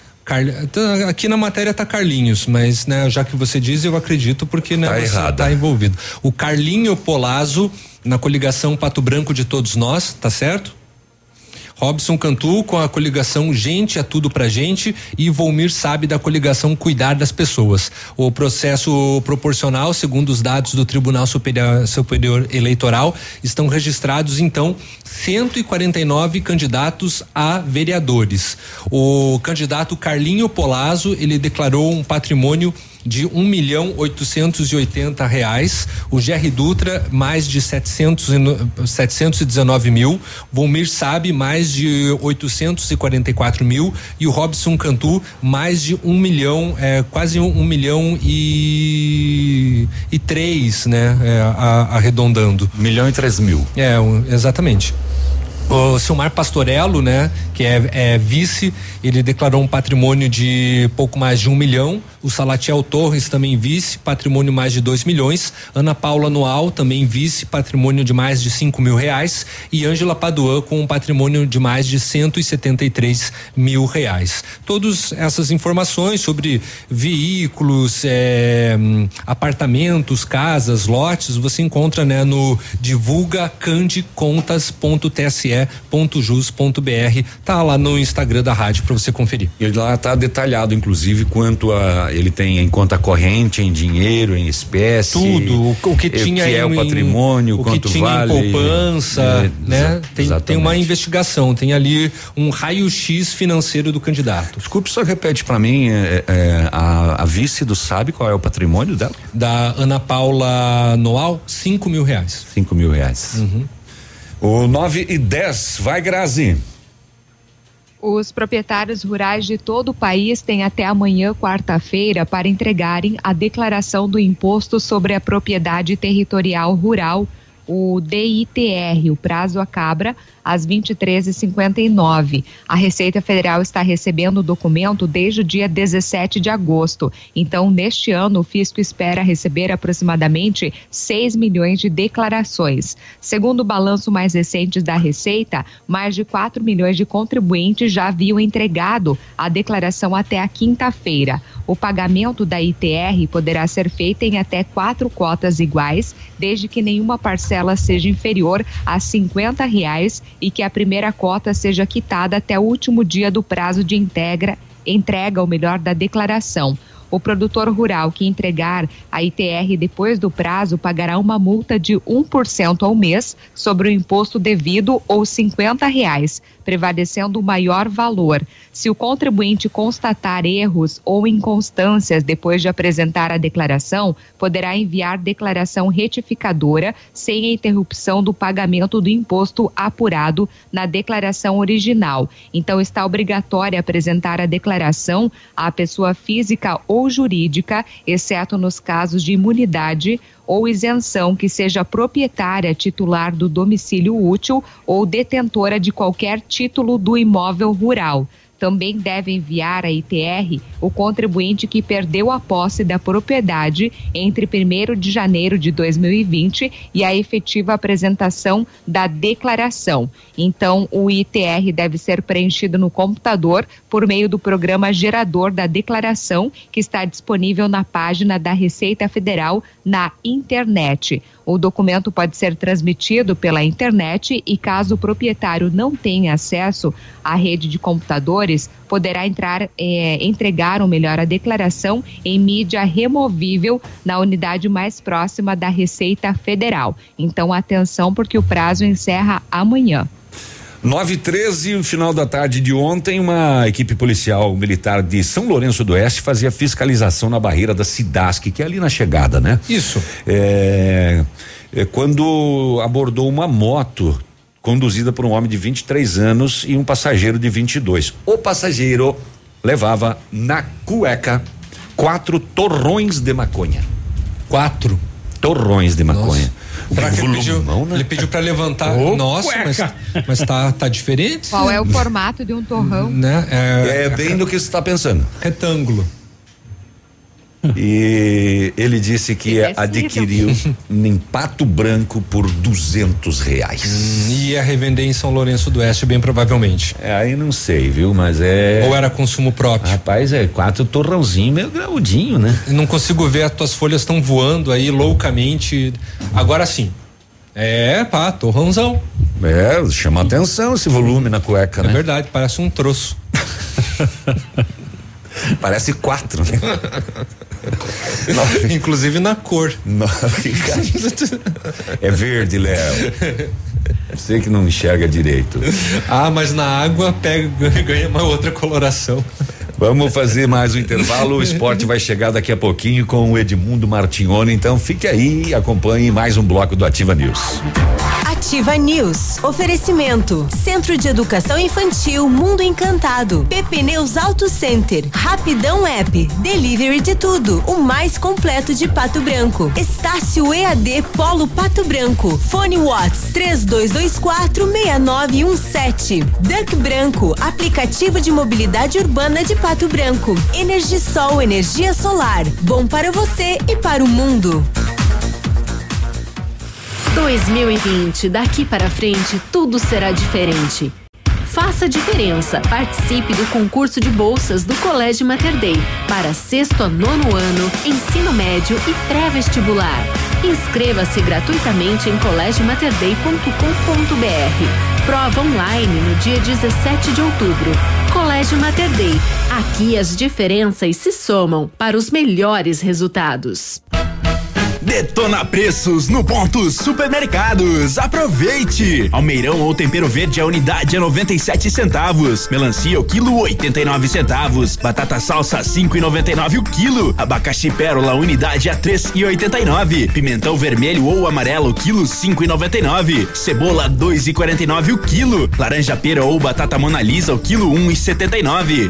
tá- aqui na matéria tá Carlinhos, mas né, já que você diz, eu acredito porque né, Tá você errada. tá envolvido. O Carlinho Polazzo na coligação Pato Branco de todos nós, tá certo? Robson Cantu com a coligação Gente é Tudo Pra Gente e Volmir Sabe da coligação Cuidar das Pessoas. O processo proporcional, segundo os dados do Tribunal Superior, Superior Eleitoral, estão registrados então 149 candidatos a vereadores. O candidato Carlinho Polazzo, ele declarou um patrimônio de um milhão oitocentos e oitenta reais, o Jerry Dutra mais de 700 e no- 719 mil, Volmir Sabe mais de 844 mil e o Robson Cantu mais de um milhão, é, quase um, um milhão e, e três, né, é, a- arredondando. milhão e três mil. É, um- exatamente. O Silmar Pastorello, né, que é, é vice, ele declarou um patrimônio de pouco mais de um milhão. O Salatiel Torres também vice, patrimônio mais de dois milhões. Ana Paula Noal também vice, patrimônio de mais de cinco mil reais. E Ângela Paduan com um patrimônio de mais de 173 mil reais. Todas essas informações sobre veículos, hum, apartamentos, casas, lotes, você encontra né, no divulgacandecontas.tse.jus.br. Tá lá no Instagram da rádio para você conferir. Ele lá tá detalhado, inclusive, quanto a ele tem em conta corrente, em dinheiro, em espécie. Tudo, o, o que eh, tinha que é em- o patrimônio, o quanto que tinha vale. em poupança, É, né? Tem, tem uma investigação, tem ali um raio-x financeiro do candidato. Desculpe, só repete para mim, é, é, a, a vice do sabe qual é o patrimônio dela? Da Ana Paula Noal, cinco mil reais. Cinco mil reais. O 9 e 10, vai Grazi. Os proprietários rurais de todo o país têm até amanhã, quarta-feira, para entregarem a declaração do Imposto sobre a Propriedade Territorial Rural, o DITR. O prazo acaba às 23h59. A Receita Federal está recebendo o documento desde o dia 17 de agosto. Então, neste ano, o fisco espera receber aproximadamente 6 milhões de declarações. Segundo o balanço mais recente da Receita, mais de 4 milhões de contribuintes já haviam entregado a declaração até a quinta-feira. O pagamento da ITR poderá ser feito em até quatro cotas iguais, desde que nenhuma parcela seja inferior a 50 reais e que a primeira cota seja quitada até o último dia do prazo de integra, entrega, ou melhor, da declaração. O produtor rural que entregar a ITR depois do prazo pagará uma multa de 1% ao mês sobre o imposto devido ou 50 reais, prevalecendo o maior valor. Se o contribuinte constatar erros ou inconstâncias depois de apresentar a declaração, poderá enviar declaração retificadora sem a interrupção do pagamento do imposto apurado na declaração original. Então está obrigatório apresentar a declaração à pessoa física ou jurídica, exceto nos casos de imunidade ou isenção que seja proprietária titular do domicílio útil ou detentora de qualquer título do imóvel rural. Também deve enviar a ITR o contribuinte que perdeu a posse da propriedade entre 1 de janeiro de 2020 e a efetiva apresentação da declaração. Então, o ITR deve ser preenchido no computador por meio do programa gerador da declaração, que está disponível na página da Receita Federal na internet. O documento pode ser transmitido pela internet e, caso o proprietário não tenha acesso à rede de computadores, poderá entrar, eh, entregar, ou melhor, a declaração em mídia removível na unidade mais próxima da Receita Federal. Então, atenção, porque o prazo encerra amanhã. 9 e 13, no final da tarde de ontem, uma equipe policial militar de São Lourenço do Oeste fazia fiscalização na barreira da Cidasc, que é ali na chegada, né? Isso. É, é, quando abordou uma moto conduzida por um homem de 23 anos e um passageiro de 22. O passageiro levava na cueca quatro torrões de maconha. Quatro? Torrões de maconha. Será que ele pediu, né? ele pediu pra levantar. Ô, Nossa, mas, cueca. mas tá, tá diferente. Qual é o formato de um torrão? Né? É bem do que você está pensando. Retângulo. E ele disse que Impossível. adquiriu em Pato Branco por duzentos reais. Hum, e ia revender em São Lourenço do Oeste, bem provavelmente. É, aí não sei, viu? Mas é. Ou era consumo próprio? Rapaz, é quatro torrãozinho meio graudinho, né? Não consigo ver, as tuas folhas estão voando aí loucamente. Agora sim. É, pá, torrãozão. É, chama atenção esse volume na cueca, É né? verdade, parece um troço. [LAUGHS] Parece quatro, né? [LAUGHS] [LAUGHS] Inclusive na cor. é verde, Léo. Você que não enxerga direito. Ah, mas na água pega ganha uma outra coloração. Vamos fazer mais um intervalo. O esporte vai chegar daqui a pouquinho com o Edmundo Martignoni. Então fique aí e acompanhe mais um bloco do Ativa News. Ativa News. Oferecimento. Centro de Educação Infantil Mundo Encantado. PP Neus Auto Center. Rapidão App. Delivery de tudo. O mais completo de Pato Branco. Estácio EAD Polo Pato Branco. Fone Watts 3224 6917. Duck Branco. Aplicativo de mobilidade urbana de Pato Branco. Energisol energia solar. Bom para você e para o mundo. 2020, daqui para frente, tudo será diferente. Faça diferença. Participe do concurso de bolsas do Colégio Mater Dei para sexto a nono ano, ensino médio e pré-vestibular. Inscreva-se gratuitamente em colégiomaterdei.com.br. Prova online no dia 17 de outubro. Colégio Mater Dei. Aqui as diferenças se somam para os melhores resultados. Detona preços no ponto supermercados. Aproveite! Almeirão ou tempero verde a unidade a 97 centavos. Melancia o quilo 89 centavos. Batata salsa 5,99 o quilo. Abacaxi pérola unidade a 3,89. Pimentão vermelho ou amarelo quilo 5,99. Cebola 2,49 o quilo. Laranja pera ou batata Mona Lisa o quilo 1,79.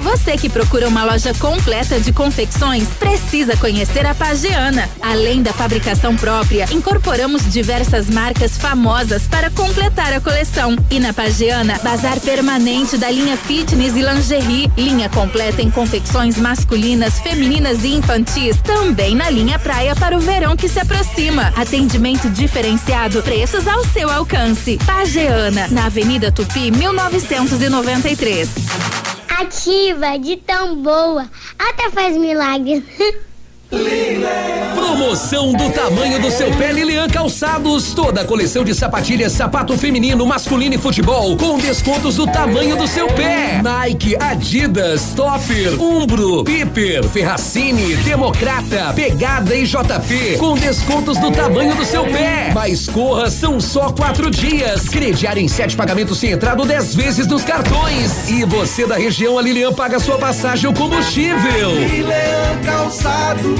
Você que procura uma loja completa de confecções, precisa conhecer a Pagiana. Além da fabricação própria, incorporamos diversas marcas famosas para completar a coleção. E na Pagiana, bazar permanente da linha fitness e lingerie, linha completa em confecções masculinas, femininas e infantis, também na linha praia para o verão que se aproxima. Atendimento diferenciado, preços ao seu alcance. Pagiana, na Avenida Tupi, 1993. Ativa de tão boa, até faz milagres. [LAUGHS] Promoção do tamanho do seu pé Lilian Calçados. Toda a coleção de sapatilhas, sapato feminino, masculino e futebol com descontos do tamanho do seu pé. Nike, Adidas, Topper, Umbro, Piper, Ferracini, Democrata, Pegada e JP com descontos do tamanho do seu pé. Mas corra, são só quatro dias. Crediar em sete pagamentos sem entrada dez vezes nos cartões. E você da região, a Lilian paga sua passagem ou combustível. Lilian Calçados.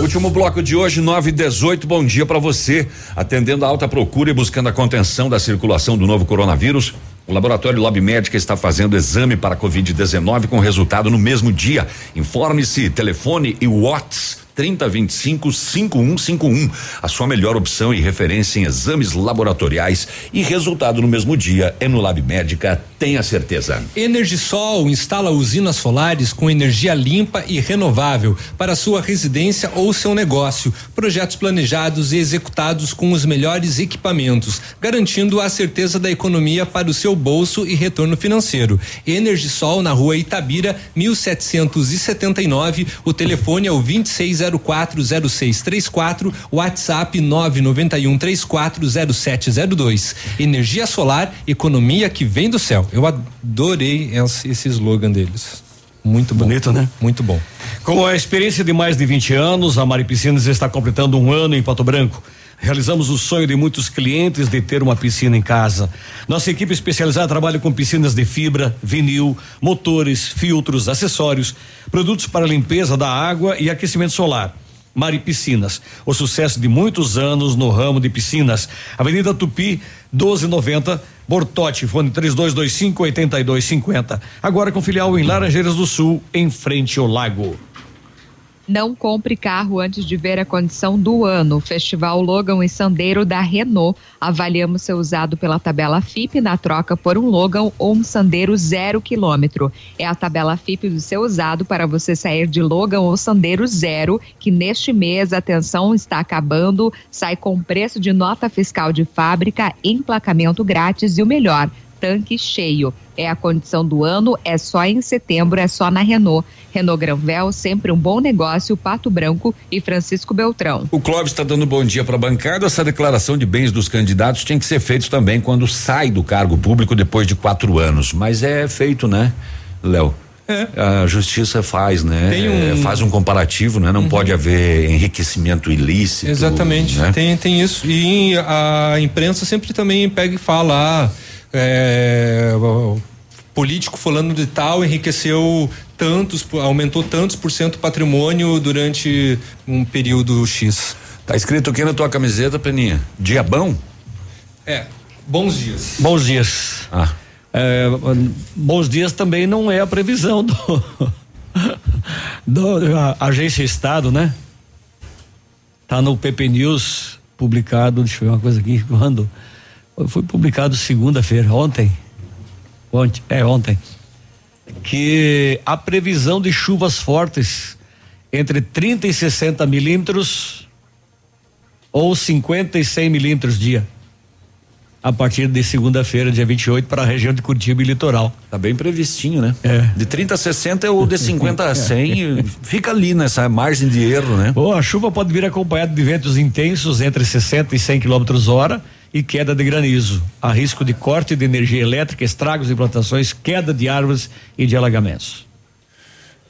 Último bloco de hoje, 9 e 18. Bom dia para você. Atendendo a alta procura e buscando a contenção da circulação do novo coronavírus. O laboratório Lab Médica está fazendo exame para Covid-19 com resultado no mesmo dia. Informe-se, telefone e WhatsApp 3025 5151. A sua melhor opção e referência em exames laboratoriais e resultado no mesmo dia é no Lab Médica, tenha certeza. Energisol instala usinas solares com energia limpa e renovável para sua residência ou seu negócio. Projetos planejados e executados com os melhores equipamentos, garantindo a certeza da economia para o seu bolso e retorno financeiro. Energisol na rua Itabira, 1779. O telefone é o 26040634, WhatsApp 991340702. Energia solar, economia que vem do céu. Eu adorei esse, esse slogan deles. Muito bom. Bonito, né? Muito bom. Com a experiência de mais de 20 anos, a Mari Piscinas está completando um ano em Pato Branco. Realizamos o sonho de muitos clientes de ter uma piscina em casa. Nossa equipe especializada trabalha com piscinas de fibra, vinil, motores, filtros, acessórios, produtos para limpeza da água e aquecimento solar. Mari Piscinas, o sucesso de muitos anos no ramo de piscinas. Avenida Tupi, 1290, Bortote, fone 3225 8250. Agora com filial em Laranjeiras do Sul, em frente ao lago. Não compre carro antes de ver a condição do ano. Festival Logan e Sandeiro da Renault. Avaliamos ser usado pela tabela FIP na troca por um Logan ou um Sandeiro zero quilômetro. É a tabela FIP do seu usado para você sair de Logan ou Sandeiro zero, que neste mês, atenção, está acabando. Sai com preço de nota fiscal de fábrica, emplacamento grátis e o melhor tanque cheio. É a condição do ano, é só em setembro, é só na Renault. Renault Granvel, sempre um bom negócio, Pato Branco e Francisco Beltrão. O Clóvis está dando bom dia para a bancada. Essa declaração de bens dos candidatos tem que ser feita também quando sai do cargo público depois de quatro anos. Mas é feito, né, Léo? É. A justiça faz, né? Tem um- É, faz um comparativo, né? Não pode haver enriquecimento ilícito. Exatamente, né? tem, tem isso. E a imprensa sempre também pega e fala, ah, é, político falando de tal enriqueceu tantos, aumentou tantos por cento o patrimônio durante um período X. Tá escrito aqui na tua camiseta, Peninha? Diabão? É, bons dias. Bons dias. Ah. É, bons dias também não é a previsão do, [LAUGHS] do a agência Estado, né? Tá no PP News publicado, deixa eu ver uma coisa aqui, quando foi publicado segunda-feira, ontem. Ontem, é ontem. Que a previsão de chuvas fortes entre 30 e 60 milímetros ou 50 e 100 milímetros dia a partir de segunda-feira, dia 28, para a região de Curitiba e litoral. Tá bem previstinho, né? É. De 30 a 60 ou de 50 a [LAUGHS] 100, fica ali nessa margem de erro, né? Bom, a chuva pode vir acompanhada de ventos intensos entre 60 e 100 km hora e queda de granizo. Há risco de corte de energia elétrica, estragos de plantações, queda de árvores e de alagamentos.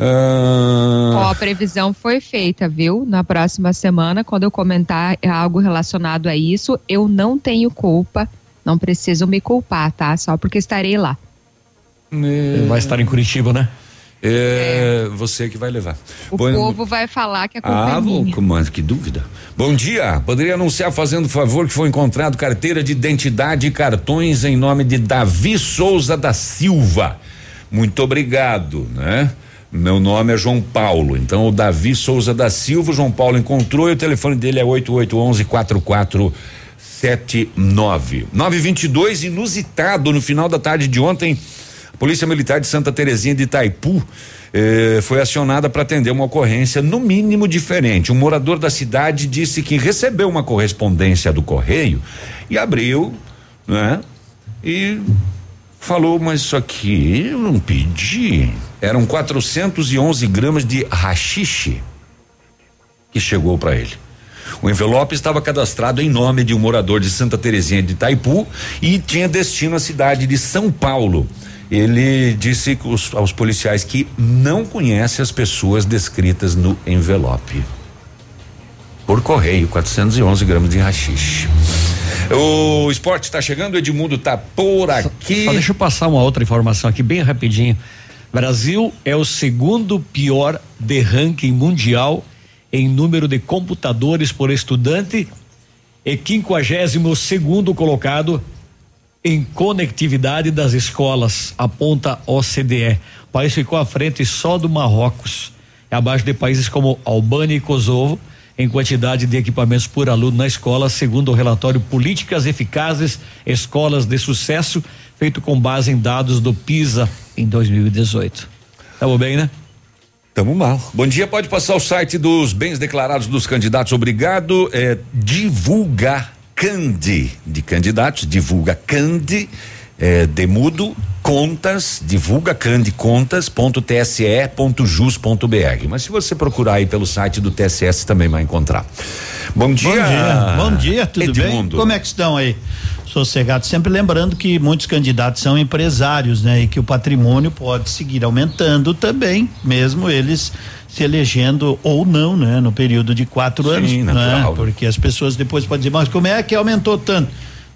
Ó, a previsão foi feita, viu? Na próxima semana, quando eu comentar algo relacionado a isso, eu não tenho culpa, não preciso me culpar, tá? Só porque estarei lá. Vai estar em Curitiba, né? É, você que vai levar. O Bom- povo vai falar que a culpa Ah, é minha. mas que dúvida. Bom dia. Poderia anunciar fazendo favor que foi encontrado carteira de identidade e cartões em nome de Davi Souza da Silva. Muito obrigado, né? Meu nome é João Paulo. Então o Davi Souza da Silva, o João Paulo encontrou e o telefone dele é 8811 4479. 922 inusitado no final da tarde de ontem. Polícia Militar de Santa Terezinha de Itaipu eh, foi acionada para atender uma ocorrência no mínimo diferente. Um morador da cidade disse que recebeu uma correspondência do correio e abriu, né? E falou, mas isso aqui eu não pedi. Eram 411 gramas de rachixe que chegou para ele. O envelope estava cadastrado em nome de um morador de Santa Terezinha de Itaipu e tinha destino à cidade de São Paulo. Ele disse os, aos policiais que não conhece as pessoas descritas no envelope. Por correio, 411 gramas de rachixe. O esporte está chegando, o Edmundo está por aqui. Só deixa eu passar uma outra informação aqui bem rapidinho. Brasil é o segundo pior de ranking mundial em número de computadores por estudante e 52 segundo colocado em conectividade das escolas, aponta OCDE. O país ficou à frente só do Marrocos, abaixo de países como Albânia e Kosovo, em quantidade de equipamentos por aluno na escola, segundo o relatório Políticas Eficazes, Escolas de Sucesso, feito com base em dados do PISA em 2018. Tamo bem, né? Tamo mal. Bom dia, pode passar o site dos bens declarados dos candidatos. Obrigado. É, divulga Cande de candidatos, divulga Cande é, Demudo contas, divulga Cande contas.tse.jus.br. Mas se você procurar aí pelo site do TSS também vai encontrar. Bom dia. Bom dia, Bom dia tudo Edmundo. bem? Como é que estão aí? Sossegado, sempre lembrando que muitos candidatos são empresários, né? E que o patrimônio pode seguir aumentando também, mesmo eles se elegendo ou não, né? No período de quatro Sim, anos, natural. né? Porque as pessoas depois podem dizer, mas como é que aumentou tanto?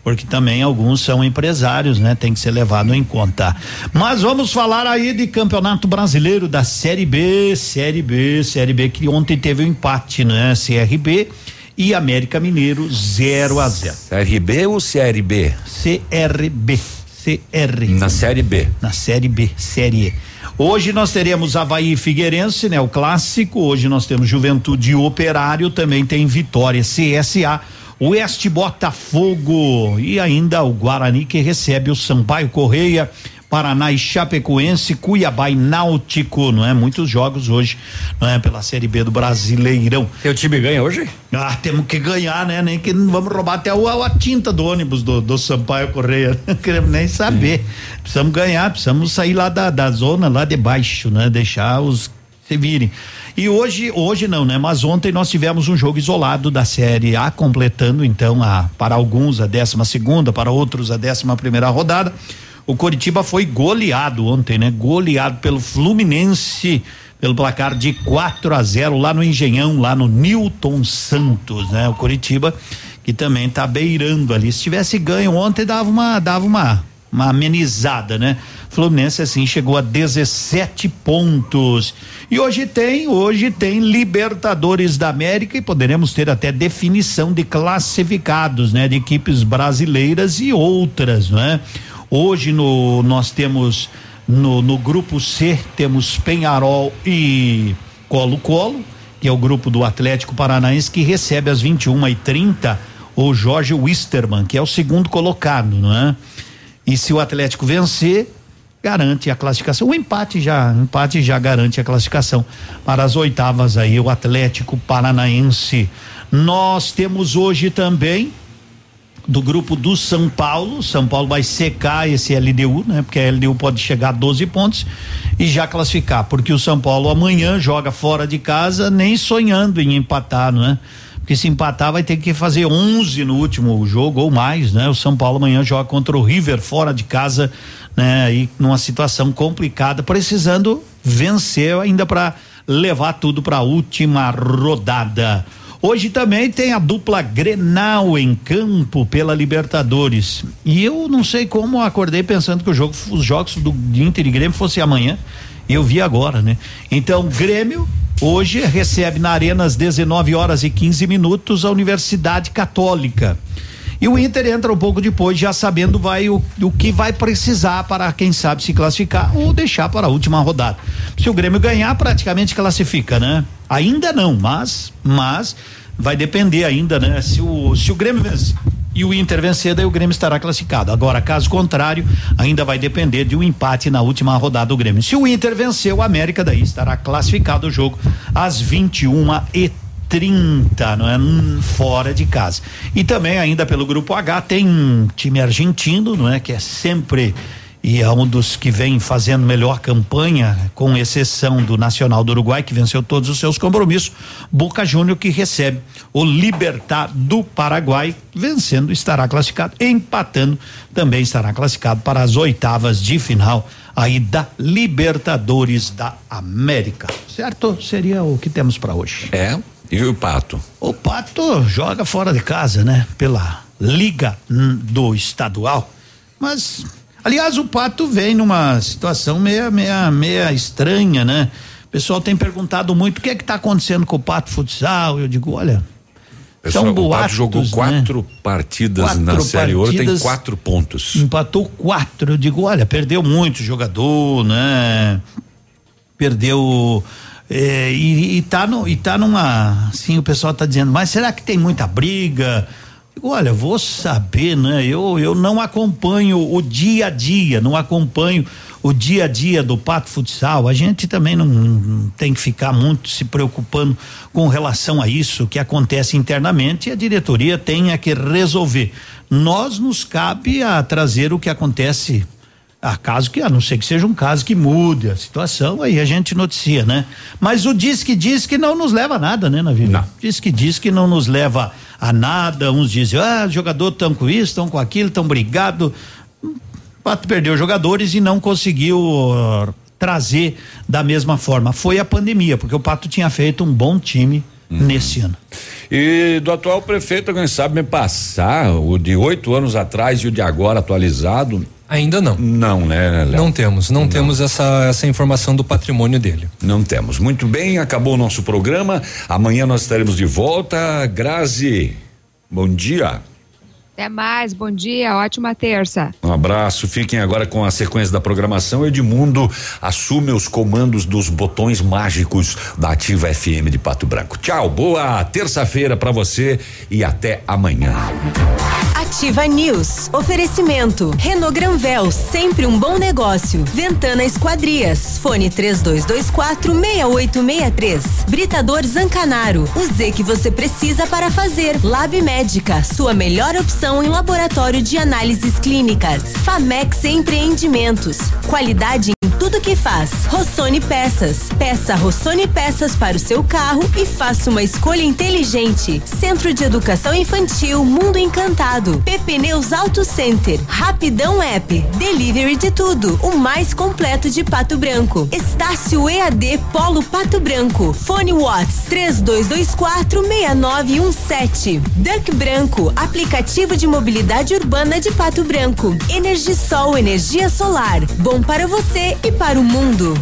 Porque também alguns são empresários, né? Tem que ser levado em conta. Mas vamos falar aí de Campeonato Brasileiro da Série B, Série B, Série B que ontem teve um empate, né? CRB e América Mineiro 0 a 0. CRB ou CRB? CRB. CR. Na Série B. Na Série B, Série E. Hoje nós teremos Havaí Figueirense, né? O clássico. Hoje nós temos Juventude Operário, também tem Vitória CSA. Oeste Botafogo e ainda o Guarani que recebe o Sampaio Correia, Paraná e Chapecoense, Cuiabá e Náutico, não é? Muitos jogos hoje, não é? Pela Série B do Brasileirão. Teu time ganha hoje? Ah, temos que ganhar, né? Nem que vamos roubar até o, a tinta do ônibus do, do Sampaio Correia. [LAUGHS] Não queremos nem saber. Precisamos ganhar, precisamos sair lá da, da zona lá de baixo, né? Deixar os se virem. E hoje, hoje não, né? Mas ontem nós tivemos um jogo isolado da Série A, completando então a, para alguns a décima segunda, para outros a décima primeira rodada. O Coritiba foi goleado ontem, né? Goleado pelo Fluminense pelo placar de 4 a 0 lá no Engenhão, lá no Newton Santos, né? O Coritiba que também tá beirando ali. Se tivesse ganho ontem dava uma dava uma uma amenizada, né? Fluminense assim chegou a 17 pontos. E hoje tem, hoje tem Libertadores da América e poderemos ter até definição de classificados, né? De equipes brasileiras e outras, não é? Hoje no nós temos no, no grupo C temos Penharol e Colo-Colo, que é o grupo do Atlético Paranaense que recebe às 21 e 30 o Jorge Wisterman, que é o segundo colocado, não é? E se o Atlético vencer, garante a classificação. O empate já, empate já garante a classificação para as oitavas aí o Atlético Paranaense. Nós temos hoje também do grupo do São Paulo. São Paulo vai secar esse LDU, né? Porque a LDU pode chegar a 12 pontos e já classificar, porque o São Paulo amanhã joga fora de casa, nem sonhando em empatar, não é? Porque se empatar vai ter que fazer 11 no último jogo ou mais, né? O São Paulo amanhã joga contra o River fora de casa, né? E numa situação complicada, precisando vencer ainda para levar tudo para a última rodada. Hoje também tem a dupla Grenal em campo pela Libertadores. E eu não sei como acordei pensando que jogo, os jogos do Inter e Grêmio fossem amanhã. Eu vi agora, né? Então, Grêmio hoje recebe na Arena às 19 horas e 15 minutos a Universidade Católica. E o Inter entra um pouco depois, já sabendo vai o, o que vai precisar para, quem sabe, se classificar ou deixar para a última rodada. Se o Grêmio ganhar, praticamente classifica, né? Ainda não, mas, mas vai depender ainda, né? Se o, se o Grêmio vencer e o Inter vencer, daí o Grêmio estará classificado. Agora, caso contrário, ainda vai depender de um empate na última rodada do Grêmio. Se o Inter vencer, o América daí estará classificado o jogo às 21 e 30, não é? Hum, Fora de casa. E também ainda pelo grupo H tem um time argentino, não é? Que é sempre e é um dos que vem fazendo melhor campanha, com exceção do Nacional do Uruguai, que venceu todos os seus compromissos. Boca Júnior que recebe o Libertar do Paraguai, vencendo estará classificado, empatando também estará classificado para as oitavas de final aí da Libertadores da América. Certo? Seria o que temos para hoje. É. E o Pato? O Pato joga fora de casa, né? Pela Liga do Estadual. Mas, aliás, o Pato vem numa situação meia, meia, meia estranha, né? O pessoal tem perguntado muito o que é que tá acontecendo com o Pato Futsal. Eu digo, olha, Pessoal, são o Pato boatos, jogou né? quatro partidas Quatro na Série Ouro, tem quatro pontos. Empatou quatro. Eu digo, olha, perdeu muito jogador, né? Perdeu. é, e, e, tá no, e tá numa. Assim, o pessoal tá dizendo, mas será que tem muita briga? Olha, vou saber, né? Eu, eu não acompanho o dia a dia, não acompanho o dia a dia do Pato Futsal. A gente também não, não tem que ficar muito se preocupando com relação a isso que acontece internamente e a diretoria tem é que resolver. Nós nos cabe a trazer o que acontece a caso que, a não ser que seja um caso que mude a situação, aí a gente noticia, né? Mas o diz que diz que não nos leva a nada, né, na vida? Diz que diz que não nos leva a nada. Uns dizem, ah, jogador estão com isso, estão com aquilo, estão brigado. O Pato perdeu jogadores e não conseguiu uh, trazer da mesma forma. Foi a pandemia, porque o Pato tinha feito um bom time nesse ano. E do atual prefeito, quem sabe me passar o de oito anos atrás e o de agora atualizado? Ainda não. Não, né, Léo? Não temos, não, temos essa, essa informação do patrimônio dele. Não temos. Muito bem, acabou o nosso programa. Amanhã nós estaremos de volta. Grazi, bom dia. Até mais, bom dia, ótima terça. Um abraço. Fiquem agora com a sequência da programação. Edmundo assume os comandos dos botões mágicos da Ativa FM de Pato Branco. Tchau, boa terça-feira para você e até amanhã. Ativa News. Oferecimento. Renault Granvel, sempre um bom negócio. Ventana Esquadrias. Fone 3224 6863. Britador Zancanaro. O Z que você precisa para fazer. Lab Médica, sua melhor opção em laboratório de análises clínicas. Famex Empreendimentos. Qualidade tudo que faz. Rossoni Peças. Peça Rossoni Peças para o seu carro e faça uma escolha inteligente. Centro de Educação Infantil Mundo Encantado. PP Neus Auto Center. Rapidão App. Delivery de tudo. O mais completo de Pato Branco. Estácio EAD Polo Pato Branco. Fone Watts 3224 6917. Duck Branco. Aplicativo de mobilidade urbana de Pato Branco. Energisol energia solar. Bom para você para o mundo.